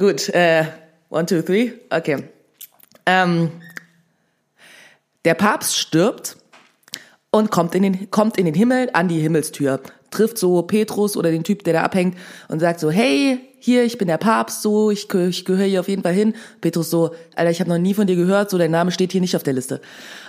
Gut, äh, one, two, three. Okay. Ähm, der Papst stirbt und kommt in, den, kommt in den Himmel an die Himmelstür. Trifft so Petrus oder den Typ, der da abhängt und sagt so, hey, hier, ich bin der Papst, so, ich, ich gehöre hier auf jeden Fall hin. Petrus so, Alter, ich habe noch nie von dir gehört, so, dein Name steht hier nicht auf der Liste.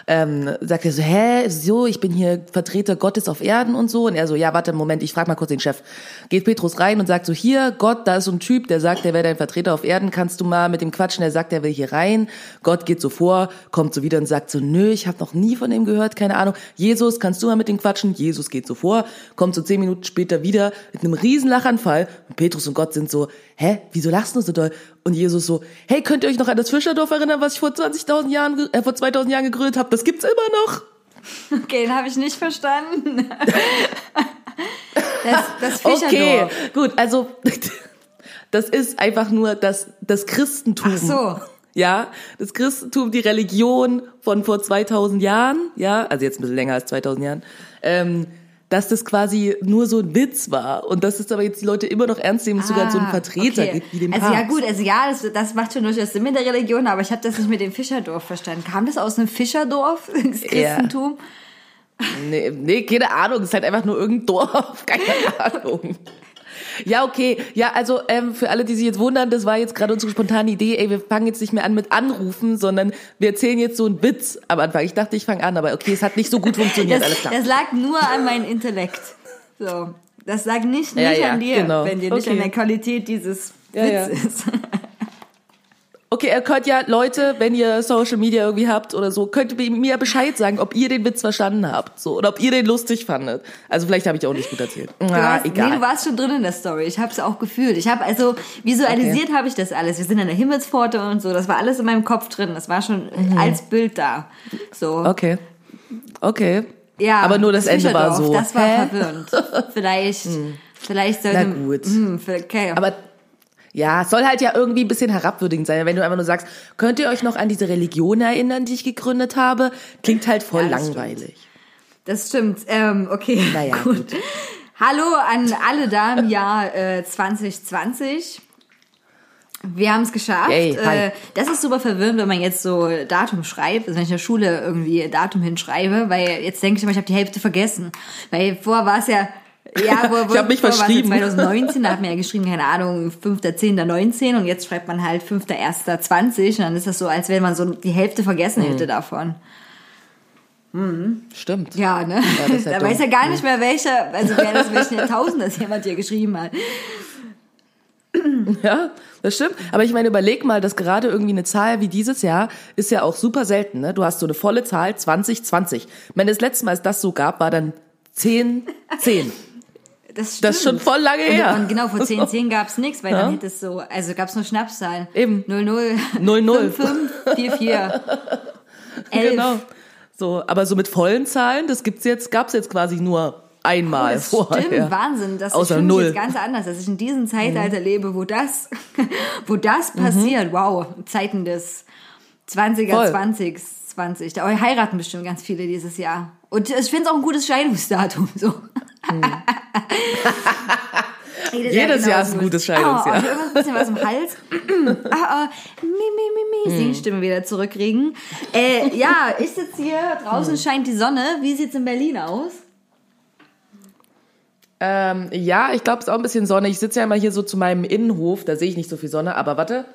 Ähm, sagt er so, hä, so, ich bin hier Vertreter Gottes auf Erden und so. Und er so, ja, warte, Moment, ich frag mal kurz den Chef. Geht Petrus rein und sagt so, hier, Gott, da ist so ein Typ, der sagt, der wäre dein Vertreter auf Erden, kannst du mal mit dem quatschen? Der sagt, der will hier rein. Gott geht so vor, kommt so wieder und sagt so, nö, ich habe noch nie von dem gehört, keine Ahnung. Jesus, kannst du mal mit dem quatschen? Jesus geht so vor, kommt so zehn Minuten später wieder mit einem riesen Lachanfall. Und Petrus und Gott sind so, hä, wieso lachst du so doll? Und Jesus so, hey, könnt ihr euch noch an das Fischerdorf erinnern, was ich vor 20.000 Jahren, äh, vor 2000 Jahren gegründet habe? Das gibt's immer noch. Okay, den habe ich nicht verstanden. Das, das Okay, Fischerdorf. gut, also das ist einfach nur das, das Christentum. Ach so. Ja, das Christentum, die Religion von vor 2000 Jahren, ja, also jetzt ein bisschen länger als 2000 Jahren, ähm, dass das quasi nur so ein Witz war und dass es aber jetzt die Leute immer noch ernst nehmen, es sogar so einen Ah, Vertreter okay. gibt wie den Also Papst. ja gut, also ja, das, das macht schon durchaus Sinn mit der Religion, aber ich habe das nicht mit dem Fischerdorf verstanden. Kam das aus einem Fischerdorf, das Christentum? Nee, nee, keine Ahnung, es ist halt einfach nur irgendein Dorf, keine Ahnung. Ja, okay. Ja, also ähm, für alle, die sich jetzt wundern, das war jetzt gerade unsere spontane Idee. Ey, wir fangen jetzt nicht mehr an mit Anrufen, sondern wir erzählen jetzt so einen Witz am Anfang. Ich dachte, ich fange an, aber okay, es hat nicht so gut funktioniert, Das, alles klar. das lag nur an meinem Intellekt. So. Das lag nicht, nicht Ja, ja, an dir, genau. wenn dir nicht Okay. an der Qualität dieses Ja, ja. Witzes. Okay, ihr könnt ja, Leute, wenn ihr Social Media irgendwie habt oder so, könnt ihr mir Bescheid sagen, ob ihr den Witz verstanden habt. So, oder ob ihr den lustig fandet. Also vielleicht habe ich auch nicht gut erzählt. Du, Ah, hast, egal. Nee, du warst schon drin in der Story. Ich habe es auch gefühlt. Ich habe also visualisiert habe ich das alles. Wir sind an der Himmelspforte und so. Das war alles in meinem Kopf drin. Das war schon als Bild da. So. Mhm. Okay. Okay. Ja. Aber nur das Ende war so. Das war Hä? verwirrend. Vielleicht, vielleicht sollte. Na gut. Hm, okay. Aber ja, es soll halt ja irgendwie ein bisschen herabwürdigend sein. Wenn du einfach nur sagst, könnt ihr euch noch an diese Religion erinnern, die ich gegründet habe? Klingt halt voll Ja, das langweilig. Das stimmt. Ähm, okay. Naja, gut. gut. Hallo an alle da im Jahr äh, 2020. Wir haben es geschafft. Yay, äh, das ist super verwirrend, wenn man jetzt so Datum schreibt, also wenn ich in der Schule irgendwie Datum hinschreibe, weil jetzt denke ich immer, ich habe die Hälfte vergessen. Weil vorher war es ja, ja, wo, wo, Ich hab mich ja verschrieben. 2019, da hat man ja geschrieben, keine Ahnung, 5.10.19 und jetzt schreibt man halt 5.1.20 und dann ist das so, als wenn man so die Hälfte vergessen Mhm. hätte davon. Stimmt. Ja, ne? ist ja da dumm. weiß ja gar nicht mehr, welcher, also wer das welchen Jahrtausend das jemand hier geschrieben hat. Ja, das stimmt. Aber ich meine, überleg mal, dass gerade irgendwie eine Zahl wie dieses Jahr ist ja auch super selten. Ne? Du hast so eine volle Zahl, 2020. Ich meine, das letzte Mal, als das so gab, war dann 10, 10. Das, stimmt. Das ist schon voll lange und, her. Und genau, vor 10, 10 gab's nichts, weil Ja. dann hätte es so, also gab's nur Schnapszahlen. Eben. 00, 00. 55, 44, 11. Genau. So, aber so mit vollen Zahlen, das gibt's jetzt, gab's jetzt quasi nur einmal Das vorher. stimmt, Wahnsinn. Das Außer ist null. jetzt ganz anders, dass ich in diesem Zeitalter lebe, wo das, wo das passiert. Wow, Zeiten des 20er, Voll. 20, 20. Da heiraten bestimmt ganz viele dieses Jahr. Und ich finde es auch ein gutes Scheidungsdatum. So. Jedes, Jedes Jahr ist ein gutes Scheidungsjahr. Oh, ich hab ein bisschen was im Hals. ah, ah, mi, mi, mi, mi. Singstimme wieder zurückkriegen. Äh, ja, ich sitze hier, draußen scheint die Sonne. Wie sieht's in Berlin aus? Ähm, ja, ich glaube, es ist auch ein bisschen Sonne. Ich sitze ja immer hier so zu meinem Innenhof, da sehe ich nicht so viel Sonne, aber warte.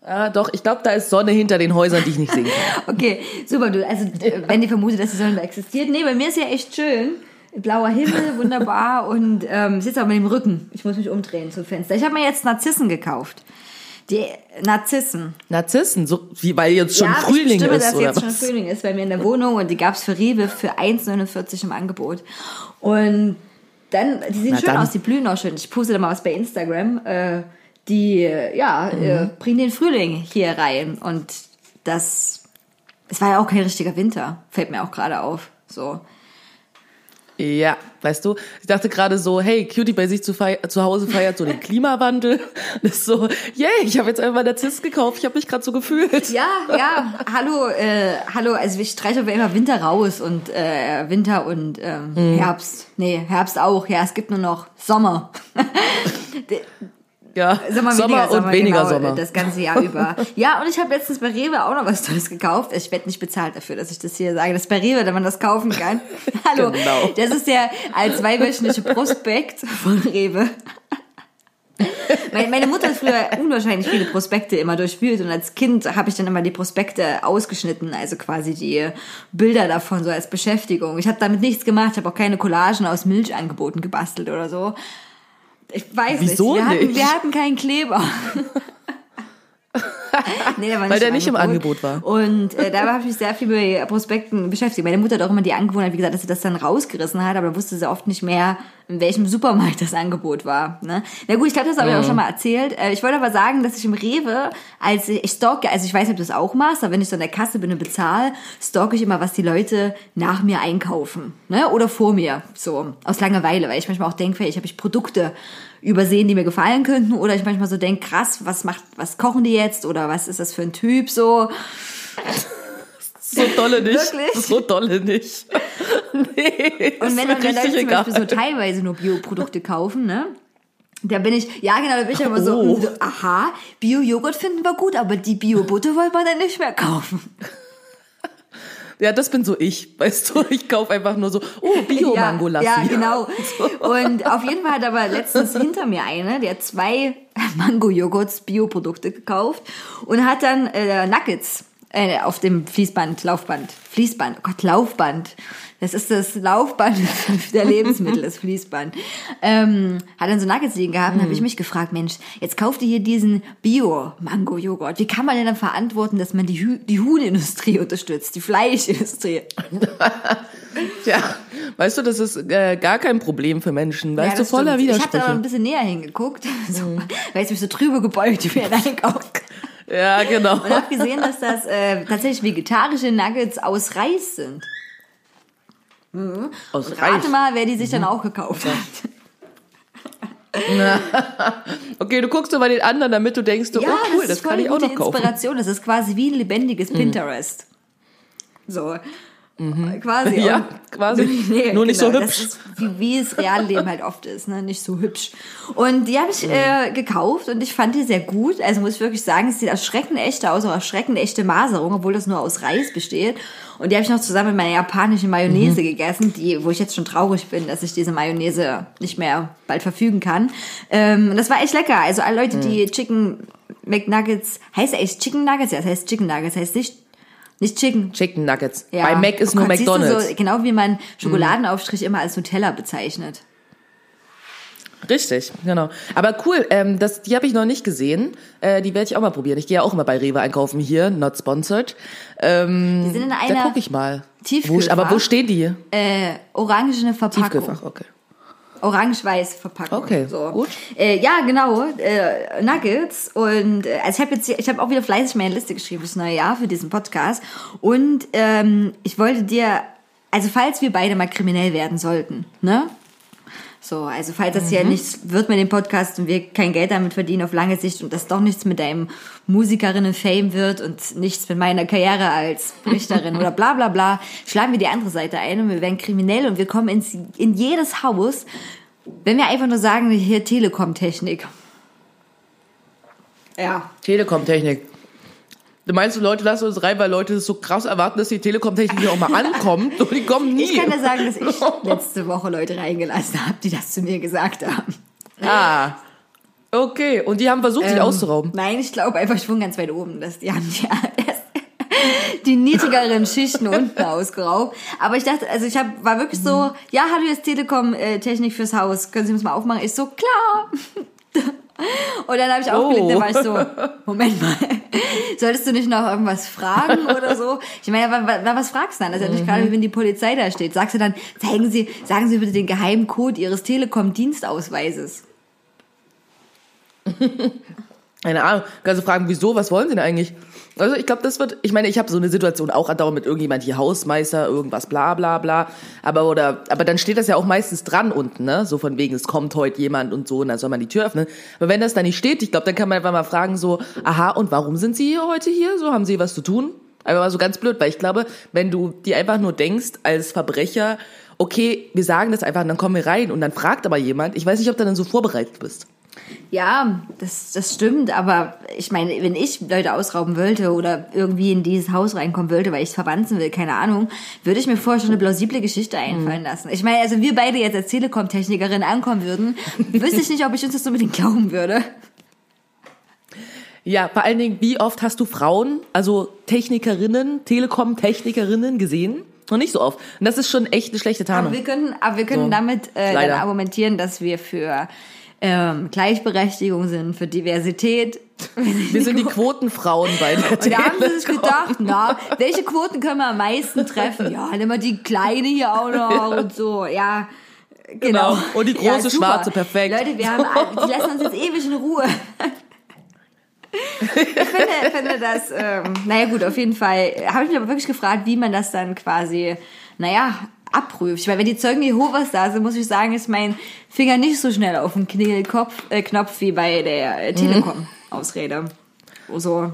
Ah, doch, ich glaube, da ist Sonne hinter den Häusern, die ich nicht sehen kann. Okay, super. Du, also, wenn ihr vermutet, dass die Sonne da existiert. Nee, bei mir ist ja echt schön. Blauer Himmel, wunderbar. Und ähm, sitze auch mit dem Rücken. Ich muss mich umdrehen zum Fenster. Ich habe mir jetzt Narzissen gekauft. Die Narzissen. Narzissen, so wie weil jetzt schon ja, Frühling ich stimme, ist dass oder jetzt schon was? Frühling ist bei mir in der Wohnung und die gab's für Rewe für 1,49 im Angebot. Und dann, die sehen Na schön dann. aus, die blühen auch schön. Ich poste da mal was bei Instagram. Äh, die, äh, ja, äh, Mhm. bringen den Frühling hier rein. Und das, es war ja auch kein richtiger Winter, fällt mir auch gerade auf. So. Ja, weißt du, ich dachte gerade so, hey, Cutie bei sich zu, zu Hause feiert so den Klimawandel. Das ist so, yay, ich habe jetzt einfach Narziss gekauft, ich habe mich gerade so gefühlt. Ja, ja, hallo, äh, hallo, also ich streiche aber immer Winter raus und äh, Winter und ähm, Mhm. Herbst. Nee, Herbst auch. Ja, es gibt nur noch Sommer. Ja, Sommer, Sommer, und weniger genau, Sommer. Das ganze Jahr über. Ja, und ich habe letztens bei Rewe auch noch was Tolles gekauft. Ich werde nicht bezahlt dafür, dass ich das hier sage. Das ist bei Rewe, wenn man das kaufen kann. Hallo. Genau. Das ist der als zweiwöchentliche Prospekt von Rewe. Meine meine Mutter hat früher unwahrscheinlich viele Prospekte immer durchwühlt und als Kind habe ich dann immer die Prospekte ausgeschnitten, also quasi die Bilder davon so als Beschäftigung. Ich habe damit nichts gemacht, ich habe auch keine Collagen aus Milchangeboten gebastelt oder so. Ich weiß Wieso nicht. Wir hatten, nicht? wir hatten keinen Kleber. nee, der war Weil der nicht im Angebot war. Und äh, da habe ich mich sehr viel mit Prospekten beschäftigt. Meine Mutter hat auch immer die Angewohnheit, wie gesagt, dass sie das dann rausgerissen hat, aber wusste sie oft nicht mehr, in welchem Supermarkt das Angebot war. Ne? Na gut, ich glaube, das habe ich auch schon mal erzählt. Äh, ich wollte aber sagen, dass ich im Rewe, als ich, ich stalke, also ich weiß nicht, ob du das auch machst, aber wenn ich so an der Kasse bin und bezahle, stalke ich immer, was die Leute nach mir einkaufen. Ne? Oder vor mir. So, aus Langeweile, weil ich manchmal auch denke, vielleicht habe ich Produkte übersehen, die mir gefallen könnten, oder ich manchmal so denke, krass, was macht, was kochen die jetzt, oder was ist das für ein Typ so. So dolle nicht. Wirklich? So dolle nicht. nee, Und wenn mir dann Leute zum egal. Beispiel so teilweise nur Bioprodukte kaufen, ne? Da bin ich, ja genau, da bin ich immer so, Oh. so aha, Bio-Joghurt finden wir gut, aber die Bio-Butter wollen wir dann nicht mehr kaufen. Ja, das bin so ich, weißt du, ich kaufe einfach nur so, oh, Bio-Mango-Lassi. Ja, ja, genau. Und auf jeden Fall hat aber letztens hinter mir eine, der zwei Mango-Joghurts Bioprodukte gekauft und hat dann äh, Nuggets äh, auf dem Fließband, Laufband, Fließband, oh Gott, Laufband. Das ist das Laufband der Lebensmittel, das Fließband. Ähm, hat dann so Nuggets liegen gehabt und habe ich mich gefragt, Mensch, jetzt kauft ihr hier diesen Bio-Mango-Joghurt. Wie kann man denn dann verantworten, dass man die, Hü die Huhnindustrie unterstützt, die Fleischindustrie? Tja, weißt du, das ist äh, gar kein Problem für Menschen, weißt Ja, du, voller stimmt. Ich habe da noch ein Widersprüche. bisschen näher hingeguckt, so, weil ich mich so drüber gebeugt wie ein Einkauf. Ja, genau. Und habe gesehen, dass das äh, tatsächlich vegetarische Nuggets aus Reis sind. Aus Rate Reis. mal, wer die sich dann auch gekauft hat. Okay, du guckst nur bei den anderen, damit du denkst, oh cool, das, voll kann ich auch noch kaufen. Inspiration. Das ist quasi wie ein lebendiges Pinterest. So. Quasi. Mhm. Ja, Und- quasi. Nur nicht so Das hübsch. ist, wie, wie es Realleben halt oft ist, ne? Nicht so hübsch. Und die habe ich äh, gekauft und ich fand die sehr gut. Also muss ich wirklich sagen, es sieht erschreckend echt aus, auch erschreckend echte Maserung, obwohl das nur aus Reis besteht. Und die habe ich noch zusammen mit meiner japanischen Mayonnaise Mhm. gegessen, die, wo ich jetzt schon traurig bin, dass ich diese Mayonnaise nicht mehr bald verfügen kann. Ähm, das war echt lecker. Also alle Leute, die Mhm. Chicken McNuggets, heißt echt Chicken Nuggets? Ja, das heißt Chicken Nuggets, heißt nicht, nicht Chicken. Chicken Nuggets. Ja. Bei Mac ist Oh nur Gott, du, McDonald's. So, genau wie man Schokoladenaufstrich immer als Nutella bezeichnet. Richtig, genau. Aber cool, ähm, das, die habe ich noch nicht gesehen. Äh, die werde ich auch mal probieren. Ich gehe ja auch immer bei Rewe einkaufen hier, not sponsored. Ähm, Die sind in da einer gucke ich mal. Tiefkühlfach. Wo, aber wo stehen die? äh, orangene Verpackung. Tiefkühlfach, okay. Orange-weiß Verpackung. Okay, so. gut. Äh, ja, genau. Äh, Nuggets. Und äh, also ich habe jetzt, hier- ich habe auch wieder fleißig meine Liste geschrieben fürs neue Jahr für diesen Podcast. Und ähm, ich wollte dir, also falls wir beide mal kriminell werden sollten, ne? So, also falls das Mhm. hier nichts wird mit dem Podcast und wir kein Geld damit verdienen auf lange Sicht und das doch nichts mit deinem Musikerinnen-Fame wird und nichts mit meiner Karriere als Richterin oder bla bla bla, schlagen wir die andere Seite ein und wir werden kriminell und wir kommen ins, in jedes Haus, wenn wir einfach nur sagen, hier Telekom-Technik. Ja. Telekom-Technik. Du meinst du, Leute lassen uns rein, weil Leute das so krass erwarten, dass die Telekom-Technik auch mal ankommt und die kommen nie. Ich kann dir sagen, dass ich letzte Woche Leute reingelassen habe, die das zu mir gesagt haben. Ah. Okay, und die haben versucht, dich Ähm, auszurauben. Nein, ich glaube einfach, ich wohne ganz weit oben. Dass die haben ja erst die niedrigeren Schichten unten ausgeraubt. Aber ich dachte, also ich hab, war wirklich so, ja, hallo, jetzt Telekom äh, fürs Haus. Können Sie das mal aufmachen? Ich so, klar. Und dann habe ich aufgelegt, dann war ich so, Moment mal, solltest du nicht noch irgendwas fragen oder so? Ich meine, wa- wa- wa- was fragst du dann? Das ist ja nicht gerade, wie wenn die Polizei da steht. Sagst du dann, zeigen Sie, sagen Sie bitte den Geheimcode Ihres Telekom-Dienstausweises. Keine Ahnung. Kannst du fragen, wieso, was wollen sie denn eigentlich? Also ich glaube, das wird, ich meine, ich habe so eine Situation auch andauernd mit irgendjemand hier Hausmeister, irgendwas, bla bla bla. Aber oder, aber dann steht das ja auch meistens dran unten, ne? So von wegen, es kommt heute jemand und so, und dann soll man die Tür öffnen. Aber wenn das da nicht steht, ich glaube, dann kann man einfach mal fragen, so, aha, und warum sind Sie heute hier? So, haben Sie was zu tun? Einfach mal so ganz blöd, weil ich glaube, wenn du dir einfach nur denkst, als Verbrecher, okay, wir sagen das einfach, und dann kommen wir rein und dann fragt aber jemand, ich weiß nicht, ob du dann so vorbereitet bist. Ja, das, das stimmt, aber ich meine, wenn ich Leute ausrauben wollte oder irgendwie in dieses Haus reinkommen wollte, weil ich es verwanzen will, keine Ahnung, würde ich mir vorher schon eine plausible Geschichte einfallen lassen. Ich meine, also wir beide jetzt als Telekom-Technikerin ankommen würden, wüsste ich nicht, ob ich uns das unbedingt glauben würde. Ja, vor allen Dingen, wie oft hast du Frauen, also Technikerinnen, Telekom-Technikerinnen gesehen? Noch nicht so oft. Und das ist schon echt eine schlechte Aber Tarnung. wir können, aber wir können So, damit äh, dann argumentieren, dass wir für ähm, Gleichberechtigung sind, für Diversität. Wir sind die Quotenfrauen bei der Und da haben sie sich gedacht, na, welche Quoten können wir am meisten treffen? Ja, nimm mal die kleine hier auch noch und so, ja. Genau. Genau. Und die große super. schwarze, perfekt. Leute, wir haben, die lassen uns jetzt ewig in Ruhe. Ich finde, finde das, ähm, naja gut, auf jeden Fall habe ich mich aber wirklich gefragt, wie man das dann quasi, naja, abprüft. Weil wenn die Zeugen Jehovas da sind, muss ich sagen, ist mein Finger nicht so schnell auf dem Knopf, äh, Knopf wie bei der äh, Telekom-Ausrede. So.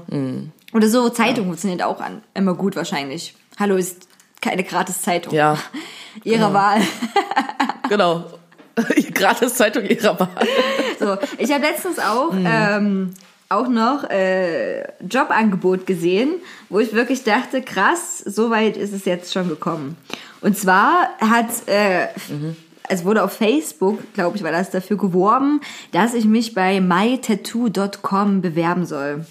Oder so, Zeitung funktioniert auch an, immer gut wahrscheinlich. Hallo, ist keine gratis Zeitung. Ja, Ihrer Wahl. genau. Gratis Zeitung ihrer Wahl. So, ich habe letztens auch ähm, auch noch äh, Jobangebot gesehen, wo ich wirklich dachte, krass, so weit ist es jetzt schon gekommen. Und zwar hat äh, es wurde auf Facebook, glaube ich, war das dafür geworben, dass ich mich bei mytattoo.com bewerben soll.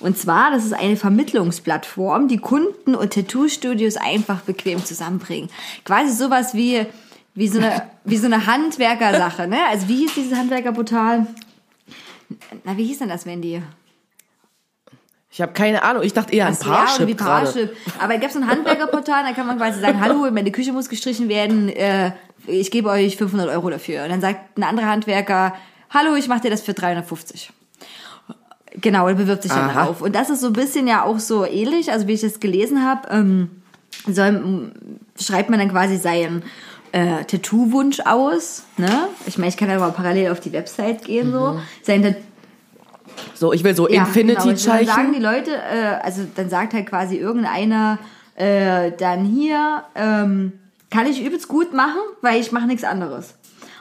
Und zwar, das ist eine Vermittlungsplattform, die Kunden und Tattoo-Studios einfach bequem zusammenbringen. Quasi sowas wie, wie so eine, wie so eine Handwerkersache, ne? Also wie hieß dieses Handwerkerportal? Na, wie hieß denn das, Wendy? Ich habe keine Ahnung. Ich dachte eher an Ach so, ja, Parship. Parship. Aber es gibt so ein Handwerkerportal, da kann man quasi sagen, hallo, meine Küche muss gestrichen werden, äh, ich gebe euch 500 Euro dafür. Und dann sagt ein anderer Handwerker, hallo, ich mache dir das für 350. Genau, er bewirbt sich dann Aha. darauf. Und das ist so ein bisschen ja auch so ähnlich, also wie ich das gelesen habe, ähm, soll, schreibt man dann quasi seinen äh, Tattoo-Wunsch aus. Ne? Ich meine, ich kann ja mal parallel auf die Website gehen, so. Sein Tat- So, ich will so ja, genau. Dann sagen Infinity-Zeichen. die Leute, äh, also dann sagt halt quasi irgendeiner äh, dann hier, ähm, kann ich übelst gut machen, weil ich mache nichts anderes.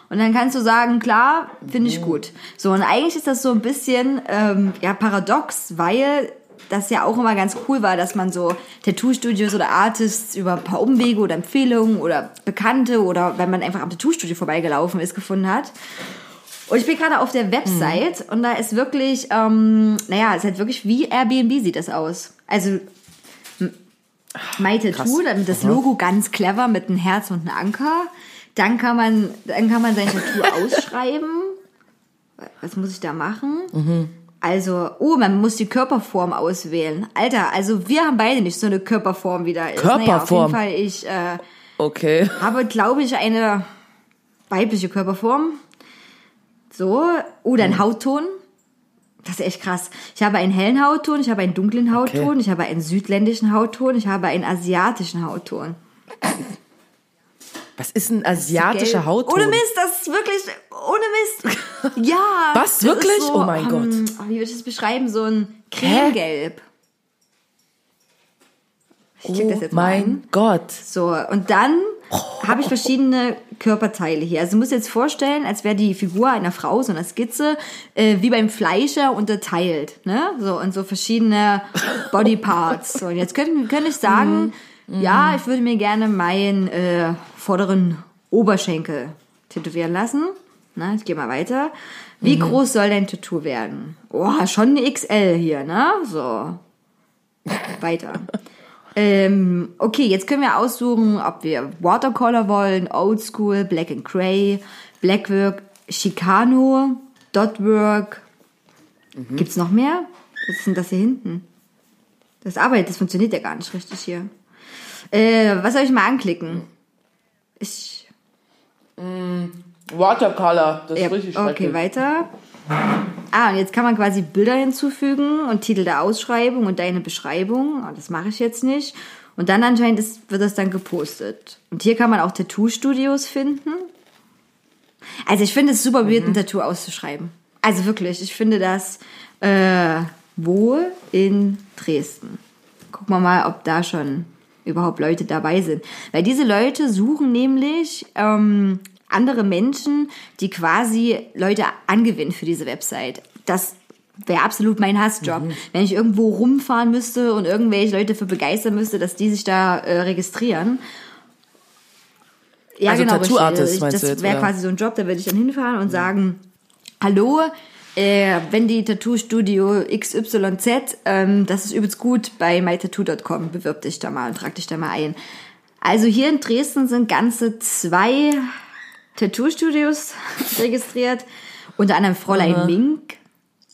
Und dann kannst du sagen, klar, finde ich gut. So, und eigentlich ist das so ein bisschen ähm, ja, paradox, weil das ja auch immer ganz cool war, dass man so Tattoo-Studios oder Artists über ein paar Umwege oder Empfehlungen oder Bekannte oder wenn man einfach am Tattoo-Studio vorbeigelaufen ist, gefunden hat. Und ich bin gerade auf der Website und da ist wirklich, ähm, naja, es ist halt wirklich wie Airbnb sieht das aus. Also m- My Tattoo, damit das Logo ganz clever mit einem Herz und einem Anker. Dann kann man, dann kann man sein Tattoo ausschreiben. Was muss ich da machen? Also, oh, man muss die Körperform auswählen. Alter, also wir haben beide nicht so eine Körperform wie da ist. Naja, auf Körperform. jeden Fall, ich äh, Okay. habe, glaube ich, eine weibliche Körperform. So. Oder ein Hautton. Das ist echt krass. Ich habe einen hellen Hautton, ich habe einen dunklen Hautton, Okay. ich habe einen südländischen Hautton, ich habe einen asiatischen Hautton. Was ist ein asiatischer Gelb. Hautton? Ohne Mist, das ist wirklich, ohne Mist. Ja. Was, wirklich? Ist so, Oh mein Gott. ähm, Wie würde ich das beschreiben? So ein Cremegelb. Ich oh das jetzt mal an. mein Gott. So, und dann habe ich verschiedene Körperteile hier. Also du musst dir jetzt vorstellen, als wäre die Figur einer Frau, so eine Skizze, äh, wie beim Fleischer unterteilt, ne? So und so verschiedene Bodyparts. So, und jetzt könnte, könnte ich sagen, ja, ich würde mir gerne meinen äh, vorderen Oberschenkel tätowieren lassen. Na, ich gehe mal weiter. Wie groß soll dein Tattoo werden? Oh, schon eine XL hier, ne? So. Weiter. ähm, okay, jetzt können wir aussuchen, ob wir Watercolor wollen, Oldschool, Black and Gray, Blackwork, Chicano, Dotwork. Gibt's noch mehr? Was ist denn das hier hinten? Das arbeitet, das funktioniert ja gar nicht richtig hier. Äh, was soll ich mal anklicken? Ich, Watercolor, das ja, ist richtig okay, weiter. Ah, und jetzt kann man quasi Bilder hinzufügen und Titel der Ausschreibung und deine Beschreibung. Oh, das mache ich jetzt nicht. Und dann anscheinend ist, wird das dann gepostet. Und hier kann man auch Tattoo-Studios finden. Also ich finde es super weird, ein Tattoo auszuschreiben. Also wirklich, ich finde das äh, wohl in Dresden. Gucken wir mal, ob da schon überhaupt Leute dabei sind. Weil diese Leute suchen nämlich ähm, andere Menschen, die quasi Leute angewinnen für diese Website. Das wäre absolut mein Hassjob. Wenn ich irgendwo rumfahren müsste und irgendwelche Leute für begeistern müsste, dass die sich da äh, registrieren. Ja, Also genau. Tattoo-Artist richtig. meinst du Das wäre quasi so ein Job, da würde ich dann hinfahren und sagen, hallo, äh, wenn die Tattoo-Studio XYZ, ähm, das ist übelst gut bei mytattoo.com, bewirb dich da mal und trag dich da mal ein. Also hier in Dresden sind ganze zwei Tattoo-Studios registriert, unter anderem Fräulein Mink,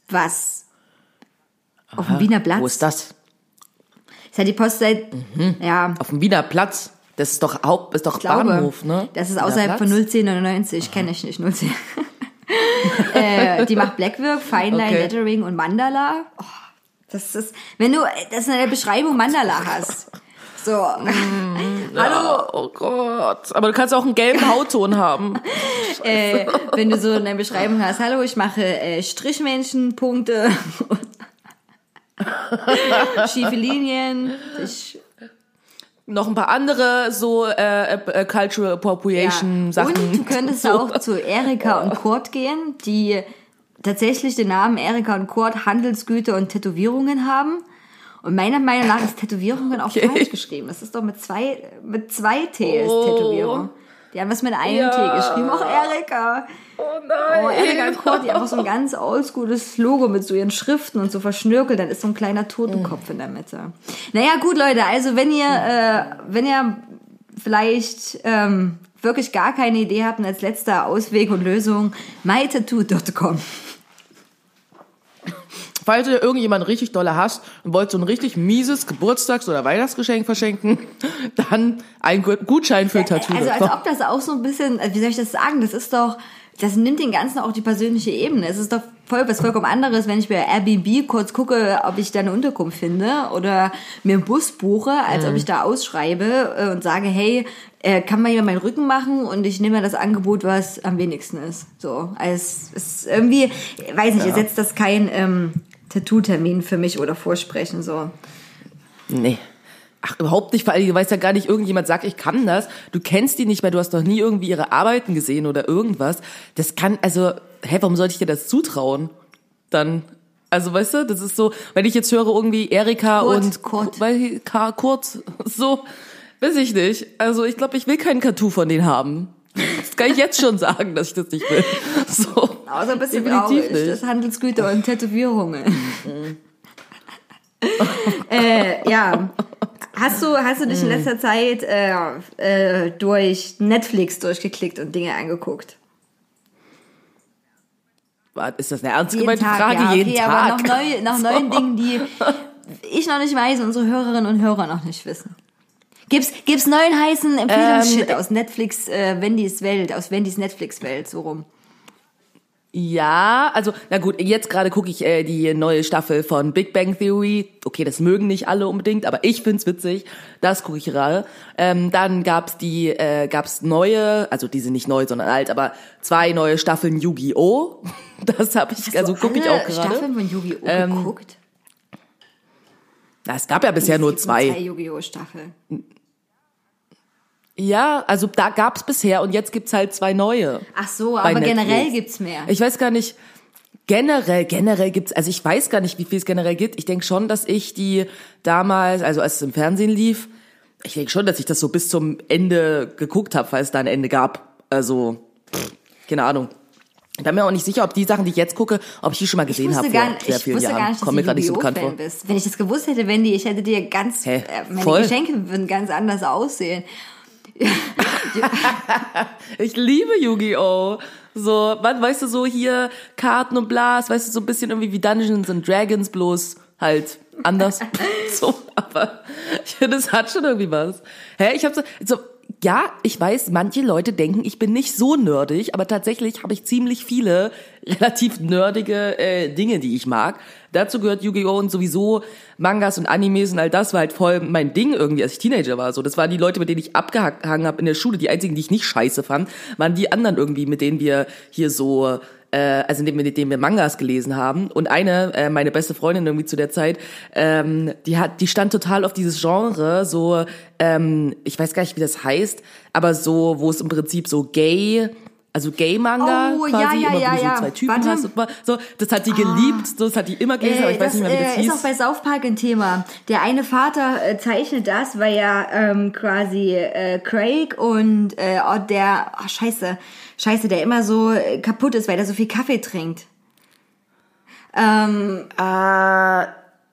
was auf dem Wiener Platz. Wo ist das? Das hat die Post seit, ja, Auf dem Wiener Platz. Das ist doch Haupt, ist doch glaube, Bahnhof, ne? Das ist Wiener außerhalb Platz? von 01099, kenne ich nicht 010. äh, die macht Blackwork, Fineline, Okay. Lettering und Mandala. Oh, das ist, wenn du das in der Beschreibung Mandala hast. So. Hallo, Ja, oh Gott. Aber du kannst auch einen gelben Hautton haben. äh, wenn du so in der Beschreibung hast, hallo, ich mache äh, Strichmännchen, Punkte, schiefe Linien, ich Noch ein paar andere so äh, äh, Cultural Appropriation Ja. Sachen. Und du könntest so. auch zu Erika und Kurt gehen, die tatsächlich den Namen Erika und Kurt Handelsgüter und Tätowierungen haben. Und meiner Meinung nach ist Tätowierungen auch Okay. falsch geschrieben. Das ist doch mit zwei, mit zwei T ist Oh. Tätowierung. Die haben was mit einem Ja. T geschrieben. Auch Erika. Oh nein. Oh, Erika und Kurt, die auch so ein ganz oldschooles Logo mit so ihren Schriften und so verschnörkelt. Dann ist so ein kleiner Totenkopf in der Mitte. Naja, gut, Leute. Also wenn ihr, äh, wenn ihr vielleicht ähm, wirklich gar keine Idee habt und als letzter Ausweg und Lösung mytattoo.com. Falls ihr irgendjemand richtig dolle hasst und wollt so ein richtig mieses Geburtstags- oder Weihnachtsgeschenk verschenken, dann ein Gu- Gutschein für Tattoo. Also als ob das auch so ein bisschen, also wie soll ich das sagen, das ist doch, das nimmt den Ganzen auch die persönliche Ebene. Es ist doch voll was vollkommen anderes, wenn ich bei Airbnb kurz gucke, ob ich da eine Unterkunft finde oder mir einen Bus buche, als ob ich da ausschreibe äh, und sage, hey, äh, kann man hier meinen Rücken machen und ich nehme das Angebot, was am wenigsten ist. So, also es ist irgendwie, weiß nicht, ersetzt das kein ähm, Tattoo-Termin für mich oder Vorsprechen so. Nee. Ach, überhaupt nicht, weil du weißt ja gar nicht, irgendjemand sagt, ich kann das. Du kennst die nicht mehr, du hast noch nie irgendwie ihre Arbeiten gesehen oder irgendwas. Das kann, also, hä, warum sollte ich dir das zutrauen? Dann, also, weißt du, das ist so, wenn ich jetzt höre irgendwie Erika Kurt, und Kurt. Weil, Kurt, so, weiß ich nicht. Also, ich glaube, ich will kein Tattoo von denen haben. Das kann ich jetzt schon sagen, dass ich das nicht will. So. Außer ein bisschen Definitiv traurig. nicht. Das Handelsgüter und Tätowierungen. äh, ja. Hast du, hast du dich in letzter Zeit äh, äh, durch Netflix durchgeklickt und Dinge angeguckt? Ist das eine ernst Jeden gemeinte Tag, Frage? ja, Jeden okay, Tag. aber noch neu, nach neuen Dingen, die ich noch nicht weiß und unsere Hörerinnen und Hörer noch nicht wissen. Gibt's, gibt's neuen heißen Empfehlungsshit Ähm, aus Netflix, äh, Wendys Welt, aus Wendys Netflix-Welt, so rum? Ja, also, na gut, jetzt gerade gucke ich äh, die neue Staffel von Big Bang Theory. Okay, das mögen nicht alle unbedingt, aber ich find's witzig. Das gucke ich gerade. Ähm, dann gab's die, äh, gab's neue, also diese nicht neu, sondern alt, aber zwei neue Staffeln Yu-Gi-Oh! Das habe ich, also Hast du gucke ich auch gerade. Staffeln von Yu-Gi-Oh! Ähm, geguckt? Na, es gab ja bisher nur zwei. Zwei Yu-Gi-Oh! Staffeln. Ja, also da gab's bisher und jetzt gibt's halt zwei neue. Ach so, aber generell gibt's mehr. Ich weiß gar nicht, generell, generell gibt's, also ich weiß gar nicht, wie viel es generell gibt. Ich denke schon, dass ich die damals, also als es im Fernsehen lief, ich denke schon, dass ich das so bis zum Ende geguckt habe, weil es da ein Ende gab. Also, pff, keine Ahnung. Ich bin mir auch nicht sicher, ob die Sachen, die ich jetzt gucke, ob ich die schon mal gesehen habe vor nicht- sehr vielen Jahren. gar nicht, Kommt mir gerade nicht so bekannt vor. Bist. Wenn ich das gewusst hätte, Wendy, ich hätte dir ganz, Hä? äh, meine Voll. Geschenke würden ganz anders aussehen. Ich liebe Yu-Gi-Oh! So, was, weißt du, so hier Karten und Blas, weißt du, so ein bisschen irgendwie wie Dungeons and Dragons, bloß halt anders. so, aber ich finde, es hat schon irgendwie was. Hä, ich hab so, so, ja, ich weiß, manche Leute denken, ich bin nicht so nerdig, aber tatsächlich habe ich ziemlich viele relativ nerdige äh, Dinge, die ich mag. Dazu gehört Yu-Gi-Oh! und sowieso Mangas und Animes und all das war halt voll mein Ding irgendwie, als ich Teenager war. So, das waren die Leute, mit denen ich abgehangen habe in der Schule. Die einzigen, die ich nicht scheiße fand, waren die anderen irgendwie, mit denen wir hier so äh, also mit denen wir Mangas gelesen haben. Und eine, äh, meine beste Freundin irgendwie zu der Zeit, ähm, die hat, die stand total auf dieses Genre, so, ähm, ich weiß gar nicht, wie das heißt, aber so, wo es im Prinzip so gay, also Gay-Manga Oh, quasi, ja, ja, immer ja, wo du ja. so zwei Typen Warte. hast. Und mal- so, das hat die geliebt, so, das hat die immer gelesen, aber ich weiß das nicht mehr, wie das äh, ist auch hieß. bei South Park ein Thema. Der eine Vater äh, zeichnet das, weil ja ähm, quasi äh, Craig und äh, oh, der, oh, scheiße, scheiße, der immer so äh, kaputt ist, weil er so viel Kaffee trinkt. Ähm, Ah,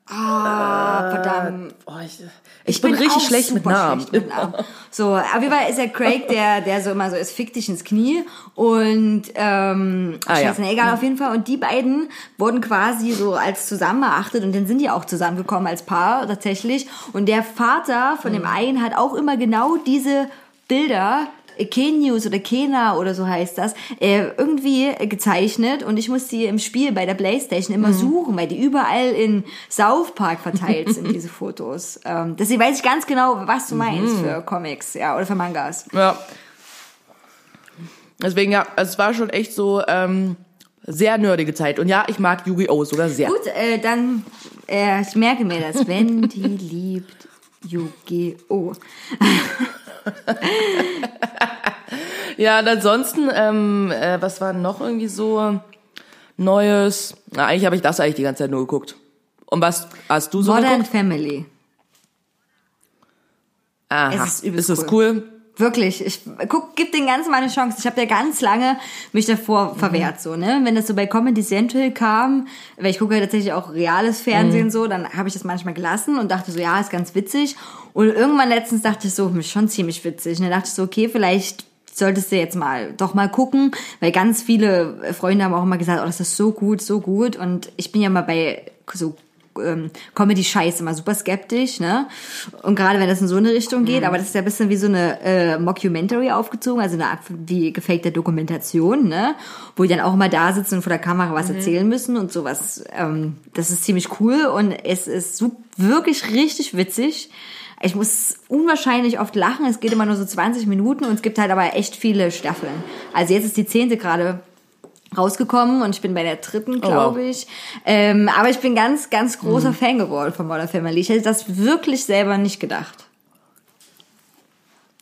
ah, verdammt. oh, ich, ich, bin, richtig auch schlecht mit schlecht mit Namen. So, auf jeden Fall ist der Craig, der, der so immer so ist, fick dich ins Knie. Und ähm, Ah, ja. egal, auf jeden Fall. Und die beiden wurden quasi so als zusammen erachtet und dann sind die auch zusammengekommen als Paar tatsächlich. Und der Vater von Mhm. dem einen hat auch immer genau diese Bilder Kenius oder Kena oder so heißt das, äh, irgendwie gezeichnet und ich muss die im Spiel bei der Playstation immer Mhm. suchen, weil die überall in South Park verteilt sind, diese Fotos. Ähm, deswegen weiß ich ganz genau, was du Mhm. meinst für Comics, ja, oder für Mangas. Ja. Deswegen, ja, es war schon echt so ähm, sehr nerdige Zeit. Und ja, ich mag Yu-Gi-Oh! sogar sehr. Gut, äh, dann, äh, ich merke mir das, wenn die liebt Yu-Gi-Oh! Ja, und ansonsten, ähm, äh, was war noch irgendwie so Neues? Na, eigentlich habe ich das eigentlich die ganze Zeit nur geguckt. Und was hast du so Modern geguckt? Family. Aha. Es ist übelst ist es cool? Wirklich, ich guck, gib den Ganzen mal eine Chance. Ich habe ja ganz lange mich davor Mhm. verwehrt, so, ne? Wenn das so bei Comedy Central kam, weil ich gucke ja tatsächlich auch reales Mhm. Fernsehen so, dann habe ich das manchmal gelassen und dachte so, ja, ist ganz witzig. Und irgendwann letztens dachte ich so, hm, ist schon ziemlich witzig. Und dann dachte ich so, okay, vielleicht solltest du jetzt mal doch mal gucken, weil ganz viele Freunde haben auch immer gesagt, oh, das ist so gut, so gut. Und ich bin ja mal bei so ähm, Comedy-Scheiß immer super skeptisch, ne? Und gerade wenn das in so eine Richtung geht, aber das ist ja ein bisschen wie so eine äh, Mockumentary aufgezogen, also eine Art wie gefakte Dokumentation, ne? Wo die dann auch immer da sitzen und vor der Kamera was erzählen müssen und sowas. Ähm, das ist ziemlich cool und es ist so, wirklich richtig witzig. Ich muss unwahrscheinlich oft lachen. Es geht immer nur so 20 Minuten und es gibt halt aber echt viele Staffeln. Also jetzt ist die zehnte gerade rausgekommen und ich bin bei der dritten, glaube wow. ich. Ähm, aber ich bin ganz, ganz großer Fan geworden von Modern Family. Ich hätte das wirklich selber nicht gedacht.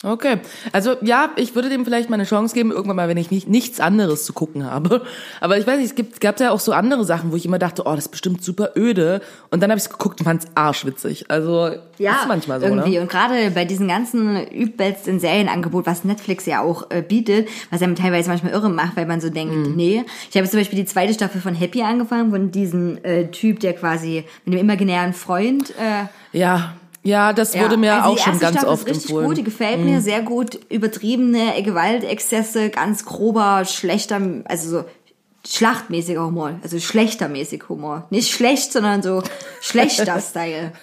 Okay. Also ja, ich würde dem vielleicht mal eine Chance geben, irgendwann mal, wenn ich nicht, nichts anderes zu gucken habe. Aber ich weiß nicht, es gibt, gab ja auch so andere Sachen, wo ich immer dachte, oh, das ist bestimmt super öde. Und dann habe ich es geguckt und fand es arschwitzig. Also Ja, ist manchmal so, irgendwie. ne? Und gerade bei diesen ganzen übelsten Serienangebot, was Netflix ja auch äh, bietet, was einem teilweise manchmal irre macht, weil man so denkt, Mhm. nee. Ich habe zum Beispiel die zweite Staffel von Happy angefangen, von diesem äh, Typ, der quasi mit dem imaginären Freund äh, Ja, ja, das wurde Ja, mir also auch schon ganz Staffel oft ist richtig empfohlen. Mhm. gut, die gefällt mir sehr gut. Übertriebene Gewaltexzesse, ganz grober, schlechter, also so schlachtmäßiger Humor, also schlechtermäßig Humor. Nicht schlecht, sondern so schlechter Style.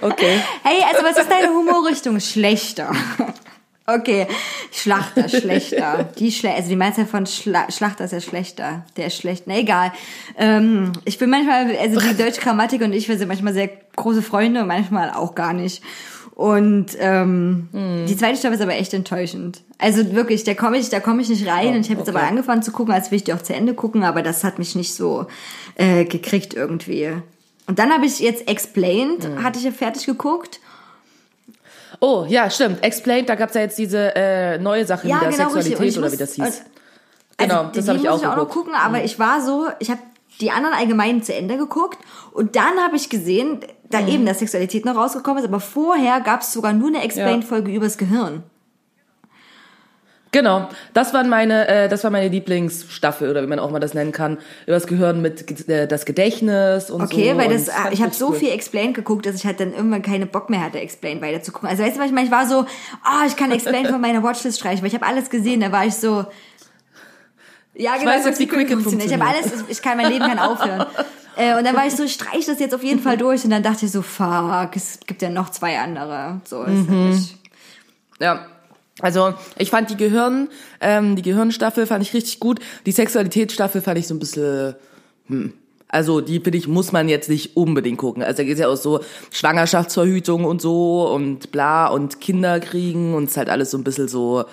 Okay. Hey, also was ist deine Humorrichtung? Schlechter. Okay, Schlachter, schlechter. Die schle also die Mehrzahl von Schla Schlachter ist ja schlechter. Der ist schlecht. Na egal. Ähm, ich bin manchmal, also die deutsche Grammatik und ich, wir sind manchmal sehr große Freunde und manchmal auch gar nicht. Und ähm, die zweite Staffel ist aber echt enttäuschend. Also wirklich, da komme ich, da komme ich nicht rein. und ich habe jetzt okay. aber angefangen zu gucken, als will ich die auch zu Ende gucken, aber das hat mich nicht so äh, gekriegt irgendwie. Und dann habe ich jetzt Explained, hatte ich ja fertig geguckt. Oh, ja, stimmt. Explained, da gab's ja jetzt diese äh, neue Sache Ja, wieder, genau. Sexualität oder muss- wie das hieß. und- genau, Also, das habe ich auch ich auch noch gucken, aber ich war so, ich habe die anderen allgemein zu Ende geguckt und dann habe ich gesehen, da Mhm. eben, dass Sexualität noch rausgekommen ist, aber vorher gab es sogar nur eine Explained-Folge übers Gehirn. Genau, das waren meine, äh, das war meine Lieblingsstaffel oder wie man auch mal das nennen kann, über das Gehirn mit äh, das Gedächtnis und so. Okay, weil und das, fand ich habe so viel Explained geguckt, dass ich halt dann irgendwann keine Bock mehr hatte, Explained weiter zu gucken. Also weißt du, was ich meine? Ich war so, ah, ich kann Explained von meiner Watchlist streichen, weil ich habe alles gesehen, da war ich so, ja, genau, weiß so jetzt, wie Cricket Ich habe alles, ich kann, mein Leben kann aufhören. Äh, und dann war ich so, ich streich das jetzt auf jeden Fall durch und dann dachte ich so, fuck, es gibt ja noch zwei andere. So ist Mhm. Ja. Also ich fand die Gehirn, ähm, die Gehirnstaffel fand ich richtig gut. Die Sexualitätsstaffel fand ich so ein bisschen, hm. Also die finde ich muss man jetzt nicht unbedingt gucken. Also da geht ja auch so Schwangerschaftsverhütung und so und bla und Kinder kriegen und es ist halt alles so ein bisschen so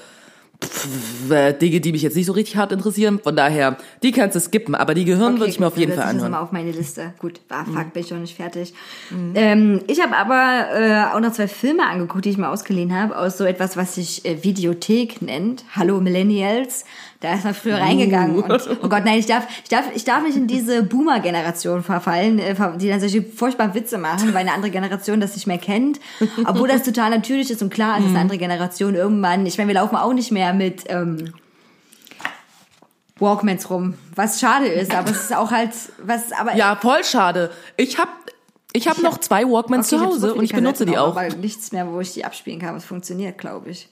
pff, äh, Dinge, die mich jetzt nicht so richtig hart interessieren. Von daher, die kannst du skippen. Aber die Gehirn würde ich mir auf jeden Fall setze ich das anhören. mal auf meine Liste. Gut, ah, fuck, bin ich noch nicht fertig. Ähm, ich habe aber äh, auch noch zwei Filme angeguckt, die ich mal ausgeliehen habe, aus so etwas, was sich äh, Videothek nennt. Hallo Millennials. Da ist man früher reingegangen. Und, oh Gott, nein, ich darf, ich darf, ich darf nicht in diese Boomer-Generation verfallen, äh, die dann solche furchtbaren Witze machen, weil eine andere Generation das nicht mehr kennt. Obwohl das total natürlich ist und klar ist, dass eine andere Generation irgendwann, ich meine, wir laufen auch nicht mehr mit ähm, Walkmans rum, was schade ist, aber es ist auch halt, was, aber Ja, voll schade. Ich habe ich hab noch zwei Walkmans Okay, zu hab so Hause viele und ich benutze die auch. Aber nichts mehr, wo ich die abspielen kann, was funktioniert, glaube ich.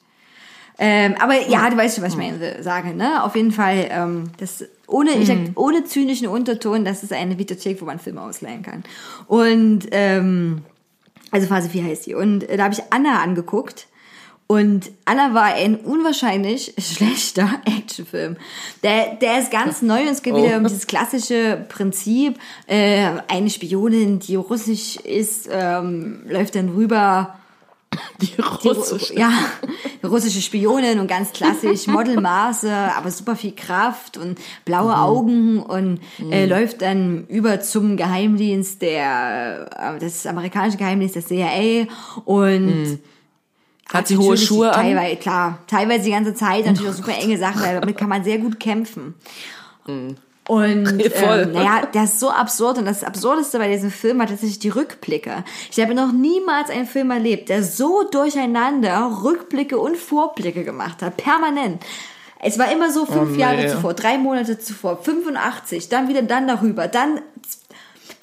Ähm, aber ja, du weißt schon, was ich meine, sage, ne? Auf jeden Fall, ähm, das ohne, ich sag, ohne zynischen Unterton, das ist eine Videothek, wo man Filme ausleihen kann. Und ähm, also Phase 4 heißt die. Und äh, da habe ich Anna angeguckt. Und Anna war ein unwahrscheinlich schlechter Actionfilm. Der, der ist ganz neu und es geht Oh. wieder um dieses klassische Prinzip. Äh, eine Spionin, die russisch ist, ähm, läuft dann rüber Die die Ru- russische. Ja, russische Spionin und ganz klassisch Modelmaße, aber super viel Kraft und blaue Augen und äh, läuft dann über zum Geheimdienst der, äh, das amerikanische Geheimdienst der CIA und Hat sie hohe Schuhe an? teilweise, Klar, teilweise die ganze Zeit natürlich auch super enge Sachen, weil damit kann man sehr gut kämpfen. Und ähm, naja, das ist so absurd und das Absurdeste bei diesem Film war tatsächlich die Rückblicke. Ich habe noch niemals einen Film erlebt, der so durcheinander Rückblicke und Vorblicke gemacht hat, permanent. Es war immer so fünf Oh, nee. Jahre zuvor, drei Monate zuvor, 85, dann wieder dann darüber, dann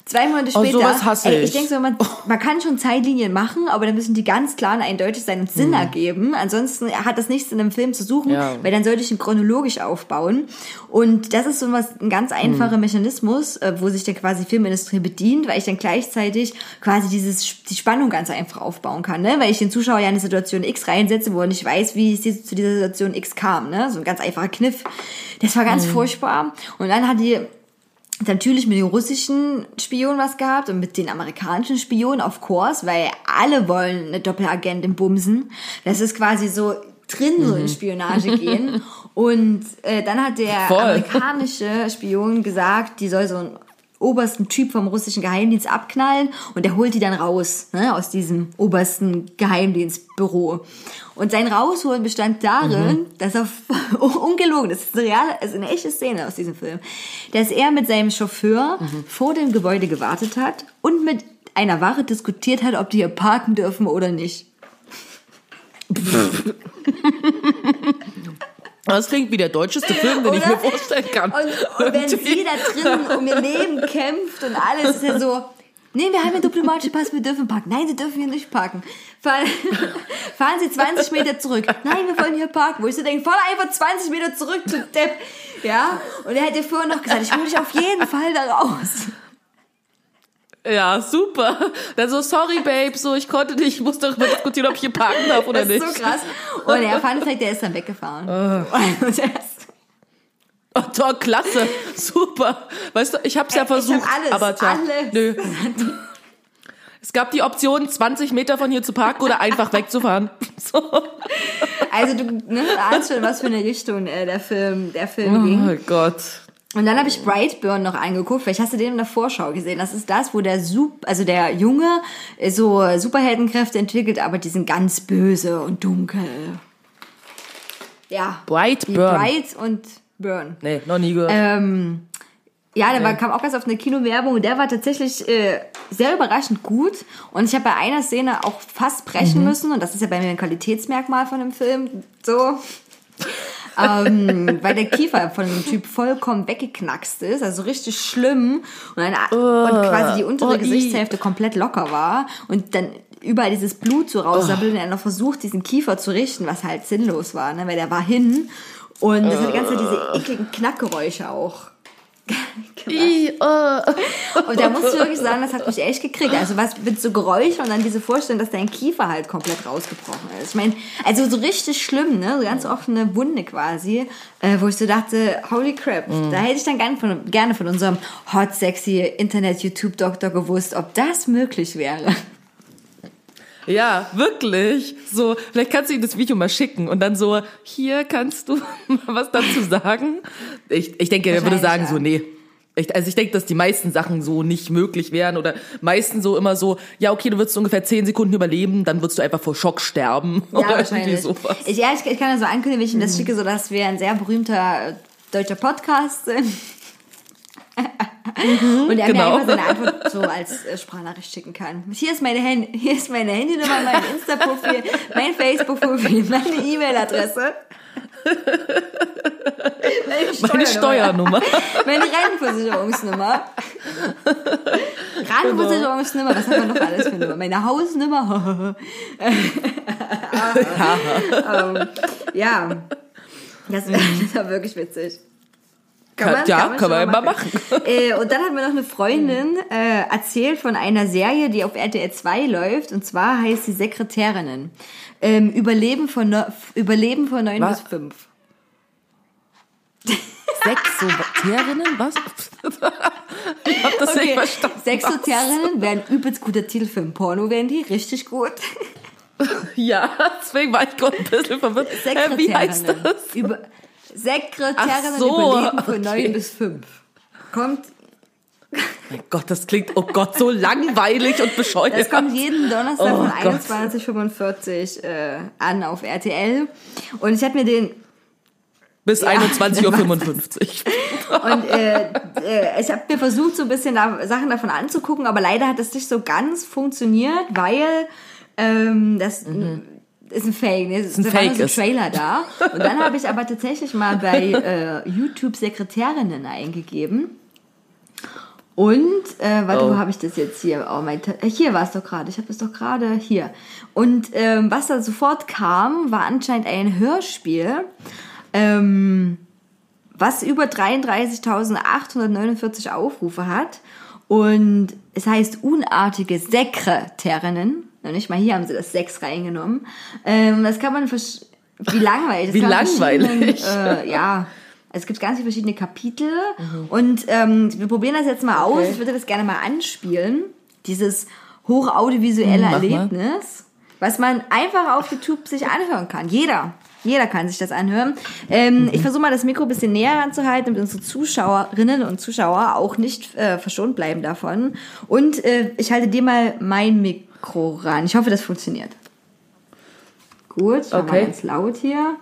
zwei Monate Oh, später. sowas hasse Ey, ich ich. denke so, man, man kann schon Zeitlinien machen, aber dann müssen die ganz klar und eindeutig seinen Sinn ergeben. Ansonsten hat das nichts in einem Film zu suchen, Mhm. Ja. weil dann sollte ich ihn chronologisch aufbauen. Und das ist so was, ein ganz einfacher Mhm. Mechanismus, äh, wo sich dann quasi Filmindustrie bedient, weil ich dann gleichzeitig quasi dieses, die Spannung ganz einfach aufbauen kann, ne? Weil ich den Zuschauer ja in eine Situation X reinsetze, wo er nicht weiß, wie es zu dieser Situation X kam, ne? So ein ganz einfacher Kniff. Das war Mhm. ganz furchtbar. Und dann hat die natürlich mit den russischen Spionen was gehabt und mit den amerikanischen Spionen, of course, weil alle wollen eine Doppelagentin bumsen. Das ist quasi so drin so in Spionage gehen. Und äh, dann hat der Voll. amerikanische Spion gesagt, die soll so einen obersten Typ vom russischen Geheimdienst abknallen und der holt die dann raus, ne, aus diesem obersten Geheimdienstbüro. Und sein Rausholen bestand darin, dass er, ungelogen, das ist eine, reale, also eine echte Szene aus diesem Film, dass er mit seinem Chauffeur vor dem Gebäude gewartet hat und mit einer Wache diskutiert hat, ob die hier parken dürfen oder nicht. Das klingt wie der deutscheste Film, den ich Oder? mir vorstellen kann. Und, und wenn sie da drin um ihr Leben kämpft und alles, ist ja so, nee, wir haben ja diplomatische Pass, wir dürfen parken. Nein, sie dürfen hier nicht parken. Fahren, fahren Sie 20 Meter zurück. Nein, wir wollen hier parken. Wo ich so denke, fahr einfach 20 Meter zurück, du Depp. Ja, und er hätte vorher noch gesagt, ich hole dich auf jeden Fall da raus. Ja, super. Dann so, sorry, Babe, so, ich konnte nicht, ich musste darüber diskutieren, ob ich hier parken darf oder Das ist nicht. so krass. Und der Fun Fact, der ist dann weggefahren. Und der ist, Oh, toll, klasse, super. Weißt du, ich hab's ja Ich hab versucht, alles, aber tja, alles. nö. Es gab die Option, 20 Meter von hier zu parken oder einfach wegzufahren. So. also du ne, ahnst schon, was für eine Richtung äh, der Film, der Film ging. Oh Gott. Und dann habe ich Brightburn noch angeguckt. Vielleicht hast du den in der Vorschau gesehen. Das ist das, wo der Sup also der Junge so Superheldenkräfte entwickelt, aber die sind ganz böse und dunkel. Ja. Bright Wie Burn. Bright und Burn. Nee, noch nie gehört. Ähm, ja, der war, kam auch ganz auf eine Kinowerbung und der war tatsächlich äh, sehr überraschend gut. Und ich habe bei einer Szene auch fast brechen müssen. Und das ist ja bei mir ein Qualitätsmerkmal von dem Film. So. Ähm, weil der Kiefer von dem Typ vollkommen weggeknackst ist, also richtig schlimm und, eine, und quasi die untere oh, i. Gesichtshälfte komplett locker war und dann überall dieses Blut so raussabbelt und er noch versucht, diesen Kiefer zu richten, was halt sinnlos war, ne? weil der war hin und das hat die ganze Zeit diese ekligen Knackgeräusche auch. I, äh. Und da musst du wirklich sagen, das hat mich echt gekriegt. Also was mit so Geräuschen und dann diese Vorstellung, dass dein Kiefer halt komplett rausgebrochen ist. Ich meine, also so richtig schlimm, ne? So ganz offene Wunde quasi, äh, wo ich so dachte, holy crap, da hätte ich dann gerne von, gerne von unserem hot, sexy Internet-YouTube-Doktor gewusst, ob das möglich wäre. Ja, wirklich. So, vielleicht kannst du ihm das Video mal schicken und dann so, hier kannst du mal was dazu sagen. Ich, ich denke, er würde sagen Wahrscheinlich, so, nee. Ich, also ich denke, dass die meisten Sachen so nicht möglich wären oder meisten so immer so, ja, okay, du würdest ungefähr zehn Sekunden überleben, dann würdest du einfach vor Schock sterben Ja, oder wahrscheinlich. sowas. Ich, ja, ich, ich kann ja so ankündigen, wenn ich ihm das schicke, so dass wir ein sehr berühmter äh, deutscher Podcast sind. und er genau. mir einfach seine Antwort so als äh, Sprachnachricht schicken kann. Hier ist meine, Hand hier ist meine Handynummer, mein Insta-Profil, mein Facebook-Profil, meine E-Mail-Adresse. Meine Steuernummer. Meine Rentenversicherungsnummer. Rentenversicherungsnummer, was haben wir noch alles für Nummer? Meine Hausnummer. ähm, ja, das, das war wirklich witzig. Kann- ja, kann schon man mal immer Äh, und dann hat mir noch eine Freundin äh, erzählt von einer Serie, die auf RTL 2 läuft. Und zwar heißt sie Sekretärinnen. Ähm, Überleben, von neu- Überleben von 9 Was? bis 5. Sekretärinnen, was? ich hab das nicht verstanden. Sekretärinnen wären übelst guter Titel für ein Porno, wären die richtig gut. Ja, deswegen war ich gerade ein bisschen verwirrt. Äh, wie heißt das? Über, Sekretärinnen so, überleben von okay. 9 bis 5. Kommt, Mein Gott, das klingt, oh Gott, so langweilig und bescheuert. das kommt jeden Donnerstag Oh von Gott. 21.45 äh, an auf RTL. Und ich habe mir den Bis Ja, 21.55 Uhr. Und äh, äh, ich habe mir versucht, so ein bisschen da, Sachen davon anzugucken, aber leider hat das nicht so ganz funktioniert, weil ähm, das ist ein Fake. Ne? Es ein da Fake war so ein ist. Trailer da. Und dann habe ich aber tatsächlich mal bei äh, YouTube Sekretärinnen eingegeben. Und, äh, warte, Oh. wo habe ich das jetzt hier? Oh, mein äh, hier war es doch gerade. Ich habe es doch gerade hier. Und ähm, was da sofort kam, war anscheinend ein Hörspiel. Ähm, was über 33.849 Aufrufe hat. Und es heißt unartige Sekretärinnen. Und nicht mal hier haben sie das Sex reingenommen. Ähm, das kann man, wie langweilig. Das Wie langweilig. Äh, ja, es gibt ganz viele verschiedene Kapitel. Und ähm, wir probieren das jetzt mal aus. Okay. Ich würde das gerne mal anspielen. Dieses hochaudiovisuelle mal. Erlebnis, was man einfach auf YouTube sich anhören kann. Jeder. Jeder kann sich das anhören. Ähm, Mhm. Ich versuche mal das Mikro ein bisschen näher ranzuhalten, damit unsere Zuschauerinnen und Zuschauer auch nicht äh, verschont bleiben davon. Und äh, ich halte dir mal mein Mikro ran. Ich hoffe, das funktioniert. Gut, ich mach mal Okay. ganz laut hier.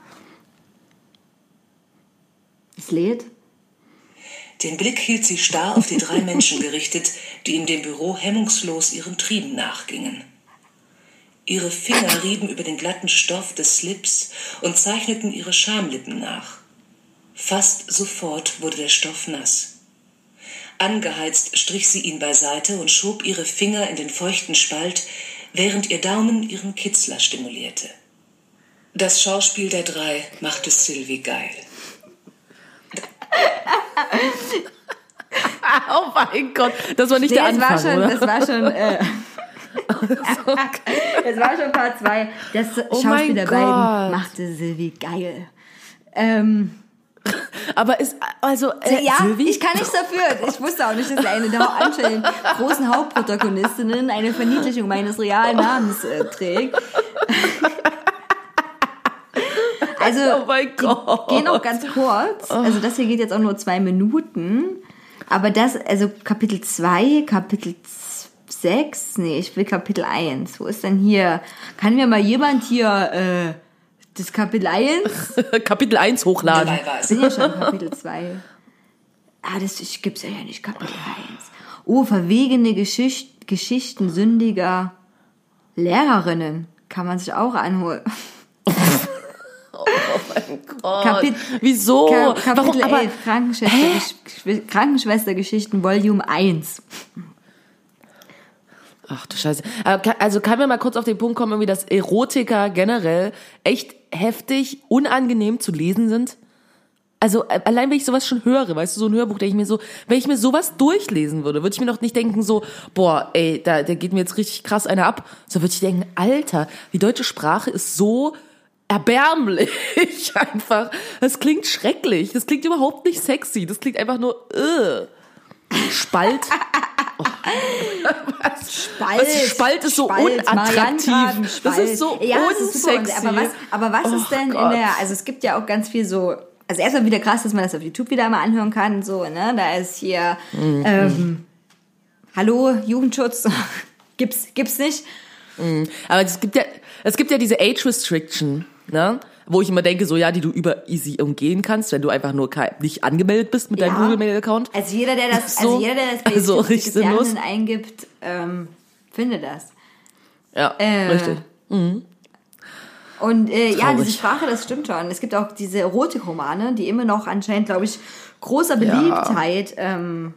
Lädt. Den Blick hielt sie starr auf die drei Menschen gerichtet, die in dem Büro hemmungslos ihren Trieben nachgingen. Ihre Finger rieben über den glatten Stoff des Slips und zeichneten ihre Schamlippen nach. Fast sofort wurde der Stoff nass. Angeheizt strich sie ihn beiseite und schob ihre Finger in den feuchten Spalt, während ihr Daumen ihren Kitzler stimulierte. Das Schauspiel der drei machte Sylvie geil. Oh mein Gott, das war nicht Nee, der das war Anfang, schon, oder? das war schon, äh, das war schon Part 2. Das Oh Schauspiel der beiden machte Silvi geil. Ähm, Aber ist, also, äh, ja, Sylvie? ich kann nichts dafür. Ich wusste auch nicht, dass eine der anscheinend großen Hauptprotagonistinnen eine Verniedlichung meines realen Namens äh, trägt. Also, oh mein Gott. Gehen auch ganz kurz. Also das hier geht jetzt auch nur zwei Minuten. Aber das, also Kapitel 2, Kapitel 6, nee, ich will Kapitel 1. Wo ist denn hier? Kann mir mal jemand hier äh, das Kapitel 1? Kapitel 1 hochladen. Es. sind ja schon Kapitel 2. Ah, das ich- gibt's ja nicht, Kapitel 1. Oh, verwegene Geschicht, Geschichten sündiger Lehrerinnen. Kann man sich auch anholen. Kapit Wieso? Ka Kapitel Warum? Aber, 11, Krankenschwester, Krankenschwestergeschichten, Volume 1. ach du Scheiße. Kann- Also kann mir mal kurz auf den Punkt kommen, irgendwie, dass Erotiker generell echt heftig, unangenehm zu lesen sind? Also äh, allein wenn ich sowas schon höre, weißt du, so ein Hörbuch, denke ich mir so, wenn ich mir sowas durchlesen würde, würde ich mir doch nicht denken so, boah, ey, da, da geht mir jetzt richtig krass einer ab. So würde ich denken, Alter, die deutsche Sprache ist so erbärmlich einfach. Das klingt schrecklich. Das klingt überhaupt nicht sexy. Das klingt einfach nur, äh. Spalt. Spalt. Was, Spalt ist so unattraktiv. Marianengraben, Das Spalt. ist so ja, das ist unsexy. Aber was, aber was Oh ist denn Gott. in der, also es gibt ja auch ganz viel so, also erstmal wieder krass, dass man das auf YouTube wieder mal anhören kann, so, ne, da ist hier, Mhm. ähm, hallo, Jugendschutz, gibt's, gibt's nicht. Aber es gibt ja, es gibt ja diese Age Restriction, ne? Wo ich immer denke, so ja, die du über easy umgehen kannst, wenn du einfach nur nicht angemeldet bist mit deinem Ja. Google Mail Account. Also jeder, der das, So. also jeder, der das Also richtig sinnlos. Eingibt, ähm, findet das. Ja, Äh, richtig. Und äh, ja, diese Sprache, das stimmt schon. Es gibt auch diese Erotikromane, die immer noch anscheinend, glaube ich, großer Beliebtheit. Ähm,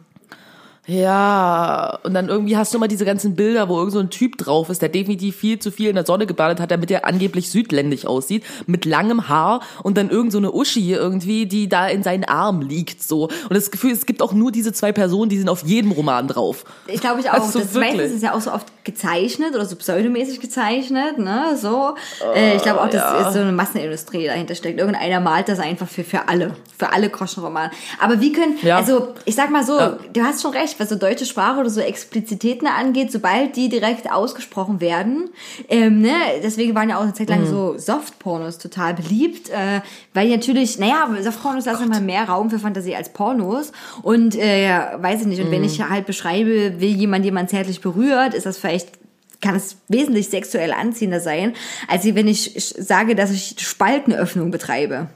Ja, und dann irgendwie hast du immer diese ganzen Bilder, wo irgend so ein Typ drauf ist, der definitiv viel zu viel in der Sonne gebadet hat, damit er angeblich südländisch aussieht, mit langem Haar und dann irgend so eine Uschi irgendwie, die da in seinen Arm liegt, so. Und das Gefühl, es gibt auch nur diese zwei Personen, die sind auf jedem Roman drauf. ich glaube ich auch, Also das wirklich. meistens ist ja auch so oft gezeichnet oder so pseudomäßig gezeichnet, ne, so. äh, ich glaube auch, dass ja. ist so eine Massenindustrie dahinter steckt. Irgendeiner malt das einfach für, für alle, für alle Groschenromane. Aber wie können, Ja. also ich sag mal so, Ja. du hast schon recht, was so deutsche Sprache oder so Explizitäten angeht, sobald die direkt ausgesprochen werden, ähm, ne, deswegen waren ja auch eine Zeit Mhm. lang so Softpornos total beliebt, äh, weil natürlich, naja, Softpornos lassen immer mehr Raum für Fantasie als Pornos und äh, weiß ich nicht, und Mhm. wenn ich halt beschreibe, wie jemand jemand zärtlich berührt, ist das vielleicht kann es wesentlich sexuell anziehender sein, als wenn ich sage, dass ich Spaltenöffnung betreibe.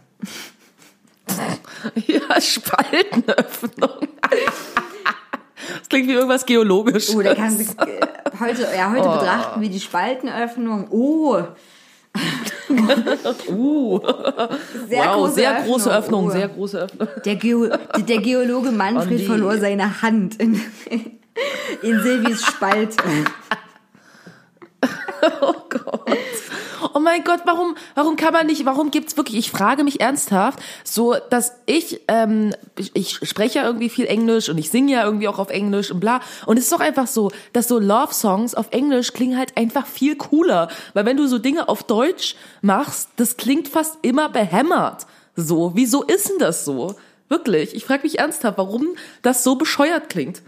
Ja, Spaltenöffnung. Das klingt wie irgendwas Geologisches. Oh, der kann sich äh, heute, ja, heute betrachten wir die Spaltenöffnung. Oh, Uh, sehr wow, große sehr große Öffnung, Oh. sehr große Öffnung. Der, Geo der Geologe Manfred die- verlor seine Hand in, in Silvis Spalt. Oh Gott. Oh mein Gott, warum, warum kann man nicht, warum gibt's wirklich, ich frage mich ernsthaft, so, dass ich, ähm, ich, ich spreche ja irgendwie viel Englisch und ich singe ja irgendwie auch auf Englisch und bla. Und es ist doch einfach so, dass so Love-Songs auf Englisch klingen halt einfach viel cooler. Weil wenn du so Dinge auf Deutsch machst, das klingt fast immer behämmert. So, wieso ist denn das so? Wirklich, ich frage mich ernsthaft, warum das so bescheuert klingt.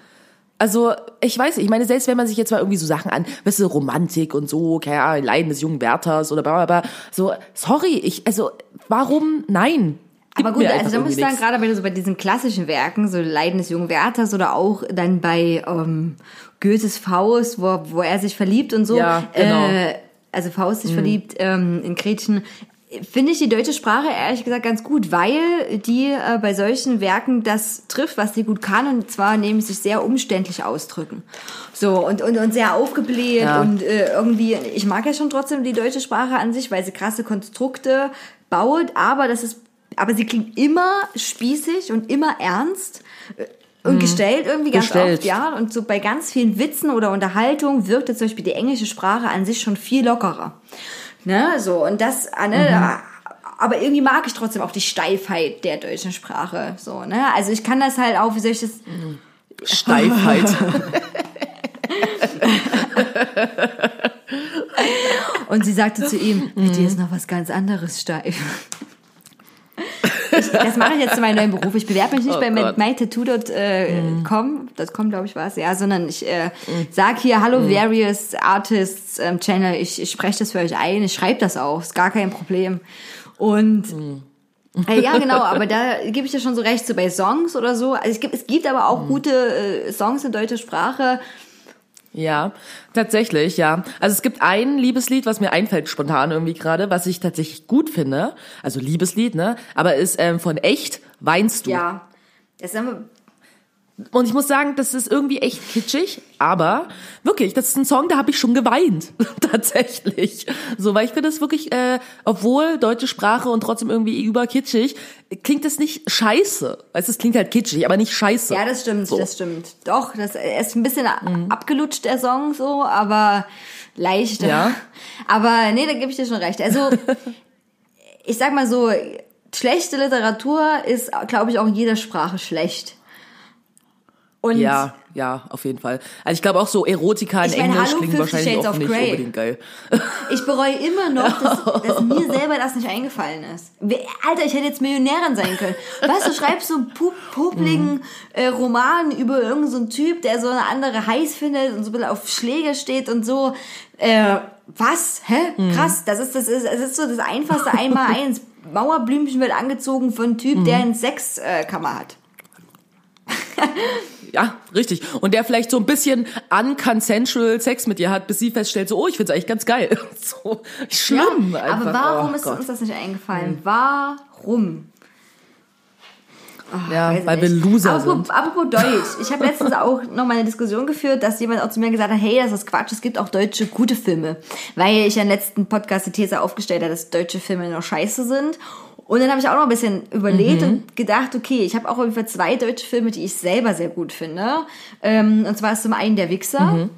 Also, ich weiß nicht, ich meine, selbst wenn man sich jetzt mal irgendwie so Sachen an, weißt du, Romantik und so, keine Ahnung, Leiden des jungen Wärters oder bla bla bla, so, sorry, ich, also, warum, nein? Aber gut, also da muss ich sagen, gerade bei, so bei diesen klassischen Werken, so Leiden des jungen Wärters oder auch dann bei ähm, Goethes Faust, wo, wo er sich verliebt und so. Ja, genau. Äh, also Faust sich verliebt ähm, in Gretchen. Finde ich die deutsche Sprache ehrlich gesagt ganz gut, weil die äh, bei solchen Werken das trifft, was sie gut kann, und zwar nämlich sich sehr umständlich ausdrücken. So, und, und, und sehr aufgebläht Ja. und äh, irgendwie, ich mag ja schon trotzdem die deutsche Sprache an sich, weil sie krasse Konstrukte baut, aber das ist, aber sie klingt immer spießig und immer ernst äh, und gestellt irgendwie ganz Mhm. Gestellt. oft, ja. Und so bei ganz vielen Witzen oder Unterhaltung wirkt jetzt zum Beispiel die englische Sprache an sich schon viel lockerer. Ne, so, und das, äh, ne, Mhm. aber irgendwie mag ich trotzdem auch die Steifheit der deutschen Sprache, so, ne. Also ich kann das halt auch, wie soll ich das, Steifheit. Und sie sagte zu ihm, bei dir ist noch was ganz anderes steif. Ich, das mache ich jetzt zu meinem neuen Beruf. Ich bewerbe mich nicht Oh bei mytattoo.com, com, .com glaube ich war es, ja, sondern ich äh, sag hier, hallo various artists ähm, Channel, ich, ich spreche das für euch ein, ich schreibe das auch, ist gar kein Problem. Und Mhm. äh, ja, genau, aber da gebe ich dir schon so recht, so bei Songs oder so. Also es gibt, es gibt aber Mhm. auch gute äh, Songs in deutscher Sprache. Ja, tatsächlich, ja. Also es gibt ein Liebeslied, was mir einfällt spontan irgendwie gerade, was ich tatsächlich gut finde. Also Liebeslied, ne? Aber ist ähm, von echt Weinst du. Ja. Das haben Und ich muss sagen, das ist irgendwie echt kitschig, aber wirklich, das ist ein Song, da habe ich schon geweint, tatsächlich. So, weil ich finde das wirklich, äh, obwohl deutsche Sprache und trotzdem irgendwie überkitschig, klingt das nicht scheiße. Weißt, du, es klingt halt kitschig, aber nicht scheiße. ja, das stimmt, So. Mhm. das stimmt. Doch, das ist ein bisschen abgelutscht, der Song so, aber leicht. Ja. Aber nee, da gebe ich dir schon recht. Also, ich sag mal so, schlechte Literatur ist, glaube ich, auch in jeder Sprache schlecht. Und Ja, ja, auf jeden Fall. Also ich glaube auch so Erotika in Ich meine, Englisch hallo, klingen 50 wahrscheinlich Shades auch nicht Grey. unbedingt geil. Ich bereue immer noch, dass, dass mir selber das nicht eingefallen ist. Alter, ich hätte jetzt Millionärin sein können. Weißt du, schreibst so einen pu popligen äh, Roman über irgendeinen so einen Typ, der so eine andere heiß findet und so ein bisschen auf Schläge steht und so. Äh, was? Hä? Krass, das ist, das ist, das ist so das einfachste Einmal-Eins. Mauerblümchen wird angezogen von einem Typ, der eine Sexkammer hat. Ja, richtig. Und der vielleicht so ein bisschen unconsensual Sex mit ihr hat, bis sie feststellt, so, oh, ich find's eigentlich ganz geil. So schlimm Ja, einfach. aber warum oh, ist Gott. uns das nicht eingefallen? Warum? Ja, Weiß weil wir nicht. Loser apropos, sind. Apropos Deutsch. Ich habe letztens auch noch mal eine Diskussion geführt, dass jemand auch zu mir gesagt hat, hey, das ist Quatsch, es gibt auch deutsche gute Filme. Weil ich ja im letzten Podcast die These aufgestellt habe, dass deutsche Filme noch scheiße sind. Und dann habe ich auch noch ein bisschen überlegt Mhm. und gedacht, okay, ich habe auch ungefähr zwei deutsche Filme, die ich selber sehr gut finde. Ähm, und zwar ist zum einen Der Wichser. Mhm.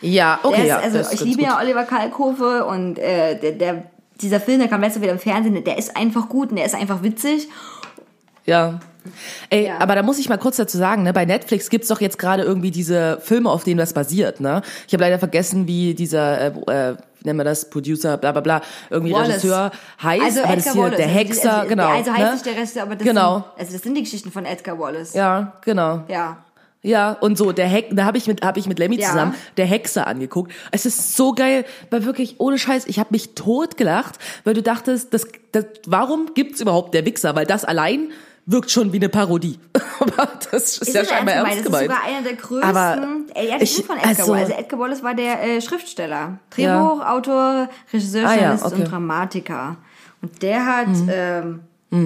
Ja, okay, ist, ja. also ich liebe gut. ja Oliver Kalkofe und äh, der, der, dieser Film, der kam letztes Mal wieder im Fernsehen, der ist einfach gut und der ist einfach witzig. Ja. Ey, Ja. aber da muss ich mal kurz dazu sagen, ne, bei Netflix gibt's doch jetzt gerade irgendwie diese Filme, auf denen das basiert, ne? Ich habe leider vergessen, wie dieser, äh, äh, nennen wir das, Producer, bla bla bla, irgendwie Wallace. Regisseur heißt, Also aber das Edgar hier, Wallace. der also die- Hexer, also, genau. Also heißt ne? nicht der Rest, aber das Genau. sind, also das sind die Geschichten von Edgar Wallace. Ja, genau. Ja. Ja, und so, der Heck, da habe ich mit, hab ich mit Lemmy Ja. zusammen der Hexer angeguckt. Es ist so geil, weil wirklich, ohne Scheiß, ich habe mich tot gelacht, weil du dachtest, das, das, warum gibt's überhaupt der Wichser? Weil das allein wirkt schon wie eine Parodie. Aber das ist, ja das scheinbar ernst Das ist gemeint. sogar einer der größten. Aber ja, das ich- ist von Edgar also- Wallace. Also Edgar Wallace war der äh, Schriftsteller, Drehbuchautor, Regisseur, Ah, ja, okay. Mhm. und Dramatiker. Und der hat, ähm,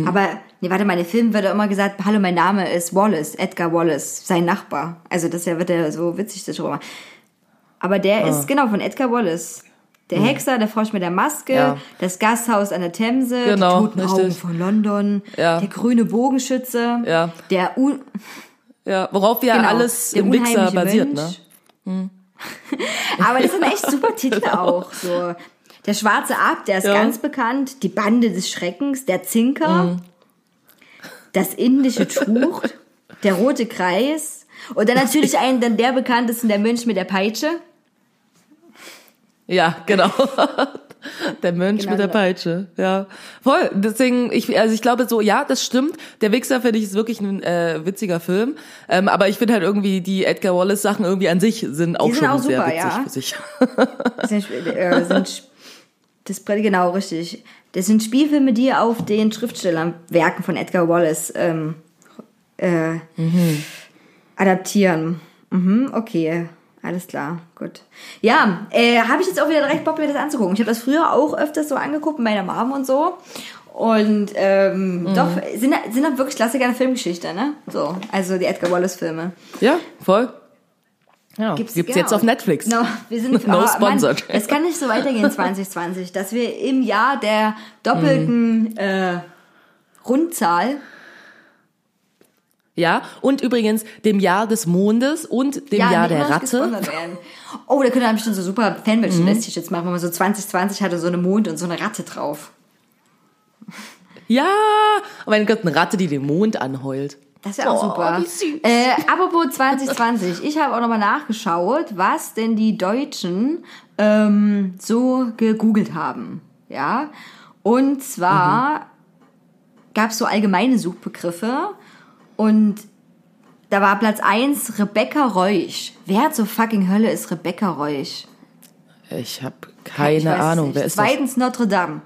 aber nee, warte, meine Film wird ja immer gesagt, hallo, mein Name ist Wallace, Edgar Wallace, sein Nachbar. Also das ja wird ja so witzig darüber. Aber der Ah. ist genau von Edgar Wallace. Der Hexer, der Frosch mit der Maske, Mhm. Ja. das Gasthaus an der Themse, Genau, die toten Augen richtig. von London, Ja. der grüne Bogenschütze, Ja. der Un Ja, worauf ja Genau, alles im unheimliche basiert, ne? Aber das sind echt super Titel auch. So. Der schwarze Ab, der ist Ja. ganz bekannt. Die Bande des Schreckens, der Zinker, das indische Tuch, der rote Kreis. Und dann natürlich einen, dann der bekannteste, der Mönch mit der Peitsche. Ja, genau. Der Mönch Genau, mit der. Peitsche, ja. Voll. Deswegen, ich, also ich glaube so, ja, das stimmt. Der Wichser finde ich ist wirklich ein äh, witziger Film. Ähm, aber ich finde halt irgendwie die Edgar Wallace Sachen irgendwie an sich sind auch sind schon auch sehr super, witzig ja. für sich. Das sind, äh, sind das genau richtig. Das sind Spielfilme, die auf den Schriftstellerwerken von Edgar Wallace ähm, äh, adaptieren. Mhm, okay, alles klar, gut. Ja, äh, habe ich jetzt auch wieder direkt Bock, mir das anzugucken. Ich habe das früher auch öfters so angeguckt mit meiner Mom und so. Und ähm, Mhm. doch, sind, sind doch wirklich Klassiker der Filmgeschichte, ne? So, also die Edgar Wallace-Filme. ja, voll. Ja, Gibt's, gibt's, genau. jetzt auf Netflix. No, wir sind No oh, sponsored. Mann, es kann nicht so weitergehen 2020, dass wir im Jahr der doppelten Mhm. äh, Rundzahl Ja, und übrigens dem Jahr des Mondes und dem Jahr nicht der Ratte. Oh, da könnte man bestimmt so super Fan-Merchandise-T-Shirts machen, wenn man so 2020 hatte so eine Mond und so eine Ratte drauf. Ja, oh mein Gott, eine Ratte, die den Mond anheult. Das wäre auch Oh, super. Äh, apropos 2020, ich habe auch nochmal nachgeschaut, was denn die Deutschen ähm, so gegoogelt haben. Ja, und zwar gab es so allgemeine Suchbegriffe und da war Platz 1 Rebecca Reusch. Wer zur fucking Hölle ist Rebecca Reusch? Ich habe Keine Ich Ahnung, wer ist das? Zweitens Notre Dame.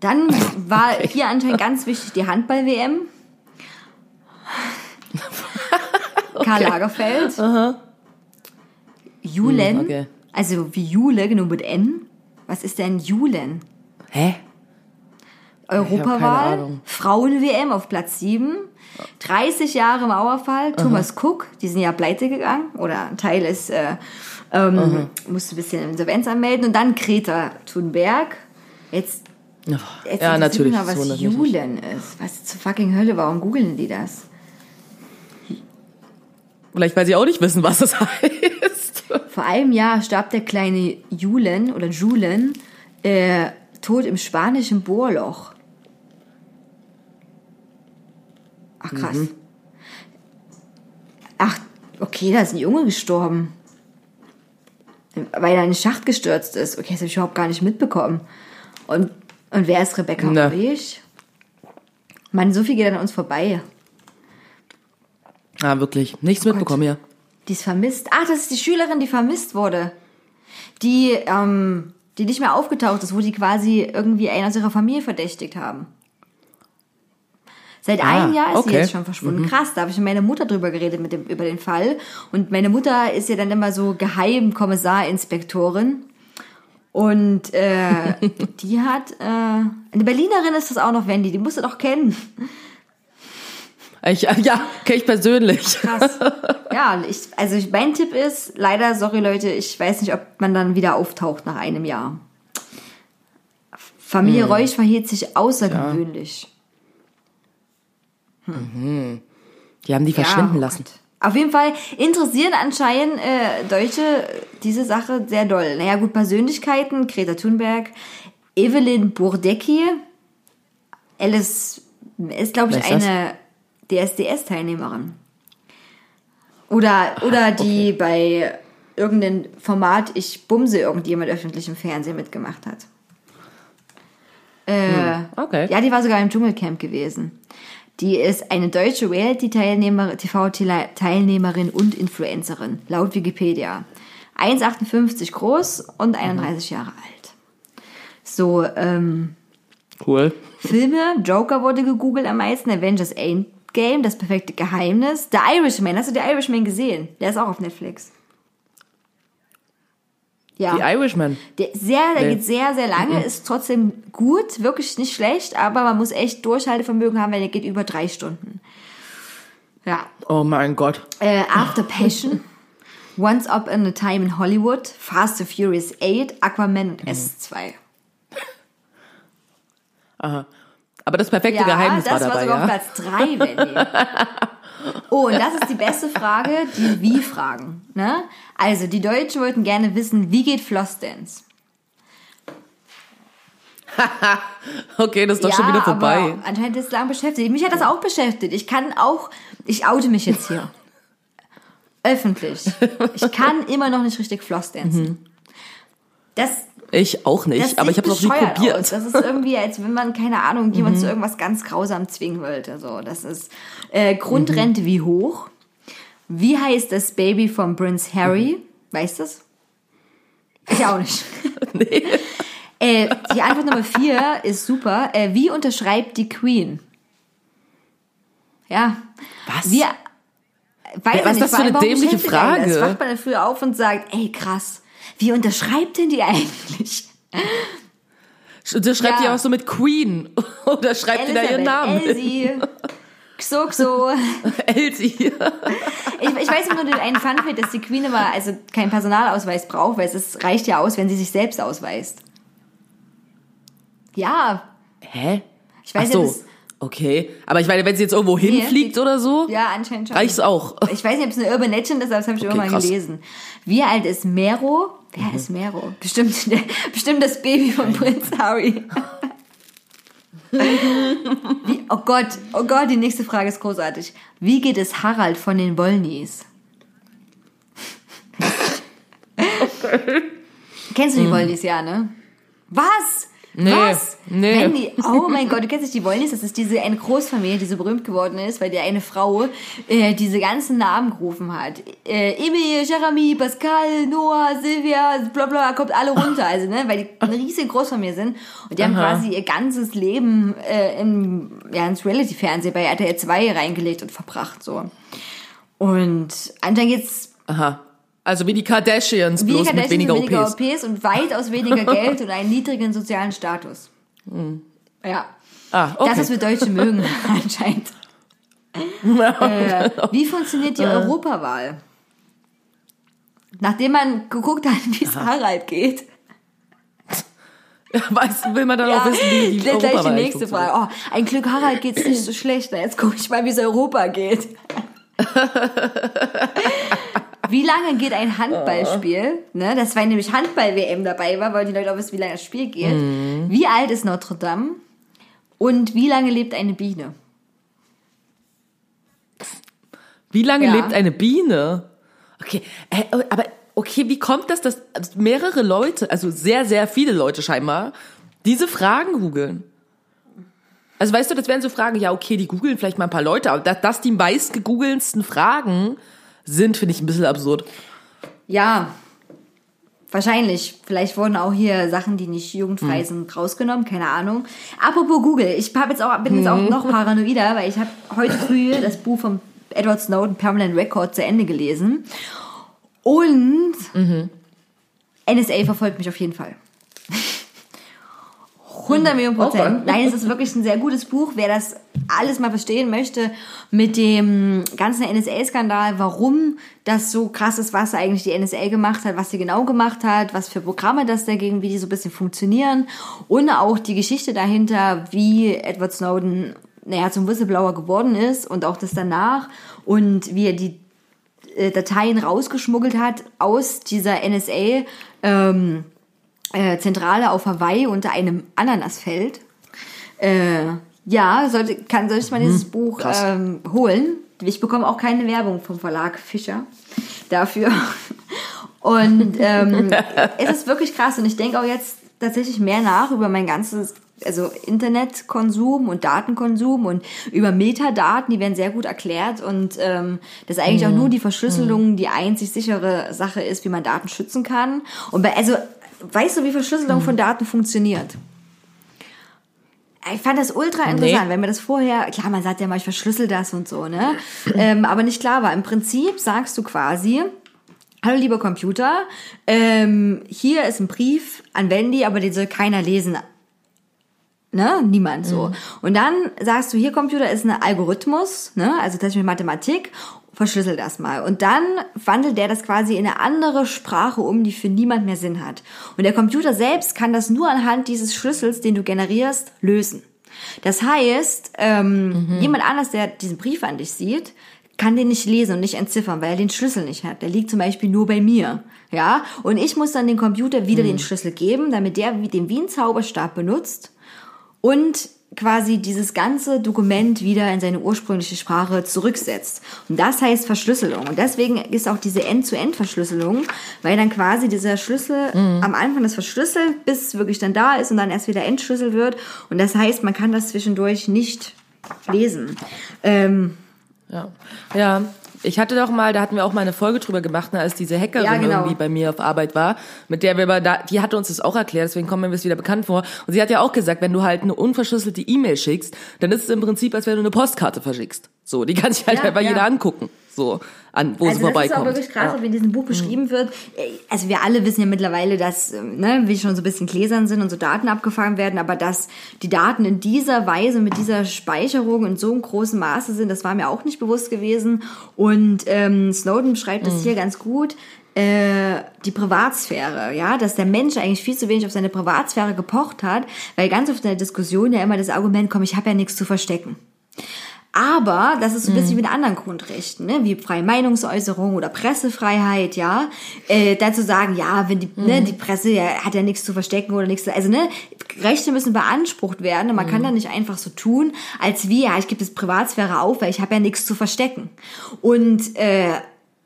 Dann war hier anscheinend ganz wichtig die Handball-WM. Karl Lagerfeld. Julen. Hm, okay. Also wie Jule, genau mit N. Was ist denn Julen? Hä? Europawahl. Frauen-WM auf Platz 7, 30 Jahre Mauerfall, Thomas Cook, die sind ja pleite gegangen, oder ein Teil ist, äh, ähm, musste ein bisschen Insolvenz anmelden, und dann Greta Thunberg. Jetzt, jetzt Ja, natürlich. mal, das was nicht. Julen ist. Was zur fucking Hölle, warum googeln die das? Vielleicht, weil sie auch nicht wissen, was es heißt. Vor einem Jahr starb der kleine Julen oder Julen äh, tot im spanischen Bohrloch. Ach krass. Mhm. Ach, okay, da ist ein Junge gestorben. Weil er in den Schacht gestürzt ist. Okay, das habe ich überhaupt gar nicht mitbekommen. Und, und wer ist Rebecca Ne. Reusch? Mann, so viel geht an uns vorbei. Ah, wirklich. Nichts mitbekommen hier. Die ist vermisst. Ach, das ist die Schülerin, die vermisst wurde. Die, ähm, die nicht mehr aufgetaucht ist, wo die quasi irgendwie einen aus ihrer Familie verdächtigt haben. Seit Ah, einem Jahr ist sie okay. jetzt schon verschwunden. Krass, da habe ich mit meiner Mutter drüber geredet mit dem, über den Fall. Und meine Mutter ist ja dann immer so Geheimkommissarinspektorin. Und äh, die hat, äh, eine Berlinerin ist das auch noch, Wendy, die musst du doch kennen. Ich, ja, kenne ich persönlich. Krass. Ja, ich, also ich, mein Tipp ist, leider, sorry Leute, ich weiß nicht, ob man dann wieder auftaucht nach einem Jahr. Familie Reusch verhielt sich außergewöhnlich. Die haben die verschwinden Ja, oh lassen. Gott. Auf jeden Fall interessieren anscheinend äh, Deutsche diese Sache sehr doll. Naja, gut, Persönlichkeiten, Greta Thunberg, Evelyn Burdecki, Alice ist, glaube ich, ist eine DSDS-Teilnehmerin. Oder, oder die bei irgendeinem Format Ich bumse irgendjemand öffentlich im Fernsehen mitgemacht hat. Äh, Okay. ja, die war sogar im Dschungelcamp gewesen. Die ist eine deutsche Reality-Teilnehmer- TV-Teilnehmerin und Influencerin, laut Wikipedia. 1,58 groß und 31 Jahre alt. So, ähm, Cool. Filme, Joker wurde gegoogelt am meisten, Avengers Endgame, Das perfekte Geheimnis, The Irishman, hast du The Irishman gesehen? Der ist auch auf Netflix. Ja. Die Irishman. Der, sehr, der Nee. geht sehr, sehr lange, ist trotzdem gut, wirklich nicht schlecht, aber man muss echt Durchhaltevermögen haben, weil der geht über drei Stunden. Ja. Oh mein Gott. Äh, After Passion, Once Up in a Time in Hollywood, Fast and Furious 8, Aquaman und S2. Aber das perfekte Geheimnis das war dabei, sogar ja. auf Platz 3, Wendy. Oh, und das ist die beste Frage, die Wie-Fragen. Ne? Also, die Deutschen wollten gerne wissen, wie geht Flossdance? Okay, das ist doch schon wieder vorbei. Aber anscheinend ist es lang beschäftigt. Mich hat das auch beschäftigt. Ich kann auch, ich oute mich jetzt hier. Öffentlich. Ich kann immer noch nicht richtig Flossdancen. Das, Ich auch nicht, aber ich habe es noch nie probiert. Aus. Das ist irgendwie, als wenn man, keine Ahnung, jemand zu irgendwas ganz grausam zwingen wollte. So, das ist äh, Grundrente wie hoch. Wie heißt das Baby von Prince Harry? Weißt du das? Ich auch nicht. nee. Äh, die Antwort Nummer vier ist super. Äh, wie unterschreibt die Queen? Ja. Was? Wir, weiß Ja, was ist das für eine dämliche Frage? Das wacht man dann früher auf und sagt, ey krass, wie unterschreibt denn die eigentlich? Das schreibt Ja. die auch so mit Queen. Oder schreibt die da ihren Namen? Elsie, Xoxo. Elsie. Ich, ich weiß nur den einen Funfact, dass die Queen immer also keinen Personalausweis braucht, weil es reicht ja aus, wenn sie sich selbst ausweist. Ja, Hä? ich weiß Ach so. ja, Okay. Aber ich meine, wenn sie jetzt irgendwo hinfliegt die- oder so, ja, anscheinend schon. reicht's auch. Ich weiß nicht, ob es eine Urban Legend ist, aber das habe ich irgendwann krass. gelesen. Wie alt ist Mero? Wer Mhm. ist Mero? Bestimmt, der, bestimmt das Baby von Prinz Harry. Wie, oh Gott, oh Gott, die nächste Frage ist großartig. Wie geht es Harald von den Wollnies? Kennst du Mhm. die Wollnies, ja, ne? Was? Nee, Was? nee. Wenn die, oh mein Gott, du kennst nicht die Wollnis, das ist diese eine Großfamilie, die so berühmt geworden ist, weil die eine Frau äh, diese ganzen Namen gerufen hat. Äh, Emil, Jeremy, Pascal, Noah, Silvia, bla bla, kommt alle runter. Also, ne, weil die eine riesige Großfamilie sind und die haben Aha. quasi ihr ganzes Leben äh, im, ja, ins Reality-Fernsehen bei RTL 2 reingelegt und verbracht. so. Und anscheinend geht's Aha. Also wie die Kardashians, wie bloß Kardashians mit weniger, weniger OPs. OPs und weitaus weniger Geld und einen niedrigen sozialen Status. Ja. Ah, okay. Das, was wir Deutsche mögen, anscheinend. äh, wie funktioniert die Europawahl? Nachdem man geguckt hat, wie es Harald geht. Weißt, will man dann auch wissen, wie die gleich die nächste. Frage. Oh, ein Glück Harald geht's nicht so schlecht. Na, Jetzt gucke ich mal, wie es Europa geht. Wie lange geht ein Handballspiel? Ne, das war nämlich Handball-WM dabei war, weil die Leute auch wissen, wie lange das Spiel geht. Mhm. Wie alt ist Notre Dame? Und wie lange lebt eine Biene? Wie lange Ja. lebt eine Biene? Okay, äh, aber okay, wie kommt das, dass mehrere Leute, also sehr, sehr viele Leute scheinbar, diese Fragen googeln? Also weißt du, das wären so Fragen, ja, okay, die googeln vielleicht mal ein paar Leute, aber dass, dass die meist gegoogelsten Fragen sind, finde ich ein bisschen absurd. Ja, wahrscheinlich. Vielleicht wurden auch hier Sachen, die nicht Hm. jugendfrei sind, rausgenommen. Keine Ahnung. Apropos Google. Ich hab jetzt auch, bin jetzt auch Hm. noch paranoider, weil ich habe heute früh das Buch von Edward Snowden, Permanent Record, zu Ende gelesen. Und Mhm. NSA verfolgt mich auf jeden Fall. 100 Millionen Prozent. Nein, es ist wirklich ein sehr gutes Buch. Wer das alles mal verstehen möchte mit dem ganzen NSA-Skandal, warum das so krass ist, was eigentlich die NSA gemacht hat, was sie genau gemacht hat, was für Programme das dagegen, wie die so ein bisschen funktionieren und auch die Geschichte dahinter, wie Edward Snowden naja, zum Whistleblower geworden ist und auch das danach und wie er die äh, Dateien rausgeschmuggelt hat aus dieser NSA ähm, äh, Zentrale auf Hawaii unter einem Ananasfeld. Äh, ja, sollte, kann, sollte ich mal dieses Buch krass. ähm, holen. Ich bekomme auch keine Werbung vom Verlag Fischer dafür. Und ähm, es ist wirklich krass und ich denke auch jetzt tatsächlich mehr nach über mein ganzes also Internetkonsum und Datenkonsum und über Metadaten, die werden sehr gut erklärt und ähm, dass eigentlich auch nur die Verschlüsselung die einzig sichere Sache ist, wie man Daten schützen kann. Und bei, also weißt du, wie Verschlüsselung von Daten funktioniert? Ich fand das ultra interessant, wenn mir das vorher, klar, man sagt ja mal, ich verschlüssel das und so, ne? ähm, aber nicht klar war. Im Prinzip sagst du quasi, Hallo lieber Computer, ähm, hier ist ein Brief an Wendy, aber den soll keiner lesen. Ne? Niemand so. Und dann sagst du, hier Computer ist ein Algorithmus, ne? also das mit Mathematik, verschlüssel das mal. Und dann wandelt der das quasi in eine andere Sprache um, die für niemand mehr Sinn hat. Und der Computer selbst kann das nur anhand dieses Schlüssels, den du generierst, lösen. Das heißt, ähm, jemand anders, der diesen Brief an dich sieht, kann den nicht lesen und nicht entziffern, weil er den Schlüssel nicht hat. Der liegt zum Beispiel nur bei mir. Ja, und ich muss dann dem Computer wieder den Schlüssel geben, damit der wie- den wie ein Zauberstab benutzt und quasi dieses ganze Dokument wieder in seine ursprüngliche Sprache zurücksetzt. Und das heißt Verschlüsselung. Und deswegen ist auch diese End-zu-End-Verschlüsselung, weil dann quasi dieser Schlüssel am Anfang das verschlüsselt, bis es wirklich dann da ist und dann erst wieder entschlüsselt wird. Und das heißt, man kann das zwischendurch nicht lesen. Ähm, Ja. ja, ich hatte doch mal, da hatten wir auch mal eine Folge drüber gemacht, ne, als diese Hackerin Ja, genau. irgendwie bei mir auf Arbeit war, mit der wir aber da, die hatte uns das auch erklärt, deswegen kommen mir das wieder bekannt vor. Und sie hat ja auch gesagt, wenn du halt eine unverschlüsselte E-Mail schickst, dann ist es im Prinzip, als wenn du eine Postkarte verschickst. So, die kann sich halt Ja, einfach ja. jeder angucken. So, an, wo also sie das ist auch vorbeikommt. wirklich krass, Ja. wie in diesem Buch beschrieben wird. Äh, Also wir alle wissen ja mittlerweile, dass, ähm, ne, wie schon so ein bisschen gläsern sind und so Daten abgefangen werden, aber dass die Daten in dieser Weise, mit dieser Speicherung in so einem großen Maße sind, das war mir auch nicht bewusst gewesen. Und ähm, Snowden beschreibt das hier ganz gut. Äh, die Privatsphäre, ja, dass der Mensch eigentlich viel zu wenig auf seine Privatsphäre gepocht hat, weil ganz oft in der Diskussion ja immer das Argument kommt, ich habe ja nichts zu verstecken. Aber das ist so ein bisschen wie in anderen Grundrechten, ne? wie freie Meinungsäußerung oder Pressefreiheit, ja. Äh, dazu sagen, ja, wenn die, ne, die Presse ja, hat ja nichts zu verstecken oder nichts zu, also ne, Rechte müssen beansprucht werden und man kann da nicht einfach so tun, als wie, ja, ich gebe das Privatsphäre auf, weil ich habe ja nichts zu verstecken. Und äh,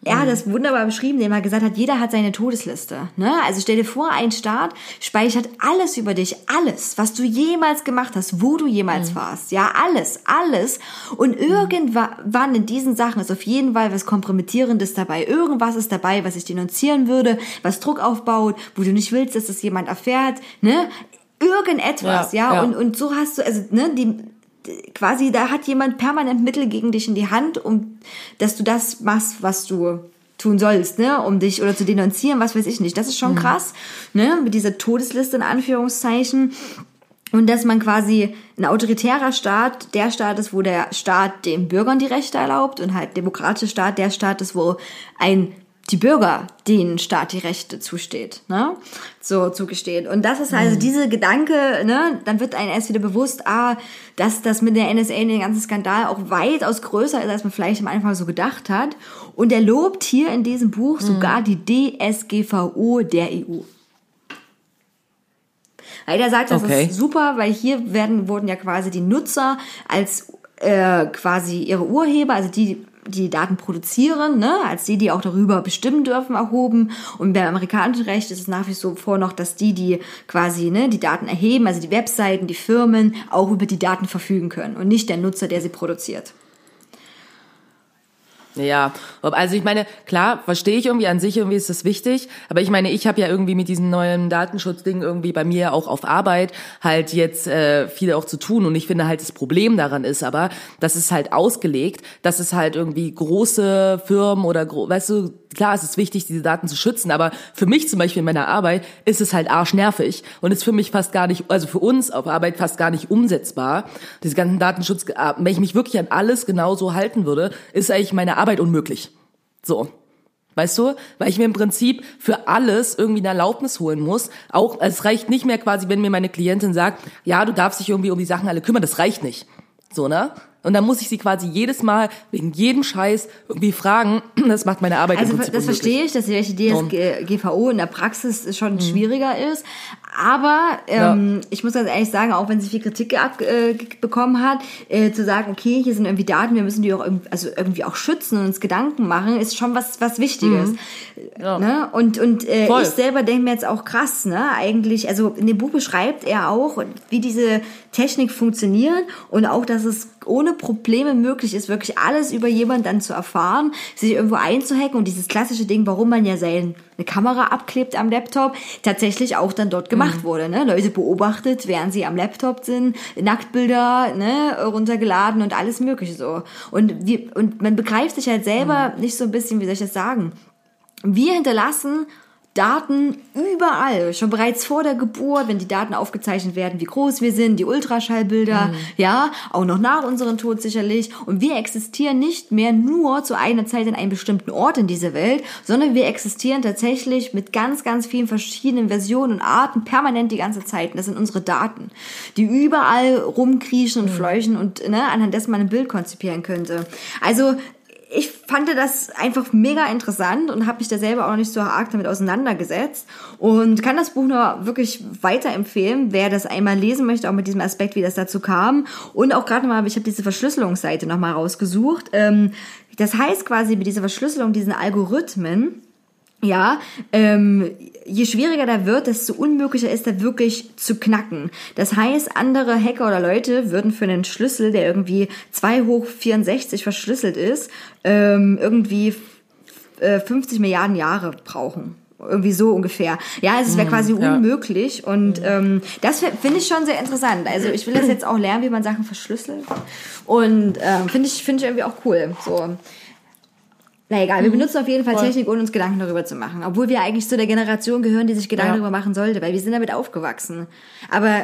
er hat das wunderbar beschrieben, indem er gesagt hat, jeder hat seine Todesliste. Ne? Also stell dir vor, ein Staat speichert alles über dich, alles, was du jemals gemacht hast, wo du jemals warst. Ja, alles, alles. Und irgendwann in diesen Sachen ist auf jeden Fall was Kompromittierendes dabei. Irgendwas ist dabei, was ich denunzieren würde, was Druck aufbaut, wo du nicht willst, dass das jemand erfährt. Ne? Irgendetwas, ja. Ja, ja. Und, und so hast du, also ne, die, quasi, da hat jemand permanent Mittel gegen dich in die Hand, um, dass du das machst, was du tun sollst, ne, um dich oder zu denunzieren, was weiß ich nicht. Das ist schon krass, ne, mit dieser Todesliste in Anführungszeichen. Und dass man quasi ein autoritärer Staat der Staat ist, wo der Staat den Bürgern die Rechte erlaubt und halt demokratischer Staat der Staat ist, wo ein die Bürger den Staat die Rechte zusteht, ne? So zugesteht. Und das ist also diese Gedanke, ne, dann wird einem erst wieder bewusst, ah, dass das mit der NSA in den ganzen Skandal auch weitaus größer ist, als man vielleicht am Anfang so gedacht hat. Und er lobt hier in diesem Buch sogar die DSGVO der EU. Weil er sagt, das Okay. ist super, weil hier werden, wurden ja quasi die Nutzer als äh, quasi ihre Urheber, also die, die die Daten produzieren, ne, als die, die auch darüber bestimmen dürfen, erhoben. Und beim amerikanischen Recht ist es nach wie vor noch, dass die, die quasi ne, die Daten erheben, also die Webseiten, die Firmen, auch über die Daten verfügen können und nicht der Nutzer, der sie produziert. Ja, also ich meine, klar, verstehe ich irgendwie an sich, irgendwie ist das wichtig, aber ich meine, ich habe ja irgendwie mit diesem neuen Datenschutzding irgendwie bei mir auch auf Arbeit halt jetzt äh, viel auch zu tun und ich finde halt das Problem daran ist aber, dass es halt ausgelegt, dass es halt irgendwie große Firmen oder, gro weißt du, klar, es ist wichtig, diese Daten zu schützen, aber für mich zum Beispiel in meiner Arbeit ist es halt arschnervig und ist für mich fast gar nicht, also für uns auf Arbeit fast gar nicht umsetzbar. Diese ganzen Datenschutz, äh, wenn ich mich wirklich an alles genauso halten würde, ist eigentlich meine Arbeit unmöglich. So. Weißt du? Weil ich mir im Prinzip für alles irgendwie eine Erlaubnis holen muss. Auch, es reicht nicht mehr quasi, wenn mir meine Klientin sagt, ja, du darfst dich irgendwie um die Sachen alle kümmern, das reicht nicht. So, ne? Und dann muss ich sie quasi jedes Mal wegen jedem Scheiß irgendwie fragen. Das macht meine Arbeit Also das unmöglich. verstehe ich, dass welche DSGVO in der Praxis schon schwieriger ist. Aber ähm, ich muss ganz ehrlich sagen, auch wenn sie viel Kritik ab, äh, bekommen hat, äh, zu sagen, okay, hier sind irgendwie Daten, wir müssen die auch irgendwie, also irgendwie auch schützen und uns Gedanken machen, ist schon was was Wichtiges. Ja. Ne? Und und äh, Voll. ich selber denke mir jetzt auch krass, ne? Eigentlich, also in dem Buch beschreibt er auch, wie diese Technik funktioniert und auch, dass es ohne Probleme möglich ist, wirklich alles über jemanden dann zu erfahren, sich irgendwo einzuhacken und dieses klassische Ding, warum man ja seine Kamera abklebt am Laptop, tatsächlich auch dann dort gemacht wurde. Ne? Leute beobachtet, während sie am Laptop sind, Nacktbilder ne, runtergeladen und alles mögliche so. Und, wir, und man begreift sich halt selber nicht so ein bisschen, wie soll ich das sagen, wir hinterlassen Daten überall, schon bereits vor der Geburt, wenn die Daten aufgezeichnet werden, wie groß wir sind, die Ultraschallbilder, ja, auch noch nach unserem Tod sicherlich. Und wir existieren nicht mehr nur zu einer Zeit in einem bestimmten Ort in dieser Welt, sondern wir existieren tatsächlich mit ganz, ganz vielen verschiedenen Versionen und Arten permanent die ganze Zeit. Und das sind unsere Daten, die überall rumkriechen und fleuchen und ne, anhand dessen man ein Bild konzipieren könnte. Also ich fand das einfach mega interessant und habe mich da selber auch noch nicht so arg damit auseinandergesetzt und kann das Buch nur wirklich weiterempfehlen, wer das einmal lesen möchte, auch mit diesem Aspekt, wie das dazu kam. Und auch gerade mal, ich habe diese Verschlüsselungsseite nochmal rausgesucht. Ähm, Das heißt quasi mit dieser Verschlüsselung, diesen Algorithmen, ja, ähm, je schwieriger da wird, desto unmöglicher ist er wirklich zu knacken. Das heißt, andere Hacker oder Leute würden für einen Schlüssel, der irgendwie 2 hoch 64 verschlüsselt ist, ähm, irgendwie äh, 50 Milliarden Jahre brauchen. Irgendwie so ungefähr. Ja, also es wäre quasi ja. unmöglich. Und ähm, das fi- finde ich schon sehr interessant. Also ich will das jetzt auch lernen, wie man Sachen verschlüsselt. Und ähm, finde ich, finde ich irgendwie auch cool. So. Na egal, Mhm. wir benutzen auf jeden Fall Technik, ohne uns Gedanken darüber zu machen. Obwohl wir eigentlich zu der Generation gehören, die sich Gedanken Ja. darüber machen sollte, weil wir sind damit aufgewachsen. Aber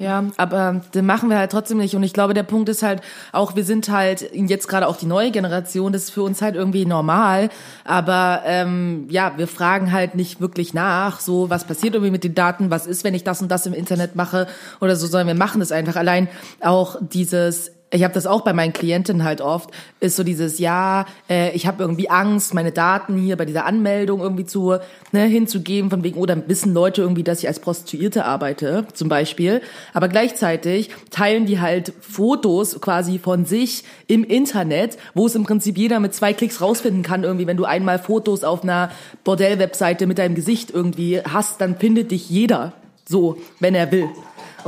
Ja, aber den machen wir halt trotzdem nicht. Und ich glaube, der Punkt ist halt auch, wir sind halt jetzt gerade auch die neue Generation, das ist für uns halt irgendwie normal. Aber ähm, ja, wir fragen halt nicht wirklich nach, so was passiert irgendwie mit den Daten, was ist, wenn ich das und das im Internet mache oder so, sondern wir machen es einfach. Allein auch dieses ich habe das auch bei meinen Klientinnen halt oft, ist so dieses, ja, äh, ich habe irgendwie Angst, meine Daten hier bei dieser Anmeldung irgendwie zu ne, hinzugeben, von wegen, oder wissen Leute irgendwie, dass ich als Prostituierte arbeite, zum Beispiel. Aber gleichzeitig teilen die halt Fotos quasi von sich im Internet, wo es im Prinzip jeder mit zwei Klicks rausfinden kann, irgendwie, wenn du einmal Fotos auf einer Bordell-Webseite mit deinem Gesicht irgendwie hast, dann findet dich jeder so, wenn er will.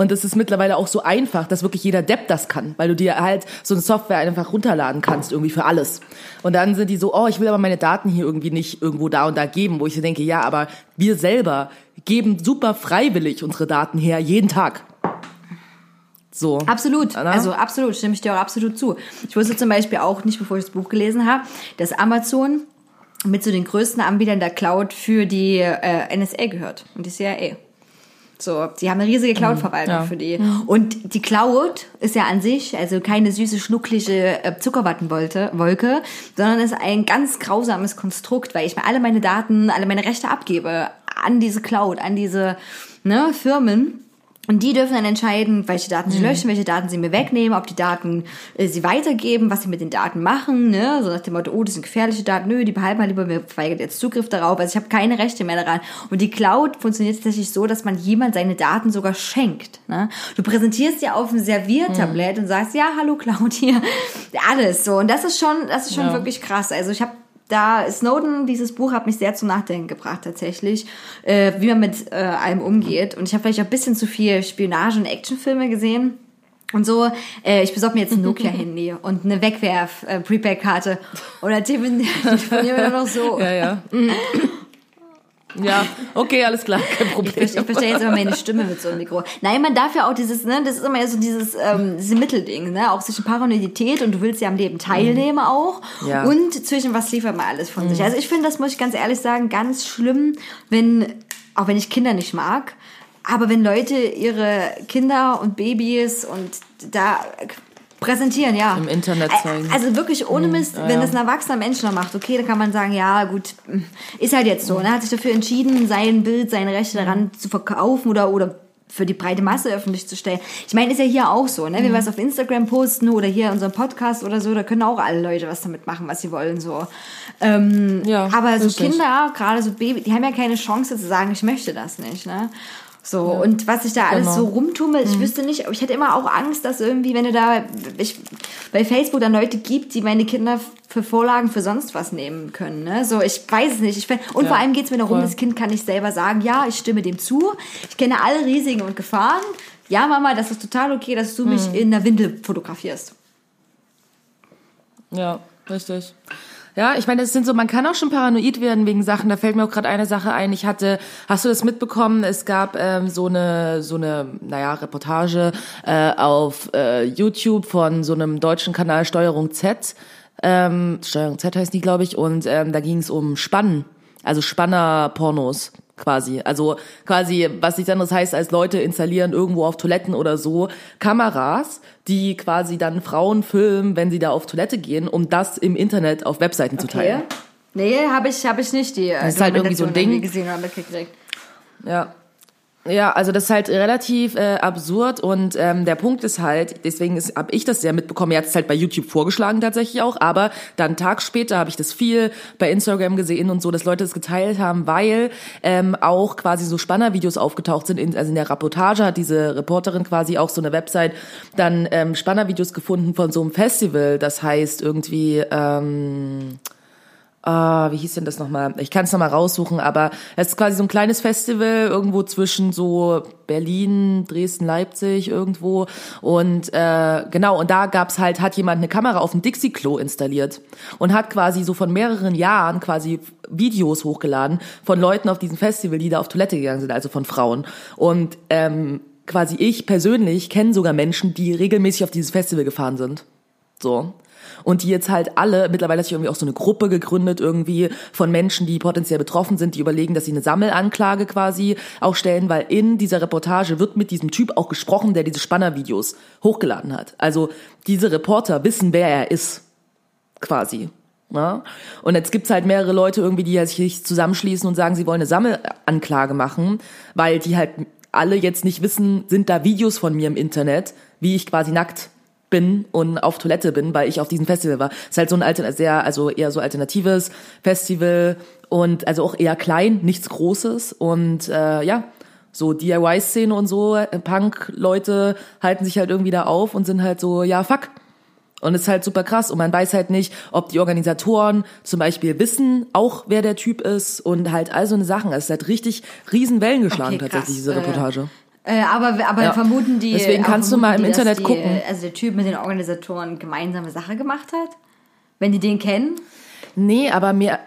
Und es ist mittlerweile auch so einfach, dass wirklich jeder Depp das kann, weil du dir halt so eine Software einfach runterladen kannst, irgendwie für alles. Und dann sind die so, oh, ich will aber meine Daten hier irgendwie nicht irgendwo da und da geben, wo ich so denke, ja, aber wir selber geben super freiwillig unsere Daten her, jeden Tag. So. Absolut, Anna? also absolut, stimme ich dir auch absolut zu. Ich wusste zum Beispiel auch nicht, bevor ich das Buch gelesen habe, dass Amazon mit zu den größten Anbietern der Cloud für die äh, NSA gehört und die CIA. So, die haben eine riesige Cloud-Verwaltung ja. für die. Und die Cloud ist ja an sich, also keine süße, schnucklige äh, Zuckerwattenwolke, Wolke, sondern ist ein ganz grausames Konstrukt, weil ich mir alle meine Daten, alle meine Rechte abgebe an diese Cloud, an diese ne, Firmen. Und die dürfen dann entscheiden, welche Daten sie löschen, welche Daten sie mir wegnehmen, ob die Daten äh, sie weitergeben, was sie mit den Daten machen, ne? So nach dem Motto, oh, das sind gefährliche Daten, nö, die behalten wir lieber, mir verweigert jetzt Zugriff darauf. Also ich habe keine Rechte mehr daran. Und die Cloud funktioniert tatsächlich so, dass man jemand seine Daten sogar schenkt. Ne? Du präsentierst ja auf einem Serviertablett und sagst, ja, hallo Cloud hier, alles so. Und das ist schon, das ist schon Ja. wirklich krass. Also ich habe da Snowden, dieses Buch hat mich sehr zum Nachdenken gebracht tatsächlich, äh, wie man mit äh, allem umgeht. Und ich habe vielleicht auch ein bisschen zu viel Spionage- und Actionfilme gesehen. Und so, äh, ich besorge mir jetzt ein Nokia-Handy und eine Wegwerf-Prepaid-Karte. Oder telefonieren wir nur noch so. Ja, ja. Ja, okay, alles klar, kein Ich, Problem. verstehe- ich verstehe jetzt immer meine Stimme mit so einem Mikro. Nein, man darf ja auch dieses, ne, das ist immer so dieses, ähm, dieses Mittelding, ne, auch zwischen Paranoidität und du willst ja am Leben teilnehmen auch Ja. und zwischen was liefert man alles von sich. Also ich finde, das muss ich ganz ehrlich sagen, ganz schlimm, wenn, auch wenn ich Kinder nicht mag, aber wenn Leute ihre Kinder und Babys und da präsentieren, ja. Im Internet zeigen. Also wirklich ohne Mist, wenn das ein erwachsener Mensch noch macht, okay, dann kann man sagen, ja gut, ist halt jetzt so. Ne? Hat sich dafür entschieden, sein Bild, seine Rechte daran zu verkaufen oder, oder für die breite Masse öffentlich zu stellen. Ich meine, ist ja hier auch so, ne? Wenn wir was auf Instagram posten oder hier unseren Podcast oder so, da können auch alle Leute was damit machen, was sie wollen, so. Ähm, Ja, aber so. Kinder, gerade so Baby, die haben ja keine Chance zu sagen, ich möchte das nicht, ne? So, und was ich da alles genau. so rumtummelt, ich wüsste nicht, ich hätte immer auch Angst, dass irgendwie, wenn du da ich, bei Facebook dann Leute gibt, die meine Kinder für Vorlagen für sonst was nehmen können. Ne? So, ich weiß es nicht. Ich und Ja, vor allem geht es mir darum, voll. das Kind kann nicht selber sagen, ja, ich stimme dem zu, ich kenne alle Risiken und Gefahren. Ja, Mama, das ist total okay, dass du Hm. mich in der Windel fotografierst. Ja, richtig. Ja, ich meine, es sind so, man kann auch schon paranoid werden wegen Sachen. Da fällt mir auch gerade eine Sache ein. Ich hatte, hast du das mitbekommen? Es gab ähm, so eine, so eine, naja, Reportage äh, auf äh, YouTube von so einem deutschen Kanal Steuerung Z. Ähm, Steuerung Z heißt die, glaube ich. Und ähm, da ging es um Spannen, also Spanner-Pornos quasi. Also quasi, was nichts anderes heißt, als Leute installieren irgendwo auf Toiletten oder so Kameras, die quasi dann Frauen filmen, wenn sie da auf Toilette gehen, um das im Internet auf Webseiten zu teilen. Nee, habe ich, hab ich nicht die Das ist halt irgendwie so ein Ding. gesehen oder mitgekriegt. Ja. Ja, also das ist halt relativ äh, absurd und ähm, der Punkt ist halt, deswegen ist, habe ich das sehr mitbekommen, er hat es halt bei YouTube vorgeschlagen tatsächlich auch, aber dann Tag später habe ich das viel bei Instagram gesehen und so, dass Leute das geteilt haben, weil ähm, auch quasi so Spannervideos aufgetaucht sind, in, also in der Reportage hat diese Reporterin quasi auch so eine Website dann ähm, Spannervideos gefunden von so einem Festival, das heißt irgendwie... Ähm, Ah, wie hieß denn das nochmal? Ich kann es nochmal raussuchen, aber es ist quasi so ein kleines Festival irgendwo zwischen so Berlin, Dresden, Leipzig irgendwo. Und äh, genau, und da gab's halt, hat jemand eine Kamera auf dem Dixie-Klo installiert und hat quasi so von mehreren Jahren quasi Videos hochgeladen von Leuten auf diesem Festival, die da auf Toilette gegangen sind, also von Frauen. Und ähm, quasi ich persönlich kenne sogar Menschen, die regelmäßig auf dieses Festival gefahren sind. So. Und die jetzt halt alle, mittlerweile hat sich irgendwie auch so eine Gruppe gegründet irgendwie von Menschen, die potenziell betroffen sind, die überlegen, dass sie eine Sammelanklage quasi auch stellen, weil in dieser Reportage wird mit diesem Typ auch gesprochen, der diese Spannervideos hochgeladen hat. Also diese Reporter wissen, wer er ist, quasi. Ne? Und jetzt gibt's halt mehrere Leute irgendwie, die sich zusammenschließen und sagen, sie wollen eine Sammelanklage machen, weil die halt alle jetzt nicht wissen, sind da Videos von mir im Internet, wie ich quasi nackt bin und auf Toilette bin, weil ich auf diesem Festival war. Es ist halt so ein Altern sehr, also eher so alternatives Festival und also auch eher klein, nichts Großes und äh, ja, so DIY-Szene und so, äh, Punk-Leute halten sich halt irgendwie da auf und sind halt so, ja, fuck. Und es ist halt super krass und man weiß halt nicht, ob die Organisatoren zum Beispiel wissen auch, wer der Typ ist und halt all so eine Sachen. Es ist halt richtig riesen Wellen geschlagen Okay, tatsächlich, diese Reportage. Äh, aber aber Ja. vermuten die. Deswegen kannst du mal im die, Internet die, gucken. äh, Also der Typ mit den Organisatoren gemeinsame Sache gemacht hat? Wenn die den kennen? Nee, aber mir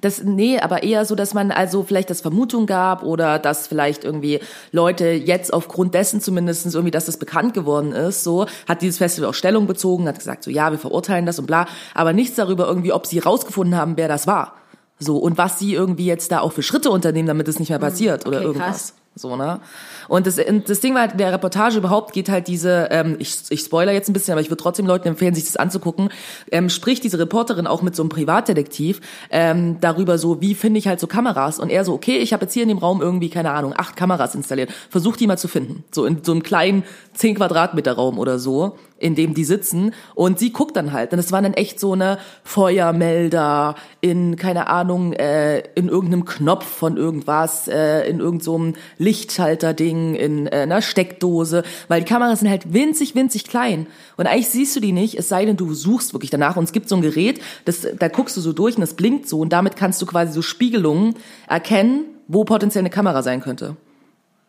das nee, aber eher so, dass man also vielleicht das Vermutung gab oder dass vielleicht irgendwie Leute jetzt aufgrund dessen zumindest irgendwie, dass das bekannt geworden ist, so hat dieses Festival auch Stellung bezogen, hat gesagt so ja, wir verurteilen das und bla, aber nichts darüber irgendwie, ob sie rausgefunden haben, wer das war. So und was sie irgendwie jetzt da auch für Schritte unternehmen, damit es nicht mehr passiert oder okay, irgendwas. krass. So, ne? Und das, das Ding war halt, der Reportage überhaupt geht halt diese, ähm, ich, ich spoiler jetzt ein bisschen, aber ich würde trotzdem Leuten empfehlen, sich das anzugucken, ähm, spricht diese Reporterin auch mit so einem Privatdetektiv ähm, darüber so, wie finde ich halt so Kameras? Und er so, okay, ich habe jetzt hier in dem Raum irgendwie, keine Ahnung, acht Kameras installiert, versuch die mal zu finden, so in so einem kleinen 10 Quadratmeter Raum oder so, in dem die sitzen. Und sie guckt dann halt. Und es waren dann echt so eine Feuermelder in, keine Ahnung, äh, in irgendeinem Knopf von irgendwas, äh, in irgendeinem so Lichtschalter-Ding, in äh, einer Steckdose, weil die Kameras sind halt winzig, winzig klein. Und eigentlich siehst du die nicht, es sei denn, du suchst wirklich danach. Und es gibt so ein Gerät, das, da guckst du so durch und das blinkt so. Und damit kannst du quasi so Spiegelungen erkennen, wo potenziell eine Kamera sein könnte.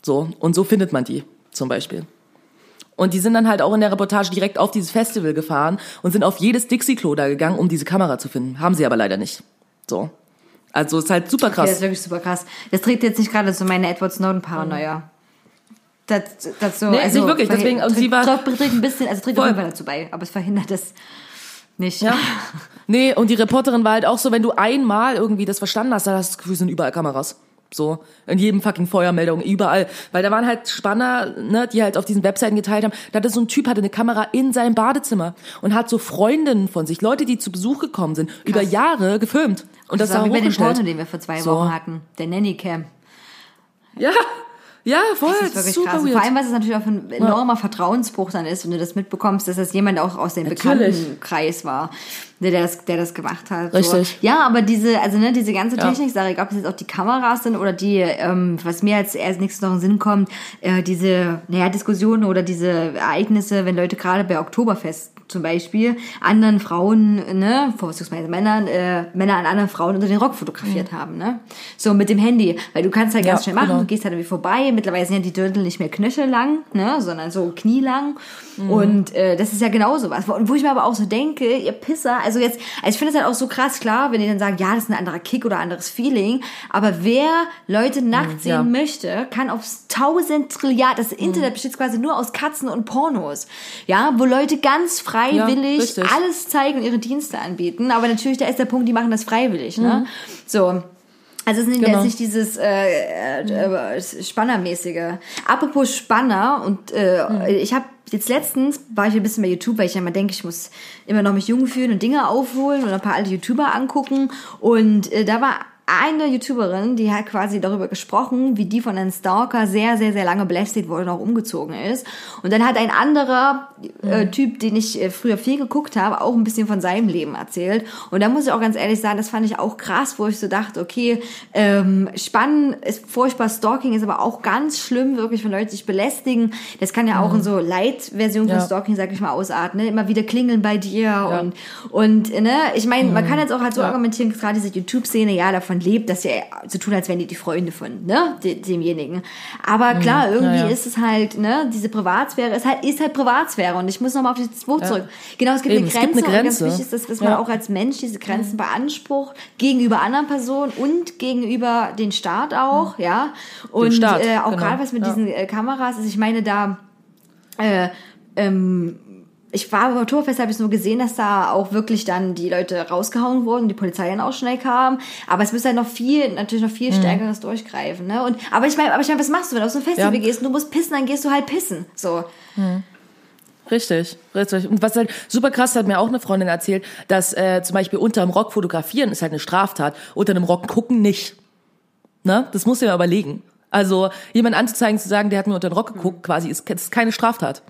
So, und so findet man die zum Beispiel. Und die sind dann halt auch in der Reportage direkt auf dieses Festival gefahren und sind auf jedes Dixie-Klo da gegangen, um diese Kamera zu finden. Haben sie aber leider nicht. So. Also ist halt super Ja, das krass. ist wirklich super krass. Das trägt jetzt nicht gerade so meine Edward Snowden-Paranoia. Das, das so, Nee, also, nicht wirklich, deswegen- und sie war- trägt, ein bisschen, also trägt auf Voll. jeden Fall dazu bei, aber es verhindert es nicht. Ja. Nee, und die Reporterin war halt auch so, wenn du einmal irgendwie das verstanden hast, dann hast du das Gefühl, es sind überall Kameras. So, in jedem fucking Feuermeldung, überall. Weil da waren halt Spanner, ne, die halt auf diesen Webseiten geteilt haben. Da hatte so ein Typ, hatte eine Kamera in seinem Badezimmer und hat so Freundinnen von sich, Leute, die zu Besuch gekommen sind, über Jahre gefilmt. Und das, das war wie bei dem. Porno, den wir vor zwei So. Wochen hatten. Der Nanny-Cam. Ja, ja, voll, Das ist wirklich super krass. Weird. Vor allem, was es natürlich auch ein enormer Vertrauensbruch dann ist, wenn du das mitbekommst, dass das jemand auch aus dem Natürlich. Bekanntenkreis war, der, das, der das gemacht hat. Richtig. So. Ja, aber diese, also ne, diese ganze Ja. Technik-Sache, egal ob es jetzt auch die Kameras sind oder die, ähm, was mir als erst nächstes noch in den Sinn kommt, äh, diese, naja, Diskussionen oder diese Ereignisse, wenn Leute gerade bei Oktoberfest zum Beispiel anderen Frauen, ne, vorzugsweise Männern, äh, Männer an anderen Frauen unter den Rock fotografiert haben, ne? So mit dem Handy, weil du kannst halt ganz Ja, schnell machen, genau. du gehst halt irgendwie vorbei, mittlerweile sind ja die Dirndl nicht mehr knöchellang, ne, sondern so knielang und äh, das ist ja genauso was. Und wo ich mir aber auch so denke, ihr Pisser, also jetzt, also ich finde es halt auch so krass klar, wenn die dann sagen, ja, das ist ein anderer Kick oder anderes Feeling, aber wer Leute nackt ja. sehen möchte, kann aufs tausend Trilliard, das Internet besteht quasi nur aus Katzen und Pornos, ja, wo Leute ganz freiwillig richtig. alles zeigen und ihre Dienste anbieten, aber natürlich, da ist der Punkt, die machen das freiwillig, ne, so. Also es ist Genau. jetzt nicht dieses äh, äh, äh, Spannermäßige. Apropos Spanner und äh, ich habe jetzt letztens war ich ein bisschen bei YouTube, weil ich ja immer denke, ich muss immer noch mich jung fühlen und Dinge aufholen und ein paar alte YouTuber angucken. Und äh, da war eine YouTuberin, die hat quasi darüber gesprochen, wie die von einem Stalker sehr, sehr, sehr lange belästigt wurde und auch umgezogen ist. Und dann hat ein anderer äh, Typ, den ich äh, früher viel geguckt habe, auch ein bisschen von seinem Leben erzählt. Und da muss ich auch ganz ehrlich sagen, das fand ich auch krass, wo ich so dachte, okay, ähm, spannend ist furchtbar, Stalking ist aber auch ganz schlimm, wirklich, wenn Leute sich belästigen. Das kann ja auch in so Light-Version von Ja. Stalking, sag ich mal, ausarten. Ne? Immer wieder klingeln bei dir und, und ne, ich meine, man kann jetzt auch halt so argumentieren, dass gerade diese YouTube-Szene ja davon lebt, dass sie so tun, als wären die die Freunde von ne, de- demjenigen. Aber klar, irgendwie ja, ja. ist es halt, ne, diese Privatsphäre ist halt, ist halt Privatsphäre und ich muss nochmal auf dieses Wort zurück. Genau, es gibt, Eben, eine es gibt Grenze, eine und ganz Grenze. wichtig ist, dass, dass man Ja. auch als Mensch diese Grenzen beansprucht, gegenüber anderen Personen und gegenüber den Staat auch, ja. Und Staat, äh, auch genau. gerade was mit Ja. diesen äh, Kameras ist, ich meine, da äh, ähm, ich war beim Oktoberfest, habe ich nur gesehen, dass da auch wirklich dann die Leute rausgehauen wurden, die Polizei dann auch schnell kam. Aber es müsste halt noch viel, natürlich noch viel Mhm. stärkeres durchgreifen. Ne? Und, aber ich meine, aber ich meine, was machst du, wenn du auf so ein Festival Ja. gehst und du musst pissen, dann gehst du halt pissen. So. Richtig, richtig. Und was halt super krass hat mir auch eine Freundin erzählt, dass äh, zum Beispiel unterm Rock fotografieren ist halt eine Straftat, unter einem Rock gucken nicht. Ne? Das muss ich mir überlegen. Also jemand anzuzeigen, zu sagen, der hat mir unter den Rock geguckt, quasi ist, ist keine Straftat.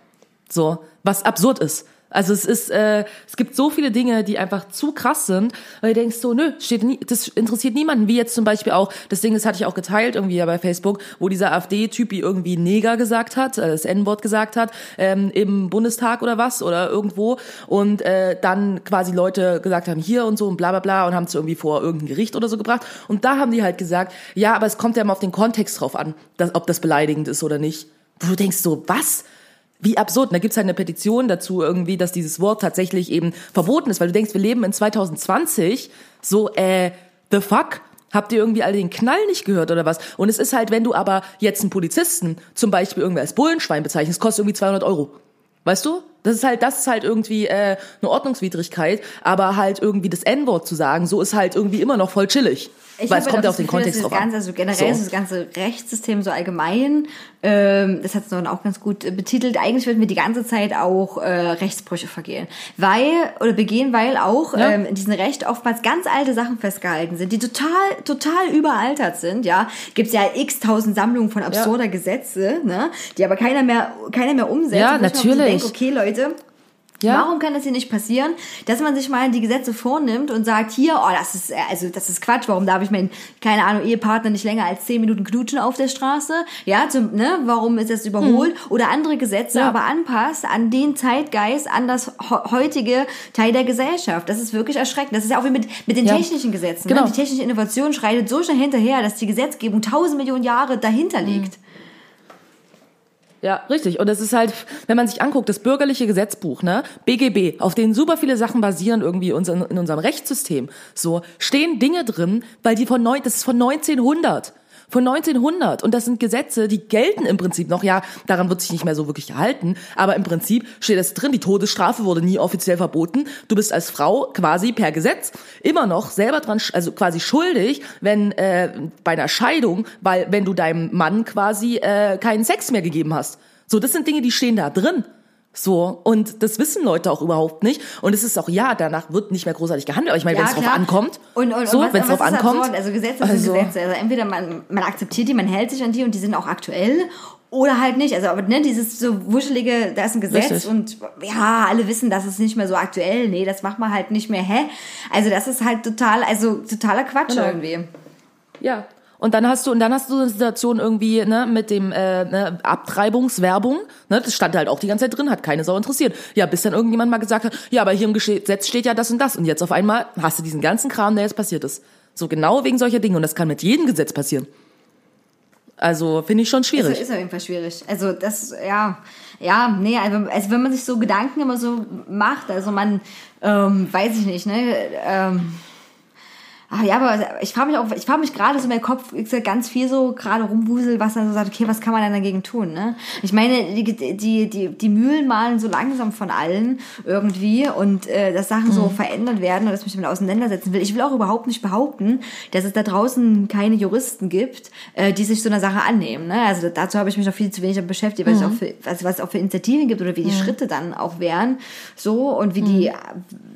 So, was absurd ist. Also es ist, äh, es gibt so viele Dinge, die einfach zu krass sind, weil du denkst so, nö, steht nie, das interessiert niemanden. Wie jetzt zum Beispiel auch, das Ding, das hatte ich auch geteilt irgendwie ja bei Facebook, wo dieser AfD-Typi irgendwie Neger gesagt hat, äh, das N-Wort gesagt hat, ähm, im Bundestag oder was oder irgendwo und äh, dann quasi Leute gesagt haben, hier und so und bla bla bla und haben es irgendwie vor irgendein Gericht oder so gebracht. Und da haben die halt gesagt, ja, aber es kommt ja immer auf den Kontext drauf an, dass, ob das beleidigend ist oder nicht. Wo du denkst so, was? Wie absurd. Und da gibt's halt eine Petition dazu irgendwie, dass dieses Wort tatsächlich eben verboten ist, weil du denkst, wir leben in 2020, so, äh, the fuck? Habt ihr irgendwie alle den Knall nicht gehört oder was? Und es ist halt, wenn du aber jetzt einen Polizisten zum Beispiel irgendwie als Bullenschwein bezeichnest, kostet irgendwie 200 Euro. Weißt du? Das ist halt, das ist halt irgendwie äh, eine Ordnungswidrigkeit, aber halt irgendwie das N-Wort zu sagen, so ist halt irgendwie immer noch voll chillig. Ich weil es habe kommt ja auf den Gefühl, Kontext drauf an. ganze, also generell So. ist das ganze Rechtssystem so allgemein, ähm, das hat es dann auch ganz gut äh, betitelt, eigentlich wird mir die ganze Zeit auch äh, Rechtsbrüche vergehen. Weil, oder begehen, weil auch Ja. ähm, in diesem Recht oftmals ganz alte Sachen festgehalten sind, die total, total überaltert sind, ja. Gibt's ja x tausend Sammlungen von absurder Gesetze, ne, die aber keiner mehr, keiner mehr umsetzt. Ja, wo ich mir auch so natürlich. Denk, okay, Leute, Ja. Warum kann das hier nicht passieren, dass man sich mal die Gesetze vornimmt und sagt, hier, oh, das ist, äh, also, das ist Quatsch, warum darf ich meinen, keine Ahnung, Ehepartner nicht länger als zehn Minuten knutschen auf der Straße? Ja, zum, ne, warum ist das überholt? Oder andere Gesetze Hm. Ja. aber anpasst an den Zeitgeist, an das heutige Teil der Gesellschaft. Das ist wirklich erschreckend. Das ist ja auch wie mit, mit den Ja. technischen Gesetzen. Genau. Ne? Die technische Innovation schreitet so schnell hinterher, dass die Gesetzgebung tausend Millionen Jahre dahinter Hm. Ja, richtig. Und es ist halt, wenn man sich anguckt, das bürgerliche Gesetzbuch, ne, BGB, auf denen super viele Sachen basieren irgendwie in unserem Rechtssystem, so, stehen Dinge drin, weil die von neun, das ist von 1900. Von 1900. Und das sind Gesetze, die gelten im Prinzip noch. Ja, daran wird sich nicht mehr so wirklich gehalten. Aber im Prinzip steht das drin. Die Todesstrafe wurde nie offiziell verboten. Du bist als Frau quasi per Gesetz immer noch selber dran, also quasi schuldig, wenn äh, bei einer Scheidung, weil wenn du deinem Mann quasi äh, keinen Sex mehr gegeben hast. So, das sind Dinge, die stehen da drin. So, und das wissen Leute auch überhaupt nicht. Und es ist auch, ja, danach wird nicht mehr großartig gehandelt. Aber ich meine, wenn es drauf ankommt, Und, und, so, wenn es drauf ankommt. Absurd? Also Gesetze also, sind Gesetze. Also entweder man, man akzeptiert die, man hält sich an die und die sind auch aktuell. Oder halt nicht. Also, aber ne, dieses so wuschelige, da ist ein Gesetz Richtig. und ja, alle wissen, das ist nicht mehr so aktuell. Nee, das macht man halt nicht mehr, hä? Also das ist halt total, also totaler Quatsch Genau. irgendwie. Ja. Und dann hast du und dann hast du eine Situation irgendwie ne, mit dem äh, ne, Abtreibungswerbung. Ne, das stand halt auch die ganze Zeit drin, hat keine Sau interessiert. Ja, bis dann irgendjemand mal gesagt hat, ja, aber hier im Gesetz steht ja das und das. Und jetzt auf einmal hast du diesen ganzen Kram, der jetzt passiert ist. So genau wegen solcher Dinge. Und das kann mit jedem Gesetz passieren. Also finde ich schon Ist, schwierig. ist auf jeden Fall schwierig. Also das, ja, ja, nee, also, also wenn man sich so Gedanken immer so macht, also man, ähm, weiß ich nicht, ne, ähm, Ah, ja, aber ich frage mich auch, ich frage mich gerade so in meinem Kopf ganz viel so gerade rumwusel, was dann so sagt, okay, was kann man denn dagegen tun, ne? Ich meine, die, die, die, die Mühlen malen so langsam von allen irgendwie und äh, dass Sachen so verändert werden und dass ich mich damit auseinandersetzen will. Ich will auch überhaupt nicht behaupten, dass es da draußen keine Juristen gibt, äh, die sich so einer Sache annehmen. Ne? Also dazu habe ich mich noch viel zu wenig damit beschäftigt, weil ich auch für, also was es auch für Initiativen gibt oder wie die Schritte dann auch wären, so und wie die,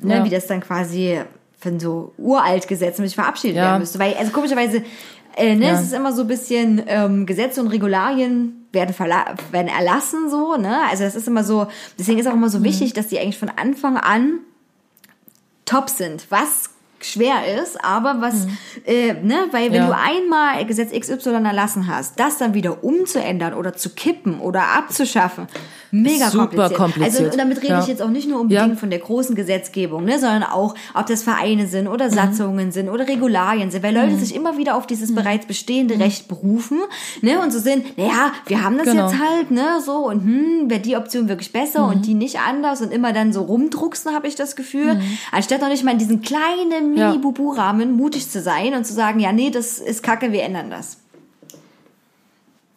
ne, Ja. wie das dann quasi von so uralt Gesetzen sich verabschiedet Ja. werden müsste. Weil, also komischerweise, äh, ne, Ja. es ist immer so ein bisschen, ähm, Gesetze und Regularien werden, werden erlassen, so, ne? Also das ist immer so, deswegen ist auch immer so wichtig, dass die eigentlich von Anfang an top sind. Was schwer ist, aber was, äh, ne, weil wenn Ja. du einmal Gesetz XY erlassen hast, das dann wieder umzuändern oder zu kippen oder abzuschaffen, mega Super kompliziert. kompliziert. Also und damit rede Ja. ich jetzt auch nicht nur unbedingt Ja. von der großen Gesetzgebung, ne, sondern auch, ob das Vereine sind oder Satzungen sind oder Regularien sind, weil Leute sich immer wieder auf dieses bereits bestehende Recht berufen, ne, und so sind, naja, wir haben das Genau. jetzt halt, ne, so und hm, wäre die Option wirklich besser und die nicht anders und immer dann so rumdrucksen, habe ich das Gefühl, anstatt noch nicht mal in diesen kleinen. Mini-Bubu-Rahmen mutig zu sein und zu sagen, ja, nee, das ist kacke, wir ändern das.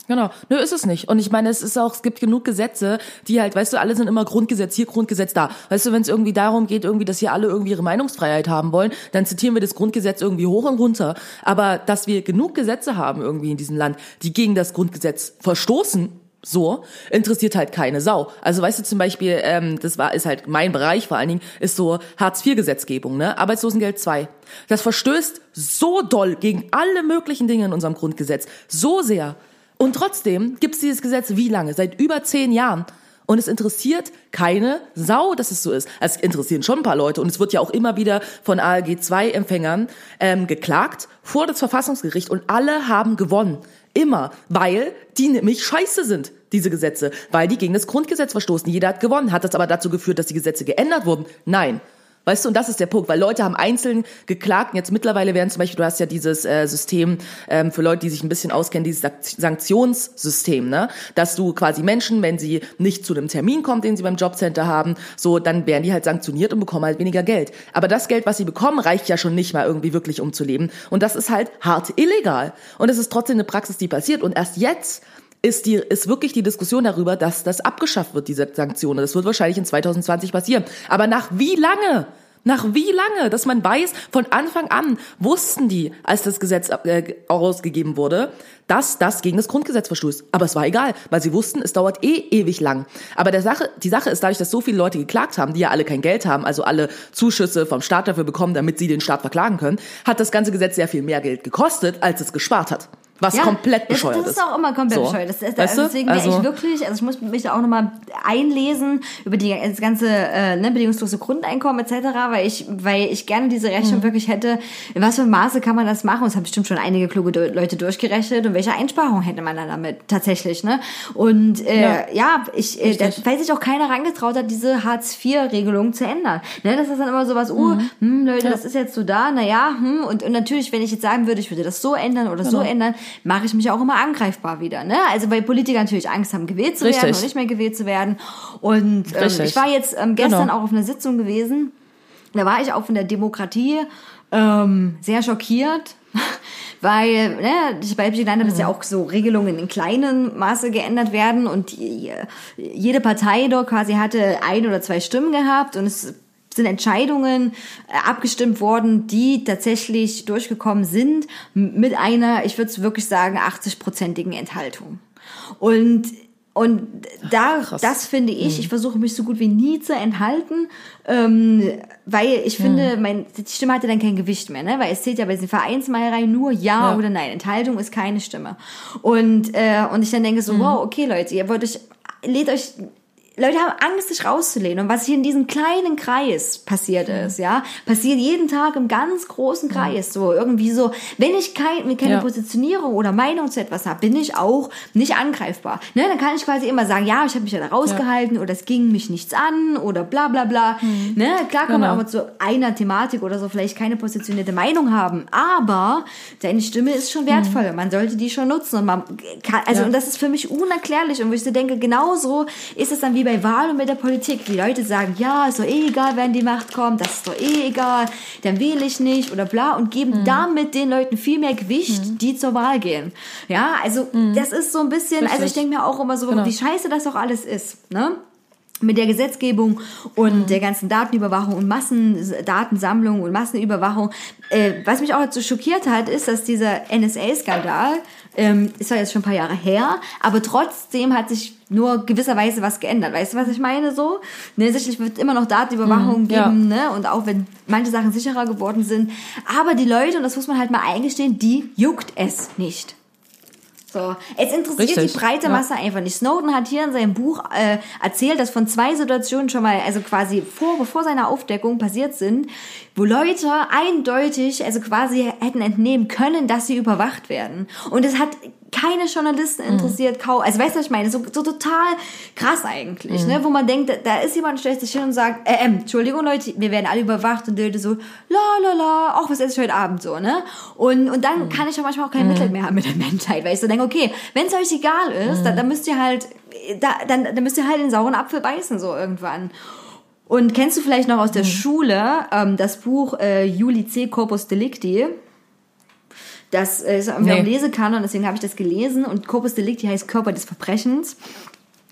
Genau. Nö, ist es nicht. Und ich meine, es ist auch, es gibt genug Gesetze, die halt, weißt du, alle sind immer Grundgesetz hier, Grundgesetz da. Weißt du, wenn es irgendwie darum geht, irgendwie, dass hier alle irgendwie ihre Meinungsfreiheit haben wollen, dann zitieren wir das Grundgesetz irgendwie hoch und runter. Aber dass wir genug Gesetze haben irgendwie in diesem Land, die gegen das Grundgesetz verstoßen, so, interessiert halt keine Sau. Also weißt du zum Beispiel, ähm, das war ist halt mein Bereich vor allen Dingen, ist so Hartz-IV-Gesetzgebung, ne? Arbeitslosengeld 2. Das verstößt so doll gegen alle möglichen Dinge in unserem Grundgesetz. So sehr. Und trotzdem gibt's dieses Gesetz wie lange? Seit über zehn Jahren. Und es interessiert keine Sau, dass es so ist. Es interessieren schon ein paar Leute und es wird ja auch immer wieder von ALG 2 Empfängern ähm, geklagt vor das Verfassungsgericht und alle haben gewonnen. Immer, weil die nämlich scheiße sind, diese Gesetze, weil die gegen das Grundgesetz verstoßen. Jeder hat gewonnen. Hat das aber dazu geführt, dass die Gesetze geändert wurden? Nein. Weißt du, und das ist der Punkt, weil Leute haben einzeln geklagt. Und jetzt mittlerweile werden zum Beispiel, du hast ja dieses äh, System ähm, für Leute, die sich ein bisschen auskennen, dieses Sanktionssystem, ne? Dass du quasi Menschen, wenn sie nicht zu einem Termin kommen, den sie beim Jobcenter haben, so, dann werden die halt sanktioniert und bekommen halt weniger Geld. Aber das Geld, was sie bekommen, reicht ja schon nicht mal irgendwie wirklich, um zu leben. Und das ist halt hart illegal. Und es ist trotzdem eine Praxis, die passiert. Und erst jetzt ist, die, ist wirklich die Diskussion darüber, dass das abgeschafft wird, diese Sanktionen. Das wird wahrscheinlich in 2020 passieren. Aber nach wie lange? Nach wie lange? Dass man weiß, von Anfang an wussten die, als das Gesetz äh, ausgegeben wurde, dass das gegen das Grundgesetz verstößt. Aber es war egal, weil sie wussten, es dauert eh ewig lang. Aber der Sache, die Sache ist dadurch, dass so viele Leute geklagt haben, die ja alle kein Geld haben, also alle Zuschüsse vom Staat dafür bekommen, damit sie den Staat verklagen können, hat das ganze Gesetz sehr viel mehr Geld gekostet, als es gespart hat. Was Ja, komplett das, bescheuert das ist auch immer komplett So. bescheuert. Das ist, Weißt du? deswegen wäre Also- ich wirklich, also ich muss mich da auch nochmal einlesen über die, das ganze äh, ne, bedingungslose Grundeinkommen etc., weil ich, weil ich gerne diese Rechnung Mhm. wirklich hätte, in was für Maße kann man das machen? Und es haben bestimmt schon einige kluge Do- Leute durchgerechnet und welche Einsparungen hätte man dann damit tatsächlich, ne? Und äh, ja. Ja. ich, äh, weil sich auch keiner rangetraut hat, diese Hartz-IV-Regelung zu ändern. Ne? Das ist dann immer so was, oh, Mhm. hm, Leute, das ist jetzt so da, naja, hm, und, und natürlich, wenn ich jetzt sagen würde, ich würde das so ändern oder so Genau. ändern, mache ich mich auch immer angreifbar wieder. Ne? Also weil Politiker natürlich Angst haben, gewählt zu werden Richtig. und nicht mehr gewählt zu werden. Und ähm, ich war jetzt ähm, gestern Genau. auch auf einer Sitzung gewesen. Da war ich auch von der Demokratie ähm, sehr schockiert. Weil, ne, bei Epic Land ist ja auch so Regelungen in kleinem Maße geändert werden und jede Partei dort quasi hatte ein oder zwei Stimmen gehabt und es sind Entscheidungen äh, abgestimmt worden, die tatsächlich durchgekommen sind mit einer, ich würde es wirklich sagen, 80-prozentigen Enthaltung. Und und da, Krass. das finde ich, ich versuche mich so gut wie nie zu enthalten, ähm, weil ich finde, mein, die Stimme hatte dann kein Gewicht mehr, ne? weil es zählt ja bei diesen Vereinsmeiereien nur Ja, Ja. oder Nein. Enthaltung ist keine Stimme. Und, äh, und ich dann denke so, wow, okay Leute, ihr wollt euch, lädt euch, Leute haben Angst, sich rauszulehnen. Und was hier in diesem kleinen Kreis passiert ist, ja, passiert jeden Tag im ganz großen Kreis. So irgendwie so, wenn ich kein, keine Ja. Positionierung oder Meinung zu etwas habe, bin ich auch nicht angreifbar. Ne? Dann kann ich quasi immer sagen, ja, ich habe mich ja da rausgehalten oder es ging mich nichts an oder bla bla bla. Ne? Klar kann man Genau. auch mal zu einer Thematik oder so vielleicht keine positionierte Meinung haben, aber deine Stimme ist schon wertvoll. Man sollte die schon nutzen. Und man kann, also Ja. und das ist für mich unerklärlich. Und wo ich so denke, genauso ist es dann wie bei Wahl und mit der Politik. Die Leute sagen, ja, ist doch eh egal, wer in die Macht kommt, das ist doch eh egal, dann wähle ich nicht oder bla und geben damit den Leuten viel mehr Gewicht, die zur Wahl gehen. Ja, also das ist so ein bisschen, also ich Richtig. denke mir auch immer so, Genau. wie scheiße das doch alles ist, ne? mit der Gesetzgebung und der ganzen Datenüberwachung und Massendatensammlung und Massenüberwachung. Äh, was mich auch so schockiert hat, ist, dass dieser NSA-Skandal, ähm, ist zwar jetzt schon ein paar Jahre her, aber trotzdem hat sich nur gewisserweise was geändert. Weißt du, was ich meine so? Ne, sicherlich wird immer noch Datenüberwachung ja. geben, ne? Und auch wenn manche Sachen sicherer geworden sind. Aber die Leute, und das muss man halt mal eingestehen, die juckt es nicht. So, es interessiert Richtig, die breite ja. Masse einfach nicht. Snowden hat hier in seinem Buch äh, erzählt, dass von zwei Situationen schon mal, also quasi vor, bevor seine Aufdeckung passiert sind, wo Leute eindeutig, also quasi hätten entnehmen können, dass sie überwacht werden. Und es hat keine Journalisten interessiert, kaum, also weißt du, was ich meine? So, so total krass eigentlich, ne? Wo man denkt, da, da ist jemand, stellt sich hin und sagt, äh, ähm, Entschuldigung Leute, wir werden alle überwacht und Leute so, la la la, auch was esse ich heute Abend so, ne? Und, und dann kann ich ja manchmal auch kein Mitleid mehr haben mit der Menschheit, weil ich so denke, okay, wenn es euch egal ist, dann, dann müsst ihr halt, da, dann, dann müsst ihr halt den sauren Apfel beißen, so irgendwann. Und kennst du vielleicht noch aus der Schule ähm, das Buch äh, Juli C. Corpus Delicti? Das äh, ist irgendwie Nee. am Lesekanon, deswegen habe ich das gelesen. Und Corpus Delicti heißt Körper des Verbrechens.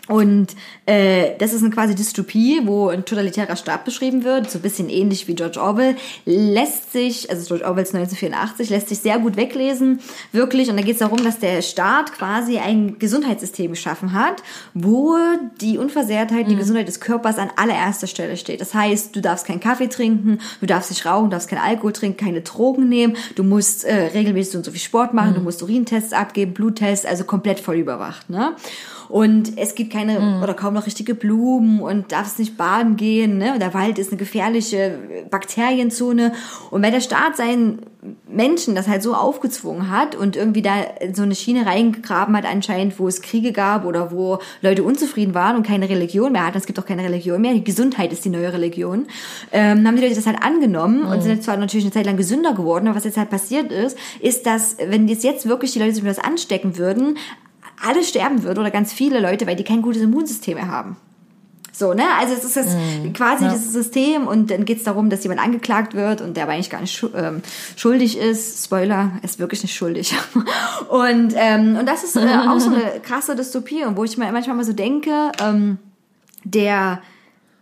Und äh, das ist eine quasi Dystopie, wo ein totalitärer Staat beschrieben wird, so ein bisschen ähnlich wie George Orwell. Lässt sich, also George Orwells 1984, lässt sich sehr gut weglesen, wirklich. Und da geht es darum, dass der Staat quasi ein Gesundheitssystem geschaffen hat, wo die Unversehrtheit, die Gesundheit des Körpers an allererster Stelle steht. Das heißt, du darfst keinen Kaffee trinken, du darfst nicht rauchen, du darfst keinen Alkohol trinken, keine Drogen nehmen, du musst äh, regelmäßig so und so viel Sport machen, du musst Urintests abgeben, Bluttests, also komplett voll überwacht. Ne? Und es gibt keine oder kaum noch richtige Blumen und darfst nicht baden gehen. Ne? Der Wald ist eine gefährliche Bakterienzone. Und wenn der Staat seinen Menschen das halt so aufgezwungen hat und irgendwie da so eine Schiene reingegraben hat anscheinend, wo es Kriege gab oder wo Leute unzufrieden waren und keine Religion mehr hatten, es gibt auch keine Religion mehr, die Gesundheit ist die neue Religion, ähm, haben die Leute das halt angenommen und sind jetzt zwar natürlich eine Zeit lang gesünder geworden, aber was jetzt halt passiert ist, ist, dass wenn jetzt jetzt wirklich die Leute sich das anstecken würden, alle sterben würden oder ganz viele Leute, weil die kein gutes Immunsystem mehr haben. So, ne? Also es ist jetzt quasi dieses System und dann geht es darum, dass jemand angeklagt wird und der aber eigentlich gar nicht ähm, schuldig ist. Spoiler, er ist wirklich nicht schuldig. und, ähm, und das ist äh, auch so eine krasse Dystopie, und wo ich mir manchmal mal so denke, ähm, der,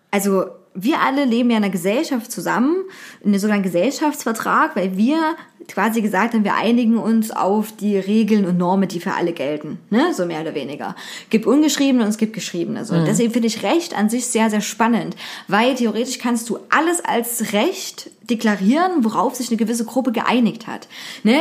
also wir alle leben ja in einer Gesellschaft zusammen, in einem sogenannten Gesellschaftsvertrag, weil wir quasi gesagt haben, wir einigen uns auf die Regeln und Normen, die für alle gelten, ne? so mehr oder weniger. Gibt ungeschriebene und es gibt geschriebene. So. Deswegen finde ich Recht an sich sehr, sehr spannend, weil theoretisch kannst du alles als Recht deklarieren, worauf sich eine gewisse Gruppe geeinigt hat. Ne?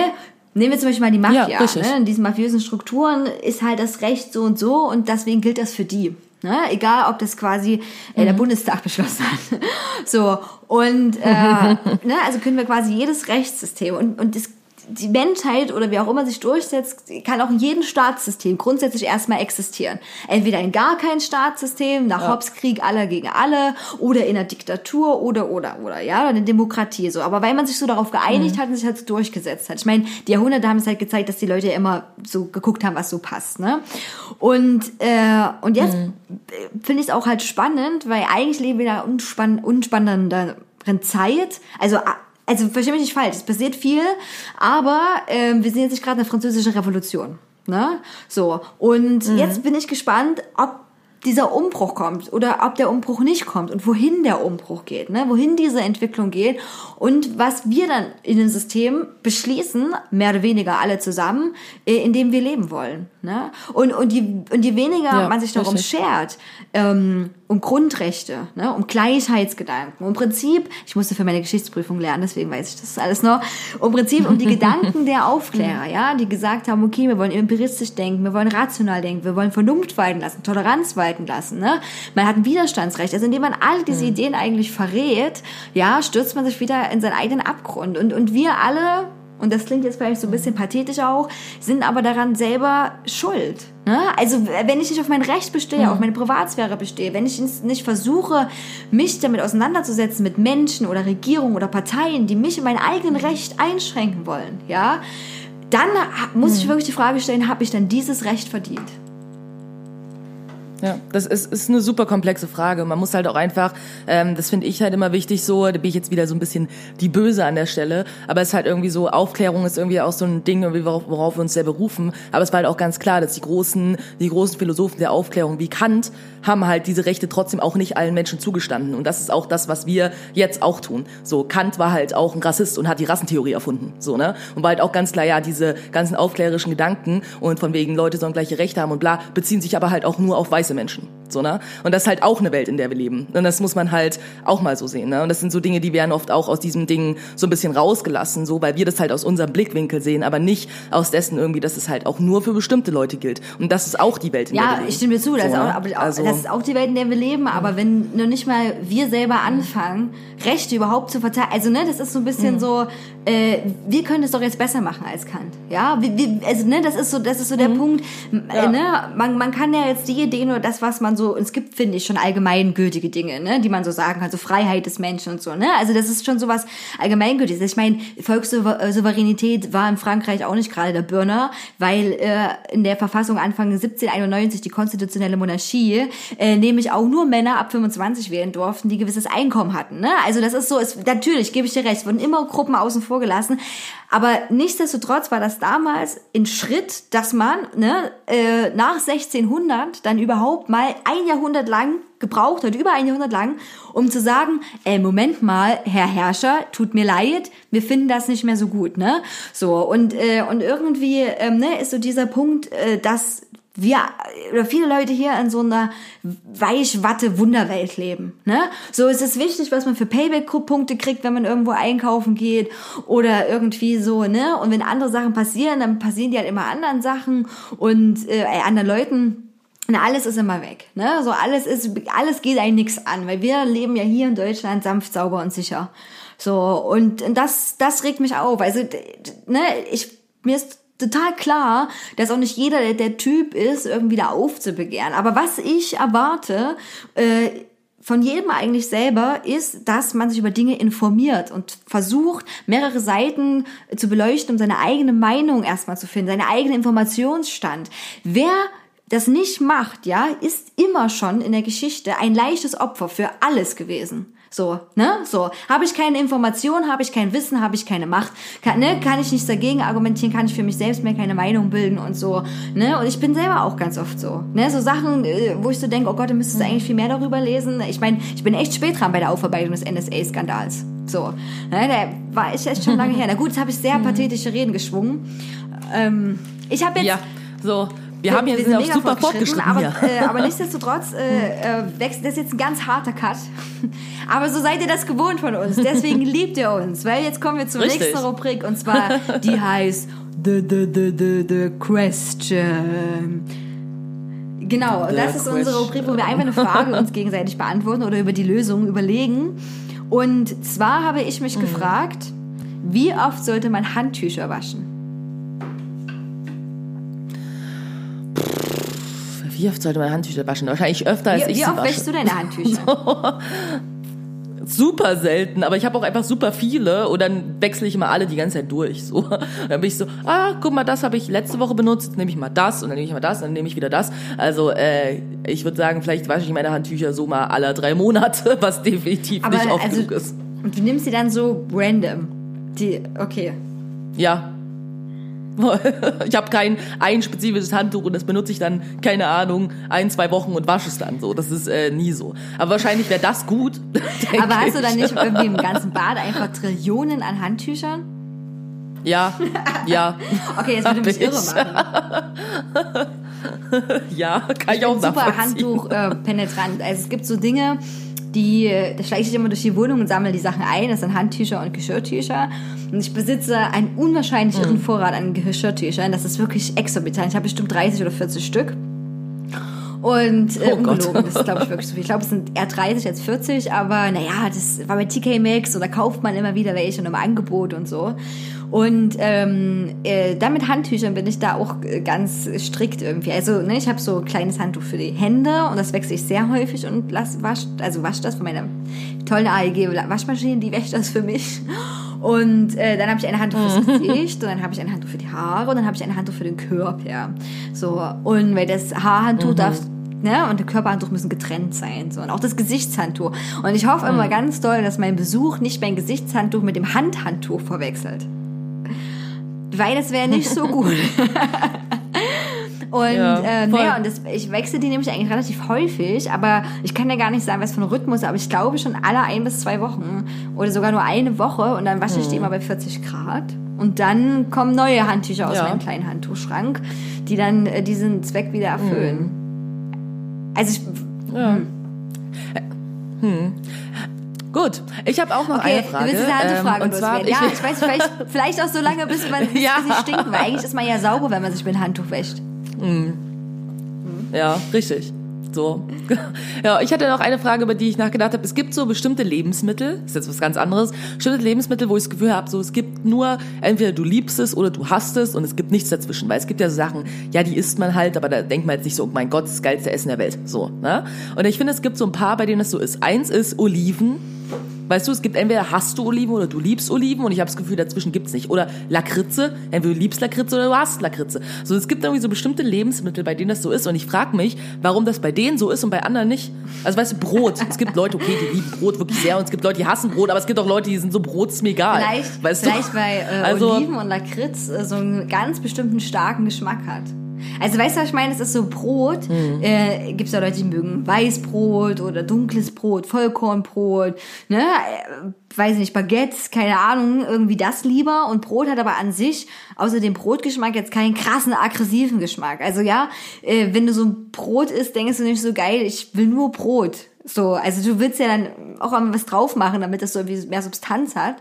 Nehmen wir zum Beispiel mal die Mafia. Ja, ne? In diesen mafiösen Strukturen ist halt das Recht so und so und deswegen gilt das für die. Ne? Egal, ob das quasi äh, der Bundestag beschlossen hat. so, und äh, ne? also können wir quasi jedes Rechtssystem und, und das, die Menschheit oder wie auch immer sich durchsetzt, kann auch in jedem Staatssystem grundsätzlich erstmal existieren. Entweder in gar kein Staatssystem, nach Hobbeskrieg aller gegen alle, oder in einer Diktatur oder oder oder ja, oder eine Demokratie so. Aber weil man sich so darauf geeinigt hat und sich halt so durchgesetzt hat. Ich meine, die Jahrhunderte haben es halt gezeigt, dass die Leute ja immer so geguckt haben, was so passt. Ne? Und äh, und jetzt finde ich es auch halt spannend, weil eigentlich leben wir in einer unspann unspannenderen Zeit. Also also verstehe mich nicht falsch, es passiert viel, aber ähm, wir sind jetzt nicht gerade in der französischen Revolution. Ne? So, und jetzt bin ich gespannt, ob dieser Umbruch kommt oder ob der Umbruch nicht kommt und wohin der Umbruch geht, ne? wohin diese Entwicklung geht und was wir dann in dem System beschließen, mehr oder weniger alle zusammen, in dem wir leben wollen. Ne? Und, und, je, und je weniger Ja, man sich darum richtig. schert, ähm, um Grundrechte, ne? um Gleichheitsgedanken, um Prinzip, ich musste für meine Geschichtsprüfung lernen, deswegen weiß ich das alles noch, um Prinzip um die Gedanken der Aufklärer, ja, die gesagt haben, okay, wir wollen empiristisch denken, wir wollen rational denken, wir wollen Vernunft walten lassen, Toleranz walten lassen, ne? Man hat ein Widerstandsrecht, also indem man all diese Ideen eigentlich verrät, ja, stürzt man sich wieder in seinen eigenen Abgrund und, und wir alle und das klingt jetzt vielleicht so ein bisschen pathetisch auch, sind aber daran selber schuld. Ne? Also wenn ich nicht auf mein Recht bestehe, auf meine Privatsphäre bestehe, wenn ich nicht versuche, mich damit auseinanderzusetzen mit Menschen oder Regierungen oder Parteien, die mich in mein eigenes Recht einschränken wollen, ja, dann muss ich wirklich die Frage stellen, habe ich denn dieses Recht verdient? Ja, das ist, ist eine super komplexe Frage. Man muss halt auch einfach, ähm, das finde ich halt immer wichtig so, da bin ich jetzt wieder so ein bisschen die Böse an der Stelle, aber es ist halt irgendwie so, Aufklärung ist irgendwie auch so ein Ding, worauf, worauf wir uns sehr berufen, aber es war halt auch ganz klar, dass die großen, die großen Philosophen der Aufklärung wie Kant haben halt diese Rechte trotzdem auch nicht allen Menschen zugestanden und das ist auch das, was wir jetzt auch tun. So, Kant war halt auch ein Rassist und hat die Rassentheorie erfunden, so, ne? Und war halt auch ganz klar, ja, diese ganzen aufklärerischen Gedanken und von wegen Leute sollen gleiche Rechte haben und bla, beziehen sich aber halt auch nur auf weiße Menschen. So, ne? Und das ist halt auch eine Welt, in der wir leben. Und das muss man halt auch mal so sehen. Ne? Und das sind so Dinge, die werden oft auch aus diesem Ding so ein bisschen rausgelassen, so, weil wir das halt aus unserem Blickwinkel sehen, aber nicht aus dessen irgendwie, dass es halt auch nur für bestimmte Leute gilt. Und das ist auch die Welt, in der wir Ja, leben. ich stimme dir zu. Das, So, ist auch, ne? auch, Also- das ist auch die Welt, in der wir leben. Aber wenn noch nicht mal wir selber anfangen, Rechte überhaupt zu verteidigen, also ne, das ist so ein bisschen Mhm. so, äh, wir können es doch jetzt besser machen als Kant. Ja, wir, wir, also ne, das ist so, das ist so der Mhm. Punkt. Äh, ne, man, man kann ja jetzt die Ideen oder das, was man so, es gibt, finde ich, schon allgemeingültige Dinge, ne, die man so sagen kann, so Freiheit des Menschen und so. Ne, also das ist schon sowas allgemeingültiges. Ich meine, Volkssouveränität war in Frankreich auch nicht gerade der Burner, weil äh, in der Verfassung Anfang 1791 die konstitutionelle Monarchie äh, nämlich auch nur Männer ab 25 wählen durften, die gewisses Einkommen hatten. Ne? Also das ist so, es, natürlich gebe ich dir recht, wurden immer Gruppen außen vor gelassen, aber nichtsdestotrotz war das damals ein Schritt, dass man ne, äh, nach 1600 dann überhaupt mal ein Jahrhundert lang gebraucht hat, über ein Jahrhundert lang, um zu sagen, ey, Moment mal, Herr Herrscher, tut mir leid, wir finden das nicht mehr so gut, ne? So, und, äh, und irgendwie ähm, ne, ist so dieser Punkt, äh, dass wir oder viele Leute hier in so einer Weichwatte-Wunderwelt leben. Ne? So ist es wichtig, was man für Payback-Punkte kriegt, wenn man irgendwo einkaufen geht oder irgendwie so, ne? Und wenn andere Sachen passieren, dann passieren die halt immer anderen Sachen und äh, anderen Leuten. Und alles ist immer weg, ne? So alles ist, alles geht einem nichts an, weil wir leben ja hier in Deutschland sanft, sauber und sicher. So und das, das regt mich auf. Also ne, ich mir ist total klar, dass auch nicht jeder der, der Typ ist, irgendwie da aufzubegehren. Aber was ich erwarte, äh, von jedem eigentlich selber ist, dass man sich über Dinge informiert und versucht, mehrere Seiten zu beleuchten, um seine eigene Meinung erstmal zu finden, seine eigene Informationsstand. Wer das nicht macht, ja, ist immer schon in der Geschichte ein leichtes Opfer für alles gewesen. So, ne? So, habe ich keine Information, habe ich kein Wissen, habe ich keine Macht, kann, ne? kann ich nichts dagegen argumentieren, kann ich für mich selbst mehr keine Meinung bilden und so, ne? Und ich bin selber auch ganz oft so, ne? So Sachen, äh, wo ich so denke, oh Gott, du müsstest eigentlich viel mehr darüber lesen. Ich meine, ich bin echt spät dran bei der Aufarbeitung des NSA-Skandals. So, ne? Der war ich echt schon lange her. Na gut, jetzt habe ich sehr pathetische Reden geschwungen. Ähm, ich habe jetzt Ja, so. Wir, haben hier wir sind auch mega super fortgeschritten, fortgeschritten aber, äh, aber nichtsdestotrotz äh, äh, wächst das ist jetzt ein ganz harter Cut. Aber so seid ihr das gewohnt von uns. Deswegen liebt ihr uns, weil jetzt kommen wir zur Richtig. nächsten Rubrik und zwar die heißt The The The The The Question. Genau, The das ist unsere. Rubrik, wo wir einfach eine Frage uns gegenseitig beantworten oder über die Lösung überlegen. Und zwar habe ich Mhm. mich gefragt, wie oft sollte man Handtücher waschen? Wie oft sollte man Handtücher waschen? Wahrscheinlich öfter als Wie, ich wie sie oft wäschst du deine Handtücher? super selten, aber ich habe auch einfach super viele und dann wechsle ich immer alle die ganze Zeit durch. So. Dann bin ich so, ah, guck mal, das habe ich letzte Woche benutzt, nehme ich mal das und dann nehme ich mal das und dann nehme ich wieder das. Also äh, ich würde sagen, vielleicht wasche ich meine Handtücher so mal alle drei Monate, was definitiv Aber nicht oft also- genug ist. Und du nimmst sie dann so random. Die, okay. Ja. Ich habe kein ein spezifisches Handtuch und das benutze ich dann, keine Ahnung, ein, zwei Wochen und wasche es dann so. Das ist äh, nie so. Aber wahrscheinlich wäre das gut. Aber hast du ich. dann nicht irgendwie im ganzen Bad einfach Trillionen an Handtüchern? Ja, ja. Okay, jetzt würde mich ich. irre machen. Ja, kann ich, auch Super. Handtuch äh, penetrant. Also es gibt so Dinge, die, da schleiche ich immer durch die Wohnung und sammle die Sachen ein. Das sind Handtücher und Geschirrtücher. Und ich besitze einen unwahrscheinlich Mhm. irren Vorrat an Geschirrtüchern. Das ist wirklich exorbitant. Ich habe bestimmt 30 oder 40 Stück. Und äh, Oh Gott. ungelogen, das ist glaube ich wirklich so viel. Ich glaube, es sind eher 30 als 40, aber naja, das war bei TK Maxx oder kauft man immer wieder welche und im Angebot und so. Und ähm, äh, dann mit Handtüchern bin ich da auch äh, ganz strikt irgendwie. Also ne, ich habe so ein kleines Handtuch für die Hände und das wechsle ich sehr häufig und lass, wasch, also wasch das von meiner tollen AEG Waschmaschine, die wäscht das für mich. Und äh, dann habe ich ein Handtuch fürs Gesicht und dann habe ich ein Handtuch für die Haare und dann habe ich ein Handtuch für den Körper. So und weil das Haarhandtuch darf Ne? Und der Körperhandtuch müssen getrennt sein. So. Und auch das Gesichtshandtuch. Und ich hoffe immer ganz doll, dass mein Besuch nicht mein Gesichtshandtuch mit dem Handhandtuch verwechselt. Weil das wäre nicht so gut. Und, Ja, äh, naja, und das, ich wechsle die nämlich eigentlich relativ häufig, aber ich kann ja gar nicht sagen, was für ein Rhythmus, aber ich glaube schon alle ein bis zwei Wochen oder sogar nur eine Woche und dann wasche Mhm. ich die immer bei 40 Grad. Und dann kommen neue Handtücher aus Ja. meinem kleinen Handtuchschrank, die dann äh, diesen Zweck wieder erfüllen. Also ich, Gut, ich habe auch noch okay, eine Frage. du willst diese andere ähm, Frage und zwar. Ja, ich, weiß, vielleicht, vielleicht auch so lange, bis man bis Ja. sie stinken, weil eigentlich ist man ja sauber, wenn man sich mit dem Handtuch wäscht. Ja, richtig. So. Ja, ich hatte noch eine Frage, über die ich nachgedacht habe. Es gibt so bestimmte Lebensmittel, ist jetzt was ganz anderes, bestimmte Lebensmittel, wo ich das Gefühl habe, so es gibt nur, entweder du liebst es oder du hasst es und es gibt nichts dazwischen. Weil es gibt ja so Sachen, ja, die isst man halt, aber da denkt man jetzt nicht so, oh mein Gott, das geilste Essen der Welt. So, ne? Und ich finde, es gibt so ein paar, bei denen das so ist. Eins ist Oliven. Weißt du, es gibt entweder hast du Oliven oder du liebst Oliven und ich habe das Gefühl, dazwischen gibt's nicht. Oder Lakritze, entweder du liebst Lakritze oder du hast Lakritze. So, es gibt irgendwie so bestimmte Lebensmittel, bei denen das so ist und ich frage mich, warum das bei denen so ist und bei anderen nicht. Also weißt du, Brot. Es gibt Leute, okay, die lieben Brot wirklich sehr und es gibt Leute, die hassen Brot, aber es gibt auch Leute, die sind so Brot ist mir egal. Vielleicht, weißt vielleicht du? weil äh, Also- Oliven und Lakritz äh, so einen ganz bestimmten starken Geschmack hat. Also weißt du, was ich meine? Es ist so Brot. Mhm. Äh, Gibt es ja Leute, die mögen Weißbrot oder dunkles Brot, Vollkornbrot, ne? Äh, weiß ich nicht, Baguettes, keine Ahnung, irgendwie das lieber. Und Brot hat aber an sich außer dem Brotgeschmack jetzt keinen krassen, aggressiven Geschmack. Also ja, äh, wenn du so ein Brot isst, denkst du nicht so geil, ich will nur Brot. So, also du willst ja dann auch mal was drauf machen, damit das so irgendwie mehr Substanz hat.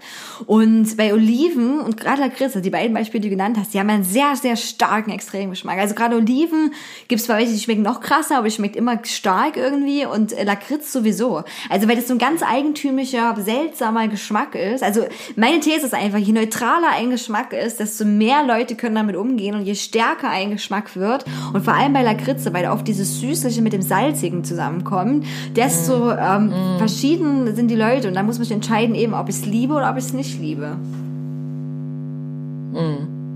Und bei Oliven und gerade Lakritz, also die beiden Beispiele, die du genannt hast, die haben einen sehr, sehr starken Extremgeschmack. Also gerade Oliven gibt es bei welche, die schmecken noch krasser, aber die schmeckt immer stark irgendwie und äh, Lakritz sowieso. Also weil das so ein ganz eigentümlicher, seltsamer Geschmack ist. Also meine These ist einfach, je neutraler ein Geschmack ist, desto mehr Leute können damit umgehen und je stärker ein Geschmack wird und vor allem bei Lakritze, weil oft dieses Süßliche mit dem Salzigen zusammenkommt, desto ähm, verschieden sind die Leute und dann muss man sich entscheiden eben, ob ich es liebe oder ob ich es nicht liebe.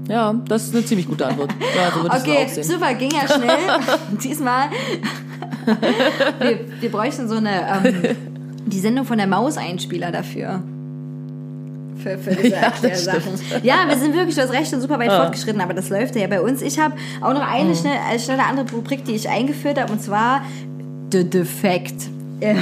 Ja, das ist eine ziemlich gute Antwort. Ja, so Okay, super, ging ja schnell. Diesmal. wir, wir bräuchten so eine, ähm, die Sendung von der Maus-Einspieler dafür. Für, für diese Ja, Erklärsachen. Ja, wir sind wirklich, du hast recht, schon super weit fortgeschritten, aber das läuft ja bei uns. Ich habe auch noch eine schnell, äh, schnelle andere Rubrik, die ich eingeführt habe, und zwar The Defect. Äh,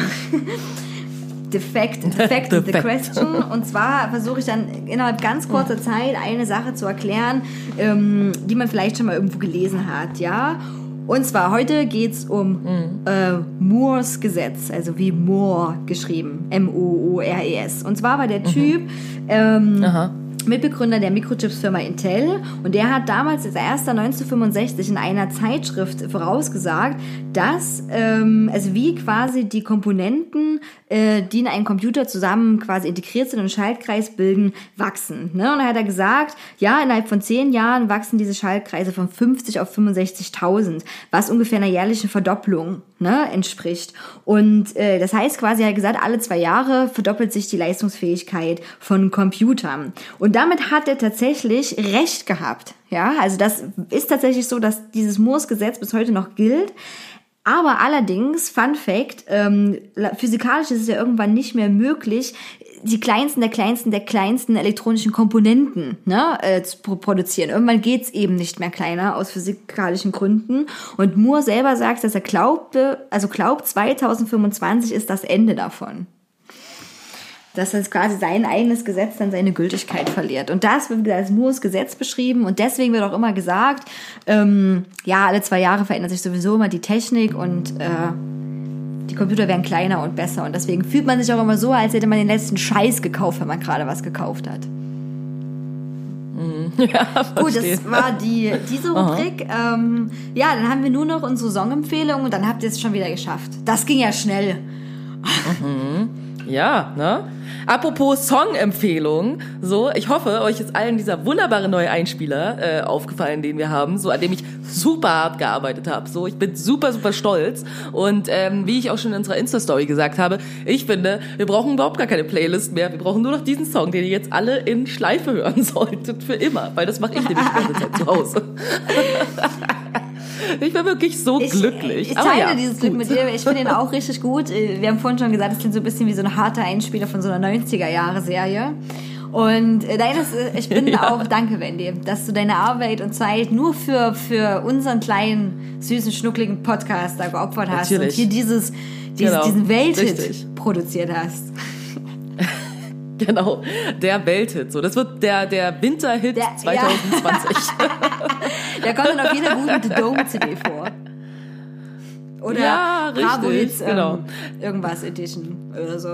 Defect, Defect, the question. Und zwar versuche ich dann innerhalb ganz kurzer Zeit eine Sache zu erklären, ähm, die man vielleicht schon mal irgendwo gelesen hat, ja. Und zwar heute geht's um äh, Moores Gesetz, also wie Moore geschrieben, M-O-O-R-E-S. Und zwar war der Typ ähm, Aha. Mitbegründer der Mikrochips-Firma Intel und der hat damals als erster 1965 in einer Zeitschrift vorausgesagt, dass ähm, also wie quasi die Komponenten, äh, die in einem Computer zusammen quasi integriert sind und Schaltkreis bilden, wachsen. Ne? Und da hat er gesagt, ja, innerhalb von zehn Jahren wachsen diese Schaltkreise von 50 auf 65.000, was ungefähr einer jährlichen Verdopplung ne, entspricht. Und äh, das heißt quasi, er hat gesagt, alle zwei Jahre verdoppelt sich die Leistungsfähigkeit von Computern. Und damit hat er tatsächlich recht gehabt. Ja, also das ist tatsächlich so, dass dieses Moores-Gesetz bis heute noch gilt. Aber allerdings, Fun Fact, ähm, physikalisch ist es ja irgendwann nicht mehr möglich, die kleinsten der kleinsten der kleinsten elektronischen Komponenten ne, äh, zu pro- produzieren. Irgendwann geht's eben nicht mehr kleiner aus physikalischen Gründen. Und Moore selber sagt, dass er glaubte, also glaubt, 2025 ist das Ende davon dass das quasi sein eigenes Gesetz dann seine Gültigkeit verliert. Und das wird als Moores Gesetz beschrieben und deswegen wird auch immer gesagt, ähm, ja, alle zwei Jahre verändert sich sowieso immer die Technik und äh, die Computer werden kleiner und besser und deswegen fühlt man sich auch immer so, als hätte man den letzten Scheiß gekauft, wenn man gerade was gekauft hat. Gut, verstehe. das war die, diese Rubrik. Ähm, ja, dann haben wir nur noch unsere Songempfehlung und dann habt ihr es schon wieder geschafft. Das ging ja schnell. Ja, ne? Apropos Song-Empfehlung, so, ich hoffe, euch ist allen dieser wunderbare neue Einspieler äh, aufgefallen, den wir haben, so an dem ich super hart gearbeitet habe. So, ich bin super, super stolz. Und ähm, wie ich auch schon in unserer Insta-Story gesagt habe, ich finde, wir brauchen überhaupt gar keine Playlist mehr. Wir brauchen nur noch diesen Song, den ihr jetzt alle in Schleife hören solltet, für immer. Weil das mache ich nämlich die ganze Zeit zu Hause. ich bin wirklich so glücklich. Ich teile ja, dieses Glück gut. mit dir. Ich finde ihn auch richtig gut. Äh, Wir haben vorhin schon gesagt, es klingt so ein bisschen wie so ein harter Einspieler von so einer 90er-Jahre-Serie. Und äh, nein, das, äh, ich bin Ja. auch, danke Wendy, dass du deine Arbeit und Zeit nur für, für unseren kleinen, süßen, schnuckligen Podcast da geopfert hast Natürlich. und hier dieses, dieses Genau, diesen Welthit richtig. produziert hast. Genau, der Welthit. So, das wird der, der Winterhit Der- 2020. Der kommt dann auf jeder guten The Dome CD vor. Oder Ja, Bravo Hits, ähm, genau. irgendwas Edition oder so.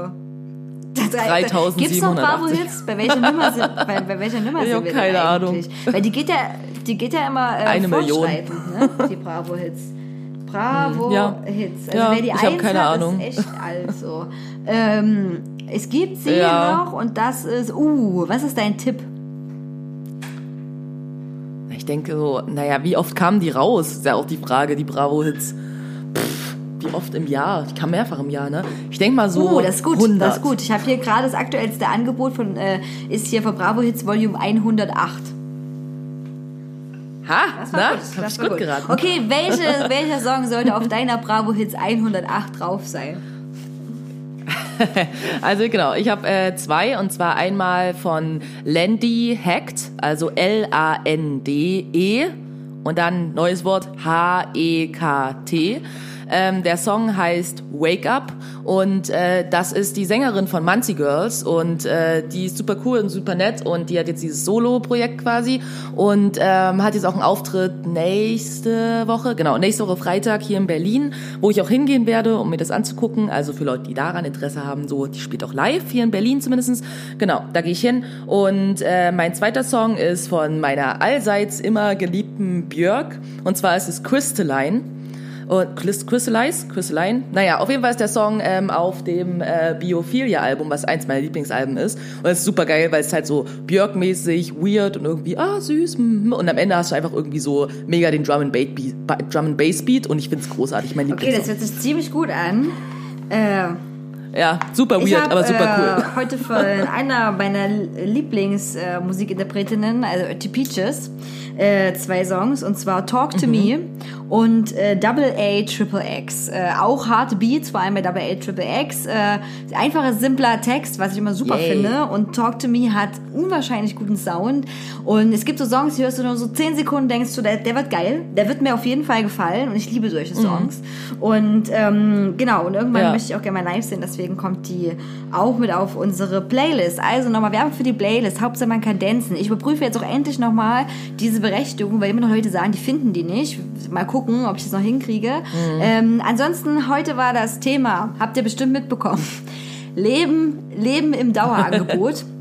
3780. Gibt's noch Bravo Hits? Bei welcher Nummer sind, bei, bei welcher Nummer Ich sind hab wir keine denn Ahnung. eigentlich? Weil die geht ja, die geht ja immer äh, Eine Million. ne? Die Bravo Hits. Bravo Ja. Hits. Also Ja, wer die ich hab eins keine hat, Ahnung. ist echt alt so. Ähm, es gibt sie Ja. noch und das ist, uh, was ist dein Tipp? Ich denke so, naja, wie oft kamen die raus? Ist ja auch die Frage, die Bravo-Hits. Wie oft im Jahr? Die kamen mehrfach im Jahr, ne? Ich denke mal so Oh, das ist gut, 100. das ist gut. Ich habe hier gerade das aktuellste Angebot von, äh, ist hier von Bravo Hits Volume 108. Ha, Das war na, gut. hab Das ich war gut geraten. Okay, welche, welcher Song sollte auf deiner Bravo Hits 108 drauf sein? Also genau, ich habe äh, zwei und zwar einmal von Landy Hacked, also L-A-N-D-E und dann neues Wort H-E-K-T. Ähm, der Song heißt Wake Up und äh, das ist die Sängerin von Muncie Girls und äh, die ist super cool und super nett und die hat jetzt dieses Solo-Projekt quasi und ähm, hat jetzt auch einen Auftritt nächste Woche, genau, nächste Woche Freitag hier in Berlin, wo ich auch hingehen werde, um mir das anzugucken. Also für Leute, die daran Interesse haben, so, die spielt auch live hier in Berlin zumindestens. Genau, da gehe ich hin. Und äh, mein zweiter Song ist von meiner allseits immer geliebten Björk und zwar ist es Crystalline. Und Crys- Crystallize, Crystalline. Naja, auf jeden Fall ist der Song ähm, auf dem äh, Biophilia-Album, was eins meiner Lieblingsalben ist. Und es ist super geil, weil es halt so Björk-mäßig, weird und irgendwie, ah, süß. mhm. Und am Ende hast du einfach irgendwie so mega den Drum and, Bass Beat, Drum and Bass Beat und ich find's großartig, mein Okay, das hört sich ziemlich gut an. Äh, ja, super weird, hab, aber super äh, cool. heute von einer meiner Lieblingsmusikinterpretinnen, also T Peaches, äh, zwei Songs und zwar Talk Mhm. to Me und äh, Double A Triple X. Äh, auch harte Beats, vor allem bei Double A Triple X. Äh, einfacher, simpler Text, was ich immer super Yay. finde. Und Talk to Me hat unwahrscheinlich guten Sound. Und es gibt so Songs, die hörst du nur so 10 Sekunden, denkst du, der, der wird geil. Der wird mir auf jeden Fall gefallen. Und ich liebe solche Songs. Und ähm, genau, und irgendwann Ja. möchte ich auch gerne mal live sehen. Deswegen kommt die auch mit auf unsere Playlist. Also nochmal Werbung für die Playlist. Hauptsache man kann dancen. Ich überprüfe jetzt auch endlich nochmal diese Berechtigung, weil immer noch Leute sagen, die finden die nicht. Mal gucken, ob ich das noch hinkriege. Ähm, ansonsten, heute war das Thema, habt ihr bestimmt mitbekommen. Leben, Leben im Dauerangebot.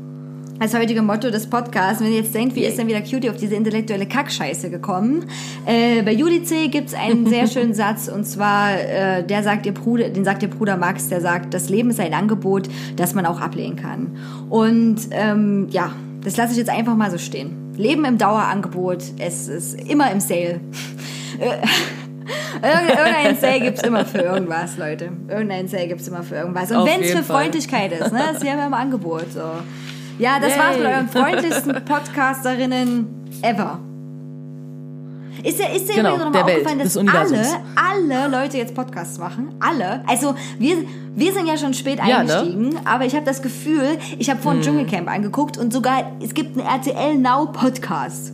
Als heutige Motto des Podcasts. Wenn ihr jetzt denkt, wie ist denn wieder Cutie auf diese intellektuelle Kackscheiße gekommen? Äh, bei Juli C. gibt's einen sehr schönen Satz und zwar, äh, der sagt ihr Bruder, den sagt ihr Bruder Max, der sagt, das Leben ist ein Angebot, das man auch ablehnen kann. Und ähm, ja, das lasse ich jetzt einfach mal so stehen. Leben im Dauerangebot, es ist immer im Sale. Irgend- Irgendein Sale gibt's immer für irgendwas, Leute. Irgendein Sale gibt's immer für irgendwas. Und wenn es für Fall. Freundlichkeit ist, ne? Das ist ja immer im Angebot. So. Ja, das war's mit Yay. euren freundlichsten Podcasterinnen ever. Ist dir, ist dir Genau, übrigens noch mal der Welt, aufgefallen, dass alle, alle Leute jetzt Podcasts machen? Alle? Also wir, wir sind ja schon spät Ja, ne? eingestiegen, aber ich habe das Gefühl, ich habe Hm. vorhin Dschungelcamp angeguckt und sogar, es gibt einen RTL Now Podcast.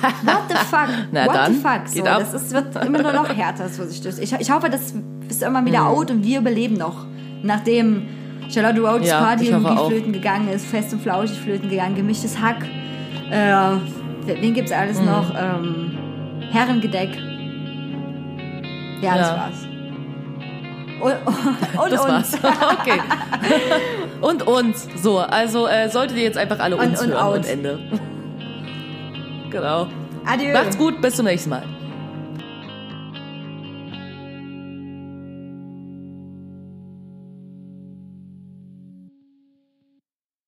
What the fuck? Na What dann, the fuck? So, das ist, wird immer nur noch härter, das was ich das. Ich, ich hoffe, das ist irgendwann wieder Hm. out und wir überleben noch. Nachdem Charlotte Rhodes Ja, Party irgendwie auch. flöten gegangen ist, fest und flauschig flöten gegangen, gemischtes Hack. Äh, wen gibt's alles noch? Ähm, Herrengedeck. Ja, das Ja. war's. Und, und Das uns. war's. okay. Und uns. So, also äh, solltet ihr jetzt einfach alle Und- uns und hören out. und Ende. genau. Adieu. Macht's gut, bis zum nächsten Mal.